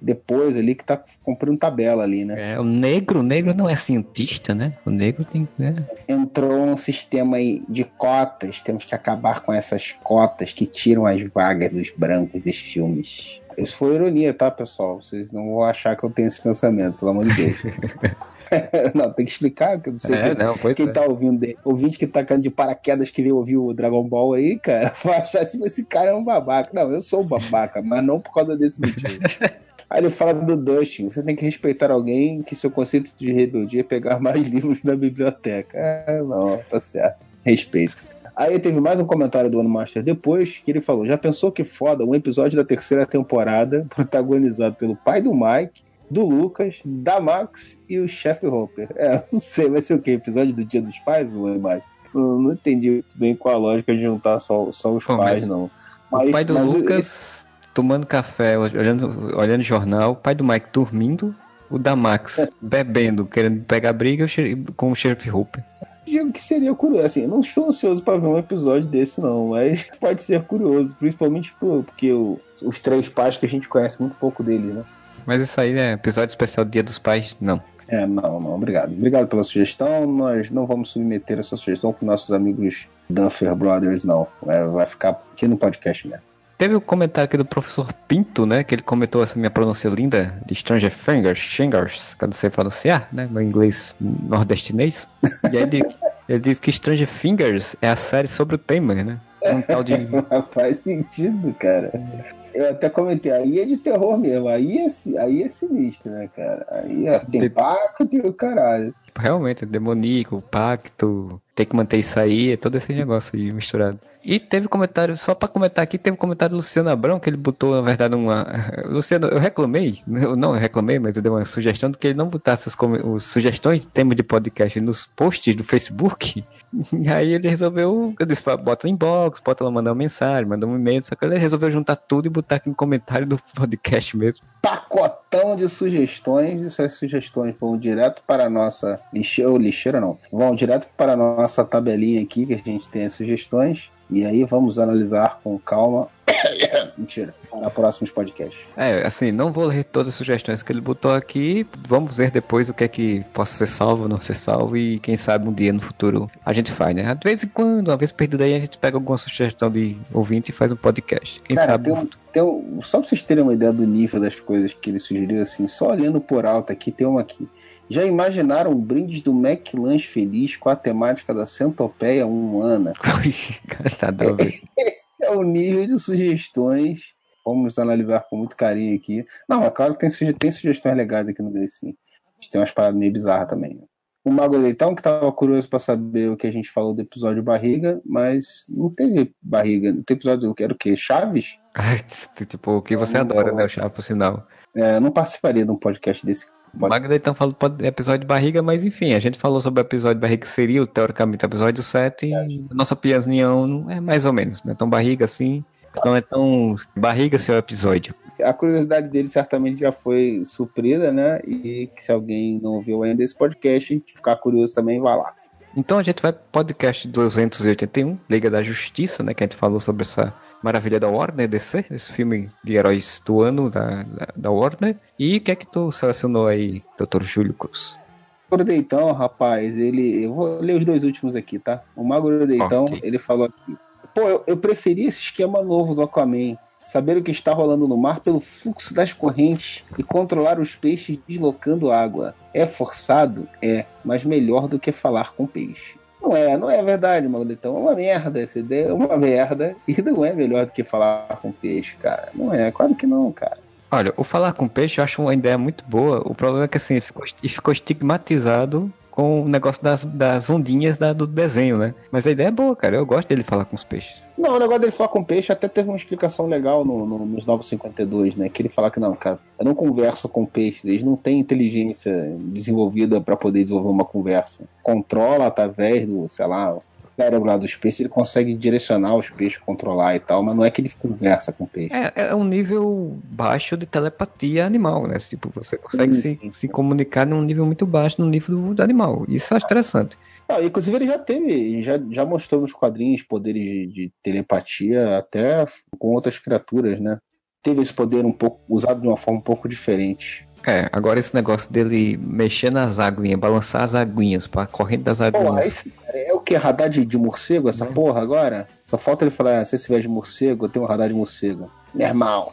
depois ali, que tá cumprindo tabela ali, né? É, o negro, o negro não é cientista, né? O negro tem. Né? Entrou num sistema aí de cotas. Temos que acabar com essas cotas que tiram as vagas dos brancos dos filmes. Isso foi ironia, tá, pessoal? Vocês não vão achar que eu tenho esse pensamento, pelo amor de Deus. não, tem que explicar, porque eu não sei É, quem, não, quem é. tá ouvindo, ouvinte que tá caindo de paraquedas que veio ouvir o Dragon Ball aí, cara, vai achar se esse cara é um babaca. Não, eu sou um babaca, mas não por causa desse motivo. Aí ele fala do Dustin, você tem que respeitar alguém que seu conceito de rebeldia é pegar mais livros na biblioteca. Ah, não, tá certo. Respeito. Aí teve mais um comentário do Ano Master depois, que ele falou: já pensou que foda um episódio da terceira temporada, protagonizado pelo pai do Mike, do Lucas, da Max e o chefe Hopper. É, não sei, vai ser o quê? Episódio do Dia dos Pais, o Ano Master? Não, não entendi muito bem qual a lógica de juntar só, só os Pô, pais, mas não. o pai do mas Lucas tomando café, olhando, olhando jornal, o pai do Mike dormindo, o da Max bebendo, querendo pegar briga com o Sheriff Hooper. digo que seria curioso. Assim, eu não estou ansioso para ver um episódio desse, não, mas pode ser curioso, principalmente por- porque os três pais que a gente conhece muito pouco deles, né? Mas isso aí é episódio especial Dia dos Pais? Não. É, não, não, obrigado. Obrigado pela sugestão. Nós não vamos submeter essa sugestão com nossos amigos Duffer Brothers, não. É, vai ficar aqui no podcast mesmo. Teve o comentário aqui do professor Pinto, né? Que ele comentou essa minha pronúncia linda de Stranger Fingers, Fingers, que eu não sei pronunciar, né? Meu inglês nordestinês. E aí ele, ele diz que Stranger Fingers é a série sobre o Temer, né? Um tal de. Faz sentido, cara. Eu até comentei, aí é de terror mesmo, aí é, aí é sinistro, né, cara? Aí é, tem De- pacto e o caralho. Realmente, demoníaco, pacto. tem que manter isso aí, é todo esse negócio aí misturado. E teve comentário, só pra comentar aqui, teve comentário do Luciano Abrão, que ele botou, na verdade, uma. Luciano, eu reclamei, eu não reclamei, mas eu dei uma sugestão de que ele não botasse os, os sugestões de tema de podcast nos posts do Facebook. E aí ele resolveu, eu disse, bota no inbox, bota lá mandar uma mensagem, mandar um e-mail, só que ele resolveu juntar tudo e botar aqui no comentário do podcast mesmo. Pacotão de sugestões. Essas sugestões vão direto para a nossa lixeira, ou lixeira não, vão direto para a nossa tabelinha aqui, que a gente tem as sugestões. E aí vamos analisar com calma. Mentira. Para próximos podcasts. É, assim, não vou ler todas as sugestões que ele botou aqui. Vamos ver depois o que é que possa ser salvo ou não ser salvo. E quem sabe um dia no futuro a gente faz, né? De vez em quando, uma vez perdido aí, a gente pega alguma sugestão de ouvinte e faz um podcast. Quem Cara, sabe. tem um- tem um- só pra vocês terem uma ideia do nível das coisas que ele sugeriu, assim, só olhando por alto aqui, tem uma aqui. Já imaginaram brindes do McLanche Feliz com a temática da centopeia humana? A ver. é o nível de sugestões. Vamos analisar com muito carinho aqui. Não, é claro que tem, suge- tem sugestões legais aqui no gente tem umas paradas meio bizarras também. né? O Mago Leitão, que tava curioso pra saber o que a gente falou do episódio barriga, mas não teve barriga. Não teve episódio, era o quê? Chaves? Tipo, o que você adora, né? O chá, por sinal. É, eu não participaria de um podcast desse. O Magda então falou do episódio de barriga, mas enfim, a gente falou sobre o episódio de barriga que seria, teoricamente, o episódio 7, e a nossa opinião não é mais ou menos, não é tão barriga assim, não é tão barriga seu episódio. A curiosidade dele certamente já foi suprida, né? E que se alguém não ouviu ainda esse podcast ficar curioso também, vá lá. Então a gente vai pro podcast 281, Liga da Justiça, né? Que a gente falou sobre essa maravilha da Warner DC, esse filme de heróis do ano da, da, da Warner. E o que é que tu selecionou aí, Dr. Júlio Cruz? Magro Deitão, rapaz, ele. Eu vou ler os dois últimos aqui, tá? O Magro Deitão, Ok. ele falou aqui. Pô, eu, eu preferi esse esquema novo do Aquaman. Saber o que está rolando no mar pelo fluxo das correntes e controlar os peixes deslocando água. É forçado? É, mas melhor do que falar com peixe. Não é, não é verdade, Magdetão. É uma merda essa ideia, é uma merda. E não é melhor do que falar com peixe, cara. Não é, claro que não, cara. Olha, o falar com peixe eu acho uma ideia muito boa. O problema é que assim, ficou estigmatizado com o negócio das, das ondinhas da- do desenho, né? Mas a ideia é boa, cara. Eu gosto dele falar com os peixes. Não, o negócio dele falar com peixe até teve uma explicação legal no, no, nos 952, né? Que ele fala que não, cara, eu não converso com peixes, eles não têm inteligência desenvolvida para poder desenvolver uma conversa. Controla através do, sei lá, cérebro lá dos peixes, ele consegue direcionar os peixes, controlar e tal, mas não é que ele conversa com peixe. É, é um nível baixo de telepatia animal, né? Tipo, você consegue se, se comunicar num nível muito baixo, no nível do, do animal. Isso acho interessante. Ah, inclusive ele já teve, já, já mostrou nos quadrinhos poderes de, de telepatia até com outras criaturas, né? Teve esse poder um pouco usado de uma forma um pouco diferente. É, agora esse negócio dele mexer nas aguinhas, balançar as aguinhas, pra corrente das aguinhas. esse cara é o que? Radar de, de morcego, essa porra agora? Só falta ele falar, ah, se você tiver de morcego, eu tenho um radar de morcego. Meu irmão.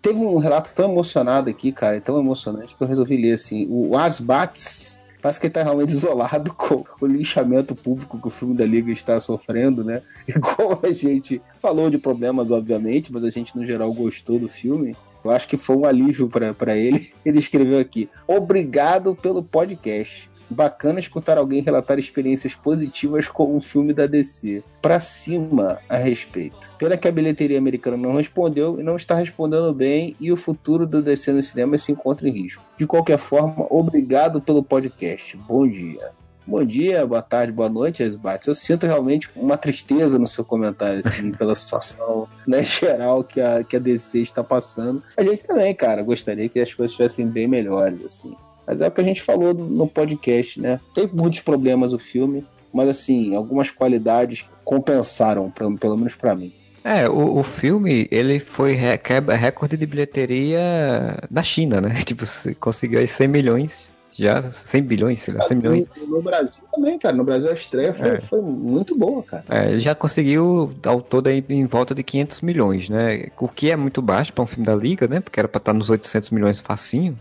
Teve um relato tão emocionado aqui, cara, tão emocionante que eu resolvi ler assim. O Asbats parece que ele tá realmente isolado com o linchamento público que o filme da Liga está sofrendo, né? Igual a gente falou de problemas, obviamente, mas a gente no geral gostou do filme. Eu acho que foi um alívio para ele. Ele escreveu aqui: Obrigado pelo podcast. Bacana escutar alguém relatar experiências positivas com um filme da DC. Pra cima a respeito. Pena que a bilheteria americana não respondeu e não está respondendo bem, e o futuro do DC no cinema se encontra em risco. De qualquer forma, obrigado pelo podcast. Bom dia. Bom dia, boa tarde, boa noite, Esbates. Eu sinto realmente uma tristeza no seu comentário, assim, pela situação né, geral que a, que a DC está passando. A gente também, cara, gostaria que as coisas estivessem bem melhores, assim. Mas é o que a gente falou no podcast, né? Tem muitos problemas o filme, mas assim, algumas qualidades compensaram, pra- pelo menos pra mim. É, o, o filme, ele foi re- quebra recorde de bilheteria da China, né? Tipo, se conseguiu aí 100 milhões, já 100 bilhões, sei lá, 100 milhões. No, Brasil também, cara. No Brasil a estreia foi, É. foi muito boa, cara. É, ele já conseguiu ao todo aí em volta de 500 milhões, né? O que é muito baixo para um filme da Liga, né? Porque era para estar nos 800 milhões facinho.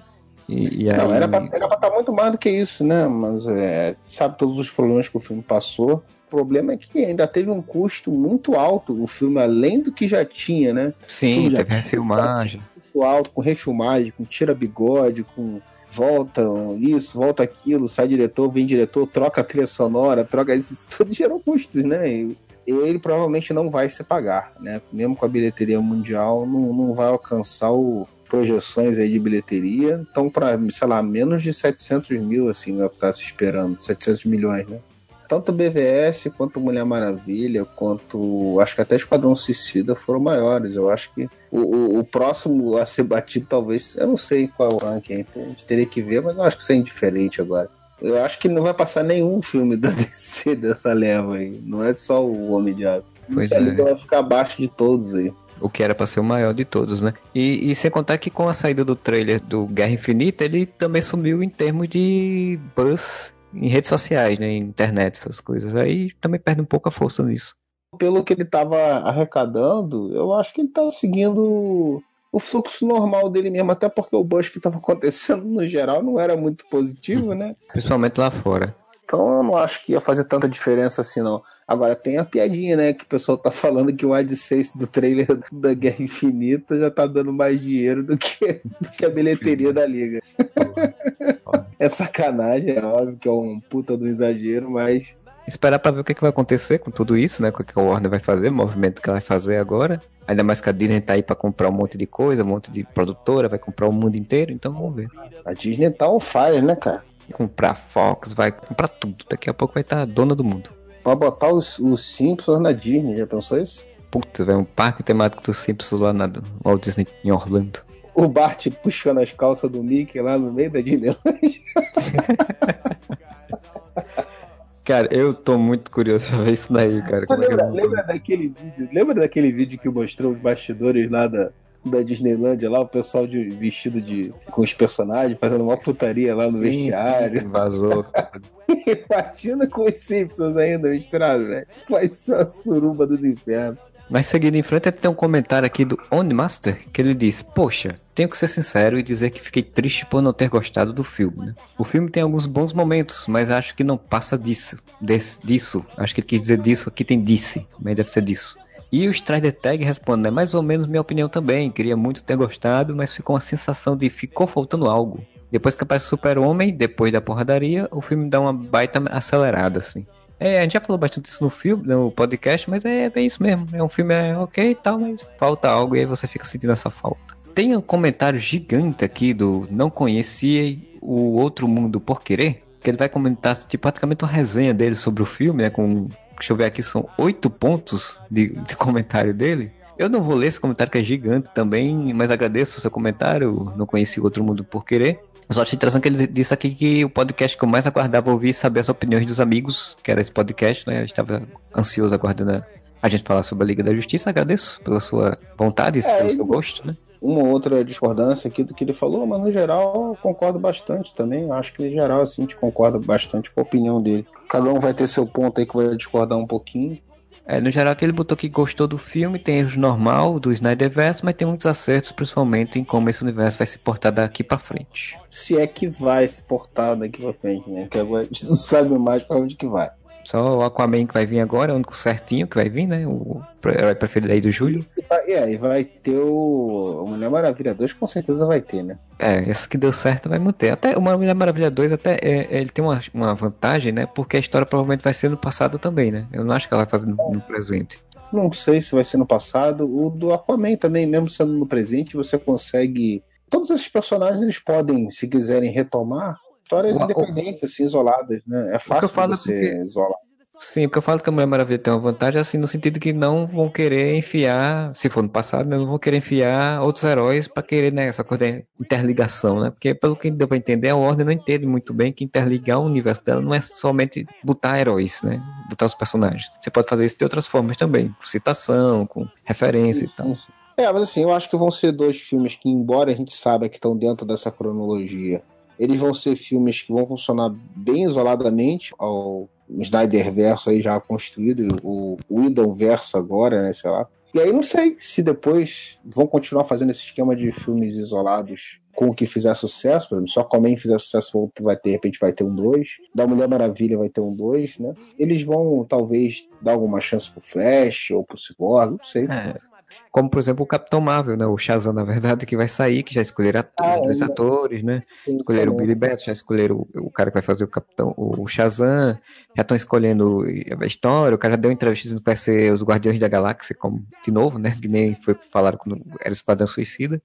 E, e aí... Não, era pra estar muito mais do que isso, né? Mas é, sabe todos os problemas que o filme passou. O problema é que ainda teve um custo muito alto o filme, além do que já tinha, né? Sim, teve refilmagem. Muito alto, com refilmagem, com tira-bigode, com volta isso, volta aquilo, sai diretor, vem diretor, troca trilha sonora, troca isso, tudo gerou custos, né? E ele provavelmente não vai se pagar, né? Mesmo com a bilheteria mundial, não, não vai alcançar o projeções aí de bilheteria. Então, para, sei lá, menos de 700 mil, assim, vai ficar se esperando, 700 milhões, né? Tanto BVS quanto Mulher Maravilha, quanto acho que até Esquadrão Suicida foram maiores. Eu acho que o, o, o próximo a ser batido, talvez, eu não sei qual é o ranking, a gente teria que ver, mas eu acho que isso é indiferente agora. Eu acho que não vai passar nenhum filme da DC dessa leva aí. Não é só o Homem de Aço. Pois é. Vai ficar abaixo de todos aí. O que era pra ser o maior de todos, né? E, e sem contar que com a saída do trailer do Guerra Infinita, ele também sumiu em termos de buzz em redes sociais, né? Em internet, essas coisas. Aí também perde um pouco a força nisso. Pelo que ele estava arrecadando, eu acho que ele tá seguindo o fluxo normal dele mesmo, até porque o buzz que estava acontecendo no geral não era muito positivo, né? Principalmente lá fora. Então eu não acho que ia fazer tanta diferença assim, não. Agora tem a piadinha, né? Que o pessoal tá falando que o AdSense do trailer da Guerra Infinita já tá dando mais dinheiro do que, do que a bilheteria da Liga. é sacanagem, é óbvio que é um puta do exagero, mas Esperar pra ver o que, que vai acontecer com tudo isso, né? O que, que a Warner vai fazer, o movimento que ela vai fazer agora. Ainda mais que a Disney tá aí pra comprar um monte de coisa, um monte de produtora, vai comprar o mundo inteiro, então vamos ver. a Disney tá on fire, né, cara? Comprar Fox, vai comprar tudo. Daqui a pouco vai estar dona do mundo. Pra botar os, os Simpsons na Disney, já pensou isso? Puta, velho, um parque temático dos Simpsons lá na Walt Disney em Orlando. O Bart puxando as calças do Mickey lá no meio da Disney. Cara, eu tô muito curioso pra ver isso daí, cara. É lembra, eu- lembra daquele vídeo? Lembra daquele vídeo que mostrou os bastidores lá da, da Disneylândia lá, o pessoal de, vestido de com os personagens, fazendo uma putaria lá no Sim, vestiário. sim, Vazou. Imagina com os Simpsons ainda misturado, velho. Vai ser uma suruba dos infernos. Mas seguindo em frente, tem um comentário aqui do Onmaster que ele diz: Poxa, tenho que ser sincero e dizer que fiquei triste por não ter gostado do filme. Né? O filme tem alguns bons momentos, mas acho que não passa disso. Des- disso. Acho que ele quis dizer disso, aqui tem disse, mas deve ser disso. E o Strider Tag responde: É mais ou menos minha opinião também. Queria muito ter gostado, mas ficou uma sensação de ficou faltando algo. Depois que aparece o Super-Homem, depois da porradaria, o filme dá uma baita acelerada, assim. É, a gente já falou bastante isso no filme, no podcast, mas é bem isso mesmo. É um filme é, ok e tal, mas falta algo e aí você fica sentindo essa falta. Tem um comentário gigante aqui do Não Conhecia o Outro Mundo por Querer, que ele vai comentar tipo, praticamente uma resenha dele sobre o filme, né? Com, deixa eu ver aqui, são oito pontos de, de comentário dele. Eu não vou ler esse comentário que é gigante também, mas agradeço o seu comentário. Não conheci Outro Mundo por Querer. Eu só achei interessante que ele disse aqui que o podcast que eu mais aguardava ouvir e saber as opiniões dos amigos, que era esse podcast, né? Gente estava ansioso aguardando a- gente falar sobre a Liga da Justiça. Agradeço pela sua vontade, É, pelo seu gosto, né? Uma outra discordância aqui do que ele falou, mas no geral eu concordo bastante também. Acho que em geral assim, a gente concorda bastante com a opinião dele. Cada um vai ter seu ponto aí que vai discordar um pouquinho. É, no geral, que ele botou que gostou do filme, tem erros normal do Snyderverse, mas tem muitos acertos, principalmente em como esse universo vai se portar daqui pra frente. Se é que vai se portar daqui pra frente, né? Porque agora a gente não sabe mais pra onde que vai. Só o Aquaman que vai vir agora, é o único certinho que vai vir, né? O herói preferido aí do Júlio. E vai- E aí vai ter o o Mulher Maravilha 2, com certeza vai ter, né? É, esse que deu certo vai manter. Até o Mulher Maravilha 2 até é, ele tem uma, uma vantagem, né? Porque a história provavelmente vai ser no passado também, né? Eu não acho que ela vai fazer no, no presente. Não sei se vai ser no passado. O do Aquaman também, mesmo sendo no presente, você consegue. Todos esses personagens eles podem, se quiserem retomar, histórias O- o- independentes, assim, isoladas, né? É fácil falo você porque- isolar. Sim, porque eu falo que a Mulher Maravilha tem uma vantagem, assim, no sentido que não vão querer enfiar, se for no passado, né, não vão querer enfiar outros heróis pra querer, né, essa coisa de interligação, né? Porque pelo que deu pra entender, a Warner não entende muito bem que interligar o universo dela não é somente botar heróis, né? Botar os personagens. Você pode fazer isso de outras formas também, com citação, com referência e tal. É, mas assim, eu acho que vão ser dois filmes que, embora a gente saiba que estão dentro dessa cronologia, eles vão ser filmes que vão funcionar bem isoladamente ao Snyder verso aí já construído, o Whedon verso agora, né, sei lá. E aí não sei se depois vão continuar fazendo esse esquema de filmes isolados com o que fizer sucesso, por exemplo, só Aquaman fizer sucesso vai ter, de repente vai ter um 2, da Mulher Maravilha vai ter um 2, né? Eles vão talvez dar alguma chance pro Flash ou pro Cyborg, não sei. É, Como, por exemplo, o Capitão Marvel, né? O Shazam, na verdade, que vai sair, que já escolheram Ah, dois é. atores, né? Escolheram o Billy Batson, já escolheram o, o cara que vai fazer o Capitão, o Shazam, já estão escolhendo a história, o cara já deu uma entrevista dizendo que vai ser os Guardiões da Galáxia, como, de novo, né? Que nem foi falado quando era o Esquadrão Suicida.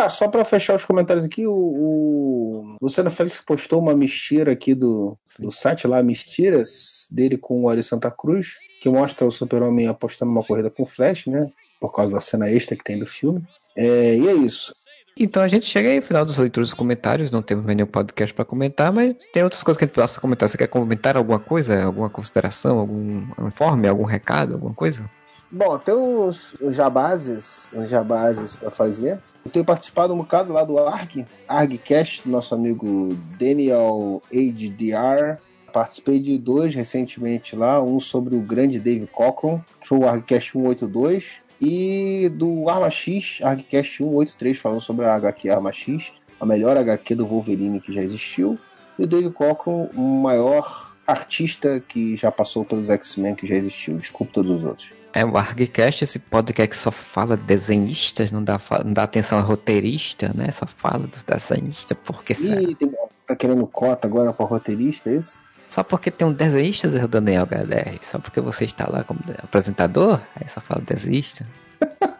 Ah, só pra fechar os comentários aqui, o, o Luciano Félix postou uma mentira aqui do, do site lá, Mistiras, dele com o Ari Santa Cruz, que mostra o Super-Homem apostando uma corrida com o Flash, né? Por causa da cena extra que tem do filme. É, e é isso. Então a gente chega aí no final das leituras dos comentários, não temos nenhum podcast para comentar, mas tem outras coisas que a gente possa comentar. Você quer comentar alguma coisa, alguma consideração, algum informe, algum recado, alguma coisa? Bom, tem os, os jabazes, os jabazes pra fazer. Eu tenho participado um bocado lá do ARG, ARGcast, do nosso amigo Daniel HDR. Participei de dois recentemente lá, um sobre o grande Dave Cockrum, que foi o ARGcast 182, e do Arma X, ARGcast 183, falando sobre a HQ Arma X, a melhor HQ do Wolverine que já existiu. E o Dave Cockrum, o maior artista que já passou pelos X-Men que já existiu, desculpa todos os outros. É o ArgCast, esse podcast que só fala de desenhistas, não dá, não dá atenção a roteirista, né? Só fala dos desenhistas, porque será? Ih, tem- tá querendo cota agora pra roteirista, é isso? Só porque tem um desenhista, Zé Daniel HDR, só porque você está lá como apresentador, aí só fala desenhista.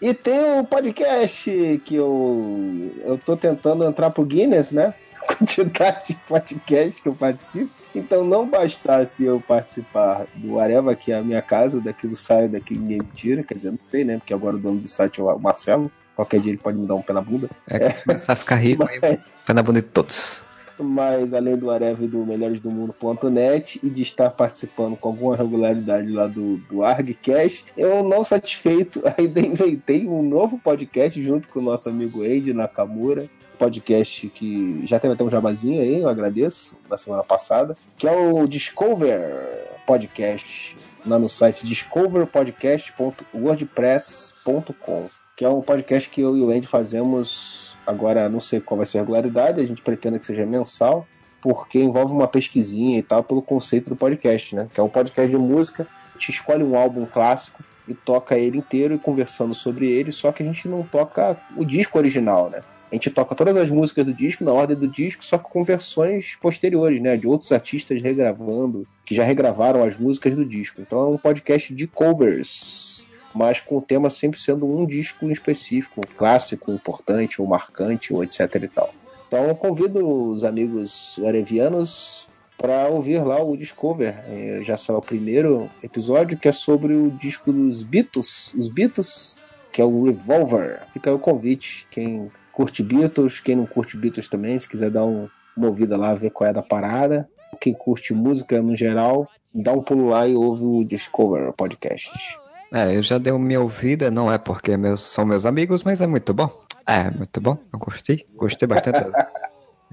E tem o podcast que eu, eu tô tentando entrar pro Guinness, né? Quantidade de podcast que eu participo. Então não bastasse eu participar do Areva, que é a minha casa, daquilo sai, daqui ninguém me tira, quer dizer, não sei, né? Porque agora o dono do site é o Marcelo. Qualquer dia ele pode me dar um pé na bunda. É, começar a ficar rico aí, pé na bunda de todos. Mas além do Areva e do melhoresdomundo.net e de estar participando com alguma regularidade lá do, do ArgCast, eu não satisfeito, ainda inventei um novo podcast junto com o nosso amigo Andy Nakamura. Podcast que já teve até um jabazinho aí, eu agradeço, da semana passada, que é o Discover Podcast, lá no site discoverpodcast.wordpress.com, que é um podcast que eu e o Andy fazemos agora, não sei qual vai ser a regularidade, a gente pretende que seja mensal, porque envolve uma pesquisinha e tal pelo conceito do podcast, né? Que é um podcast de música, a gente escolhe um álbum clássico e toca ele inteiro e conversando sobre ele, só que a gente não toca o disco original, né? A gente toca todas as músicas do disco na ordem do disco, só que com versões posteriores, né? De outros artistas regravando, que já regravaram as músicas do disco. Então é um podcast de covers, mas com o tema sempre sendo um disco em específico, um clássico, importante, ou marcante, ou etc e tal. Então eu convido os amigos arevianos para ouvir lá o Discover. Eh, Já saiu o primeiro episódio, que é sobre o disco dos Beatles, os Beatles, que é o Revolver. Fica aí o convite. Quem curte Beatles, quem não curte Beatles também, se quiser dar um- uma ouvida lá, ver qual é da parada. Quem curte música no geral, dá um pulo lá e ouve o Discover Podcast. É, eu já dei minha ouvida, não é porque meus, são meus amigos, mas é muito bom. É, muito bom, eu gostei. Gostei bastante das,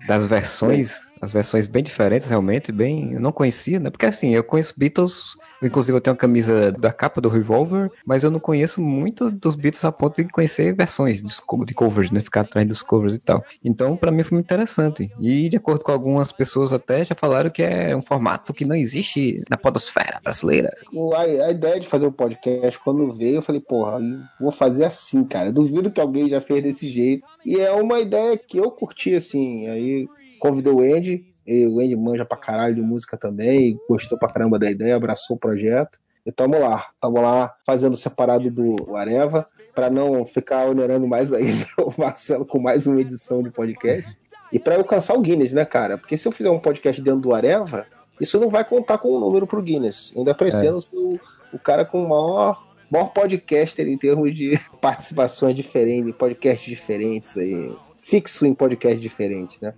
das versões, as versões bem diferentes, realmente, bem. Eu não conhecia, né? Porque assim, eu conheço Beatles, inclusive eu tenho a camisa da capa do Revolver, mas eu não conheço muito dos Beatles a ponto de conhecer versões de, co- de covers, né? Ficar atrás dos covers e tal. Então, pra mim foi muito interessante. E de acordo com algumas pessoas até já falaram que é um formato que não existe na podosfera brasileira. A, a ideia de fazer o podcast, quando veio, eu falei, porra, eu vou fazer assim, cara. Duvido que alguém já fez desse jeito. E é uma ideia que eu curti, assim. Aí convidei o Andy, e o Andy manja pra caralho de música também, gostou pra caramba da ideia, abraçou o projeto. E tamo lá, tamo lá fazendo separado do Areva, pra não ficar onerando mais ainda o Marcelo com mais uma edição de podcast. E pra alcançar o Guinness, né, cara? Porque se eu fizer um podcast dentro do Areva, isso não vai contar com o número pro Guinness. Ainda pretendo ser o, o cara com o maior, maior podcaster em termos de participações diferentes, podcasts diferentes aí. Fixo em podcast diferentes, né?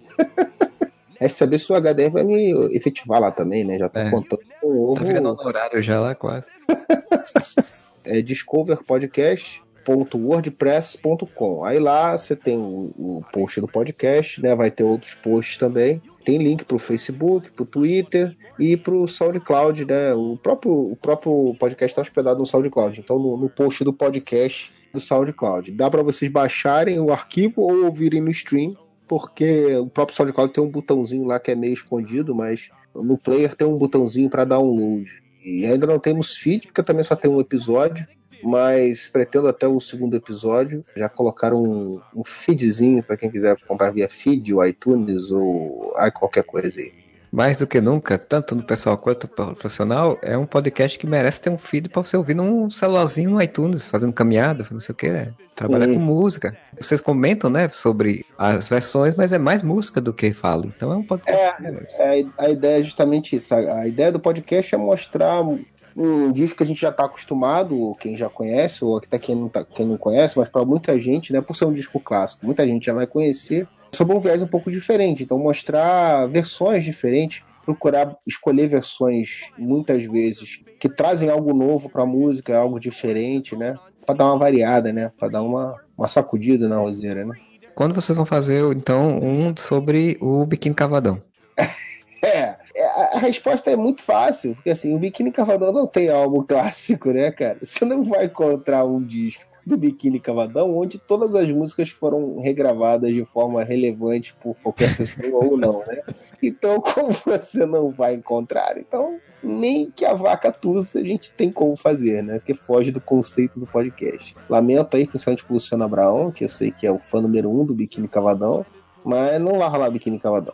É saber se o HDR vai me efetivar lá também, né? Já tô É. contando com o Tá virando ovo. honorário já lá quase. É discoverpodcast.wordpress.com. Aí lá você tem o, o post do podcast, né? Vai ter outros posts também. Tem link pro Facebook, pro Twitter e pro SoundCloud, né? O próprio, o próprio podcast está hospedado no SoundCloud. Então, no, no post do podcast do SoundCloud. Dá para vocês baixarem o arquivo ou ouvirem no stream, porque o próprio SoundCloud tem um botãozinho lá que é meio escondido, mas no player tem um botãozinho para download. E ainda não temos feed, porque também só tem um episódio, mas pretendo até o segundo episódio. Já colocaram um, um feedzinho para quem quiser comprar via feed, ou iTunes, ou ah, qualquer coisa aí. Mais do que nunca, tanto no pessoal quanto no profissional, é um podcast que merece ter um feed para você ouvir num celularzinho no iTunes, fazendo caminhada, não sei o que, né? Trabalhar com música. Vocês comentam, né, sobre as versões, mas é mais música do que fala. Então é um podcast. É, a ideia é justamente isso. tá? A ideia do podcast é mostrar um disco que a gente já está acostumado, ou quem já conhece, ou até quem não, tá, quem não conhece, mas para muita gente, né, por ser um disco clássico, muita gente já vai conhecer, sob um viés um pouco diferente. Então, mostrar versões diferentes, procurar escolher versões, muitas vezes, que trazem algo novo para a música, algo diferente, né, para dar uma variada, né, para dar uma, uma sacudida na roseira, né. Quando vocês vão fazer, então, um sobre o Biquíni Cavadão? É, a- a resposta é muito fácil, porque assim, o Biquíni Cavadão não tem álbum clássico, né, cara? Você não vai encontrar um disco do Biquíni Cavadão onde todas as músicas foram regravadas de forma relevante por qualquer pessoa ou não, né? Então, como você não vai encontrar, então nem que a vaca tussa a gente tem como fazer, né? Porque foge do conceito do podcast. Lamento aí, principalmente pro Luciano Abraão, que eu sei que é o fã número um do Biquíni Cavadão, mas não vai rolar Biquíni Cavadão.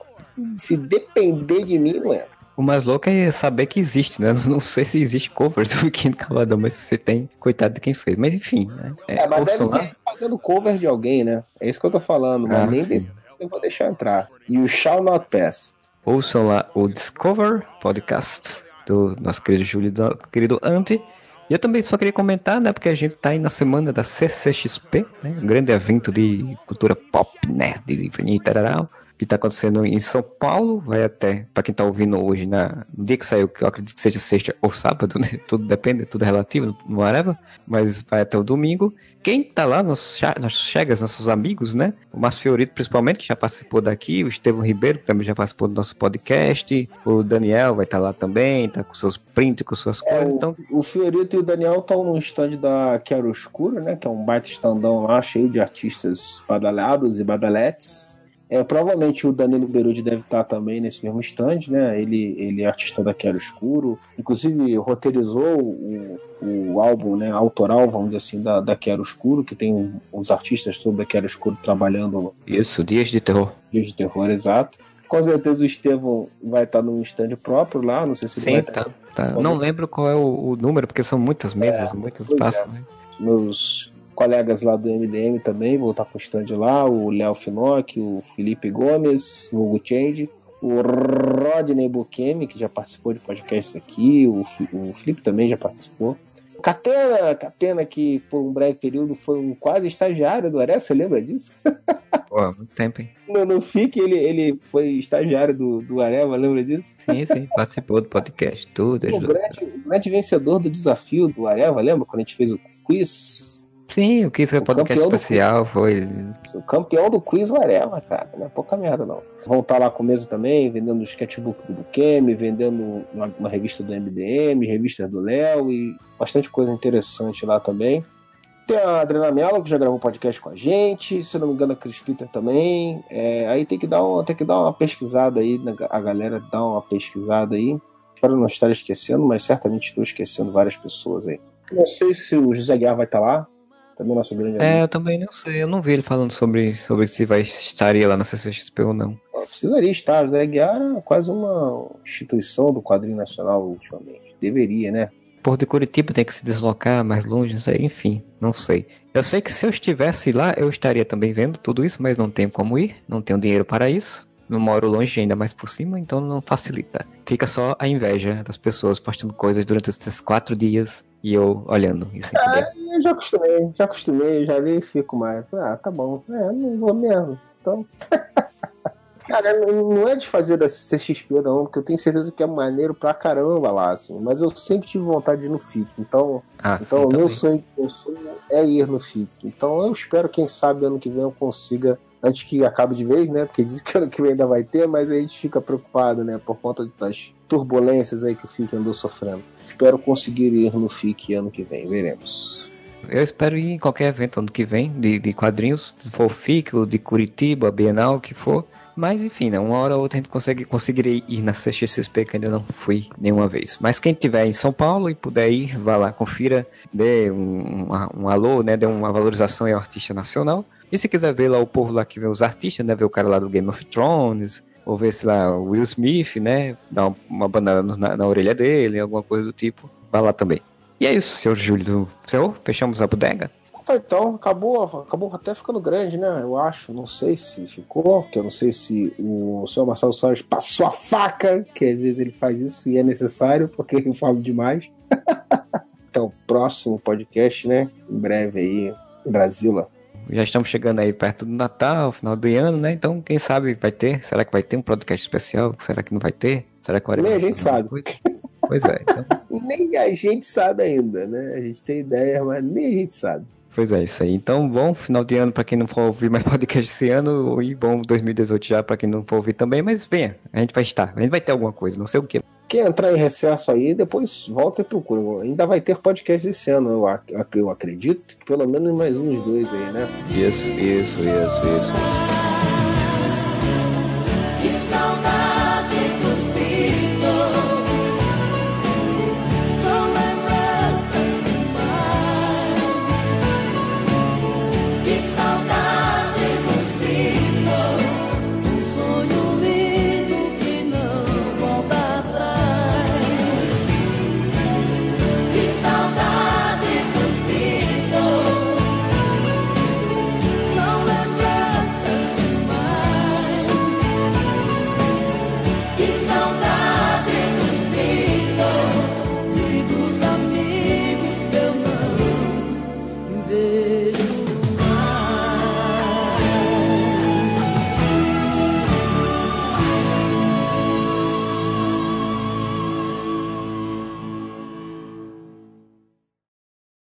Se depender de mim, não entra. O mais louco é saber que existe, né? Não sei se existe covers do Biquíni Cavadão, mas você tem, coitado de quem fez. Mas enfim, né? É, É, mas deve lá. fazendo cover de alguém, né? É isso que eu tô falando, mas Ah, nem desse eu vou deixar entrar. E o Shall Not Pass. Ouçam lá o Discover Podcast do nosso querido Júlio, do querido Andy. E eu também só queria comentar, né? Porque a gente tá aí na semana da CCXP, né? Um grande evento de cultura pop, nerd, e tararau, que tá acontecendo em São Paulo. Vai até, pra quem tá ouvindo hoje, na, no dia que saiu, que eu acredito que seja sexta ou sábado, né? Tudo depende, tudo é relativo, whatever. Mas vai até o domingo. Quem tá lá nos, nas chegas, nossos amigos, né? O Márcio Fiorito, principalmente, que já participou daqui, o Estevão Ribeiro, que também já participou do nosso podcast, o Daniel vai estar lá também, tá com seus prints, com suas É, coisas. o, Então, o Fiorito e o Daniel estão no stand da Quero Escuro, né? Que é um baita standão lá, cheio de artistas badalados e badaletes. É, provavelmente o Danilo Berudi deve estar também nesse mesmo stand, né? Ele, ele é artista da Quero Escuro. Inclusive, roteirizou o, o álbum né, autoral, vamos dizer assim, da, da Quero Escuro, que tem os artistas todos da Quero Escuro trabalhando isso, Dias de Terror. Dias de Terror, exato. Com certeza o Estevão vai estar num stand próprio lá, não sei se ele Sim, vai tá. tá. Não lembro qual é o, o número, porque são muitas mesas, muitos pois espaços. é. né? meus colegas lá do MDM também vão estar com o stand lá, o Léo Finocchi, o Felipe Gomes, o Hugo Change, o Rodney Bukemi, que já participou de podcasts aqui, o, o Felipe também já participou. Catena, Catena, que por um breve período foi um quase estagiário do Aré, você lembra disso? Pô, muito tempo, hein? No, no FIC ele, ele foi estagiário do, do Areva, lembra disso? Sim, sim, participou do podcast, tudo, O grande, o grande vencedor do desafio do Areva, lembra? Quando a gente fez o quiz Sim, o que foi O podcast especial foi. O campeão do quiz Varela, cara. Não é pouca merda, não. Vão estar lá com mesa também, vendendo o sketchbook do Bukemi, vendendo uma, uma revista do MDM, revistas do Léo e bastante coisa interessante lá também. Tem a Adriana Mello, que já gravou podcast com a gente, se não me engano, a Chris Peter também. É, aí tem que, dar uma, tem que dar uma pesquisada aí, a galera dá uma pesquisada aí. Espero não estar esquecendo, mas certamente estou esquecendo várias pessoas aí. Não sei se o José Guiar vai estar lá, nosso grande amigo. É, eu também não sei, eu não vi ele falando sobre, sobre se vai estaria lá na CCXP ou não. Precisaria estar. José Guiar é quase uma instituição do quadrinho nacional ultimamente. Deveria, né? Por de Curitiba tem que se deslocar mais longe, não sei, enfim, não sei. Eu sei que se eu estivesse lá, eu estaria também vendo tudo isso, mas não tenho como ir, não tenho dinheiro para isso. Não moro longe ainda mais por cima, então não facilita. Fica só a inveja das pessoas postando coisas durante esses quatro dias e eu olhando. E assim, Ah, eu já acostumei, já acostumei, já nem fico mais. Ah, tá bom. É, não vou mesmo. Então. Cara, não é de fazer da CXP não, porque eu tenho certeza que é maneiro pra caramba lá, assim. Mas eu sempre tive vontade de ir no FIC. Então, ah, então sim, o meu sonho, meu sonho é ir no FIC. Então eu espero, quem sabe, ano que vem eu consiga, antes que acabe de vez, né? Porque diz que ano que vem ainda vai ter, mas a gente fica preocupado, né? Por conta das turbulências aí que o FIC andou sofrendo. Espero conseguir ir no FIC ano que vem, veremos. Eu espero ir em qualquer evento ano que vem de, de quadrinhos, se for FIC, ou de Curitiba, Bienal, o que for. Mas enfim, né? Uma hora ou outra a gente consegue, conseguirei ir na CXCSP, que ainda não fui nenhuma vez. Mas quem tiver em São Paulo e puder ir, vá lá, confira, dê um, um, um alô, né? Dê uma valorização ao artista nacional. E se quiser ver lá o povo lá que vê os artistas, né? Ver o cara lá do Game of Thrones, ou ver se lá o Will Smith, né? Dar uma, banana na, na orelha dele, alguma coisa do tipo. Vá lá também. E é isso, senhor Júlio. Senhor, fechamos a bodega? Tá, então, acabou, acabou até ficando grande, né? Eu acho. Não sei se ficou, que eu não sei se o senhor Marcelo Soares passou a faca, que às vezes ele faz isso e é necessário, porque eu falo demais. Até o próximo podcast, né? Em breve aí, Brasília. Já estamos chegando aí perto do Natal, final do ano, né? Então, quem sabe vai ter? Será que vai ter um podcast especial? Será que não vai ter? Será que Nem a gente sabe. coisa? Pois é, então, Nem a gente sabe ainda, né? A gente tem ideia, mas nem a gente sabe. pois é, isso aí. Então, bom final de ano para quem não for ouvir mais podcast esse ano, e bom 2018 já para quem não for ouvir também, mas venha, a gente vai estar, a gente vai ter alguma coisa, não sei o que. Quem entrar em recesso aí, depois volta e procura. Ainda vai ter podcast esse ano, eu, ac- eu acredito. Pelo menos mais uns dois aí, né? Isso, isso, isso, isso, isso.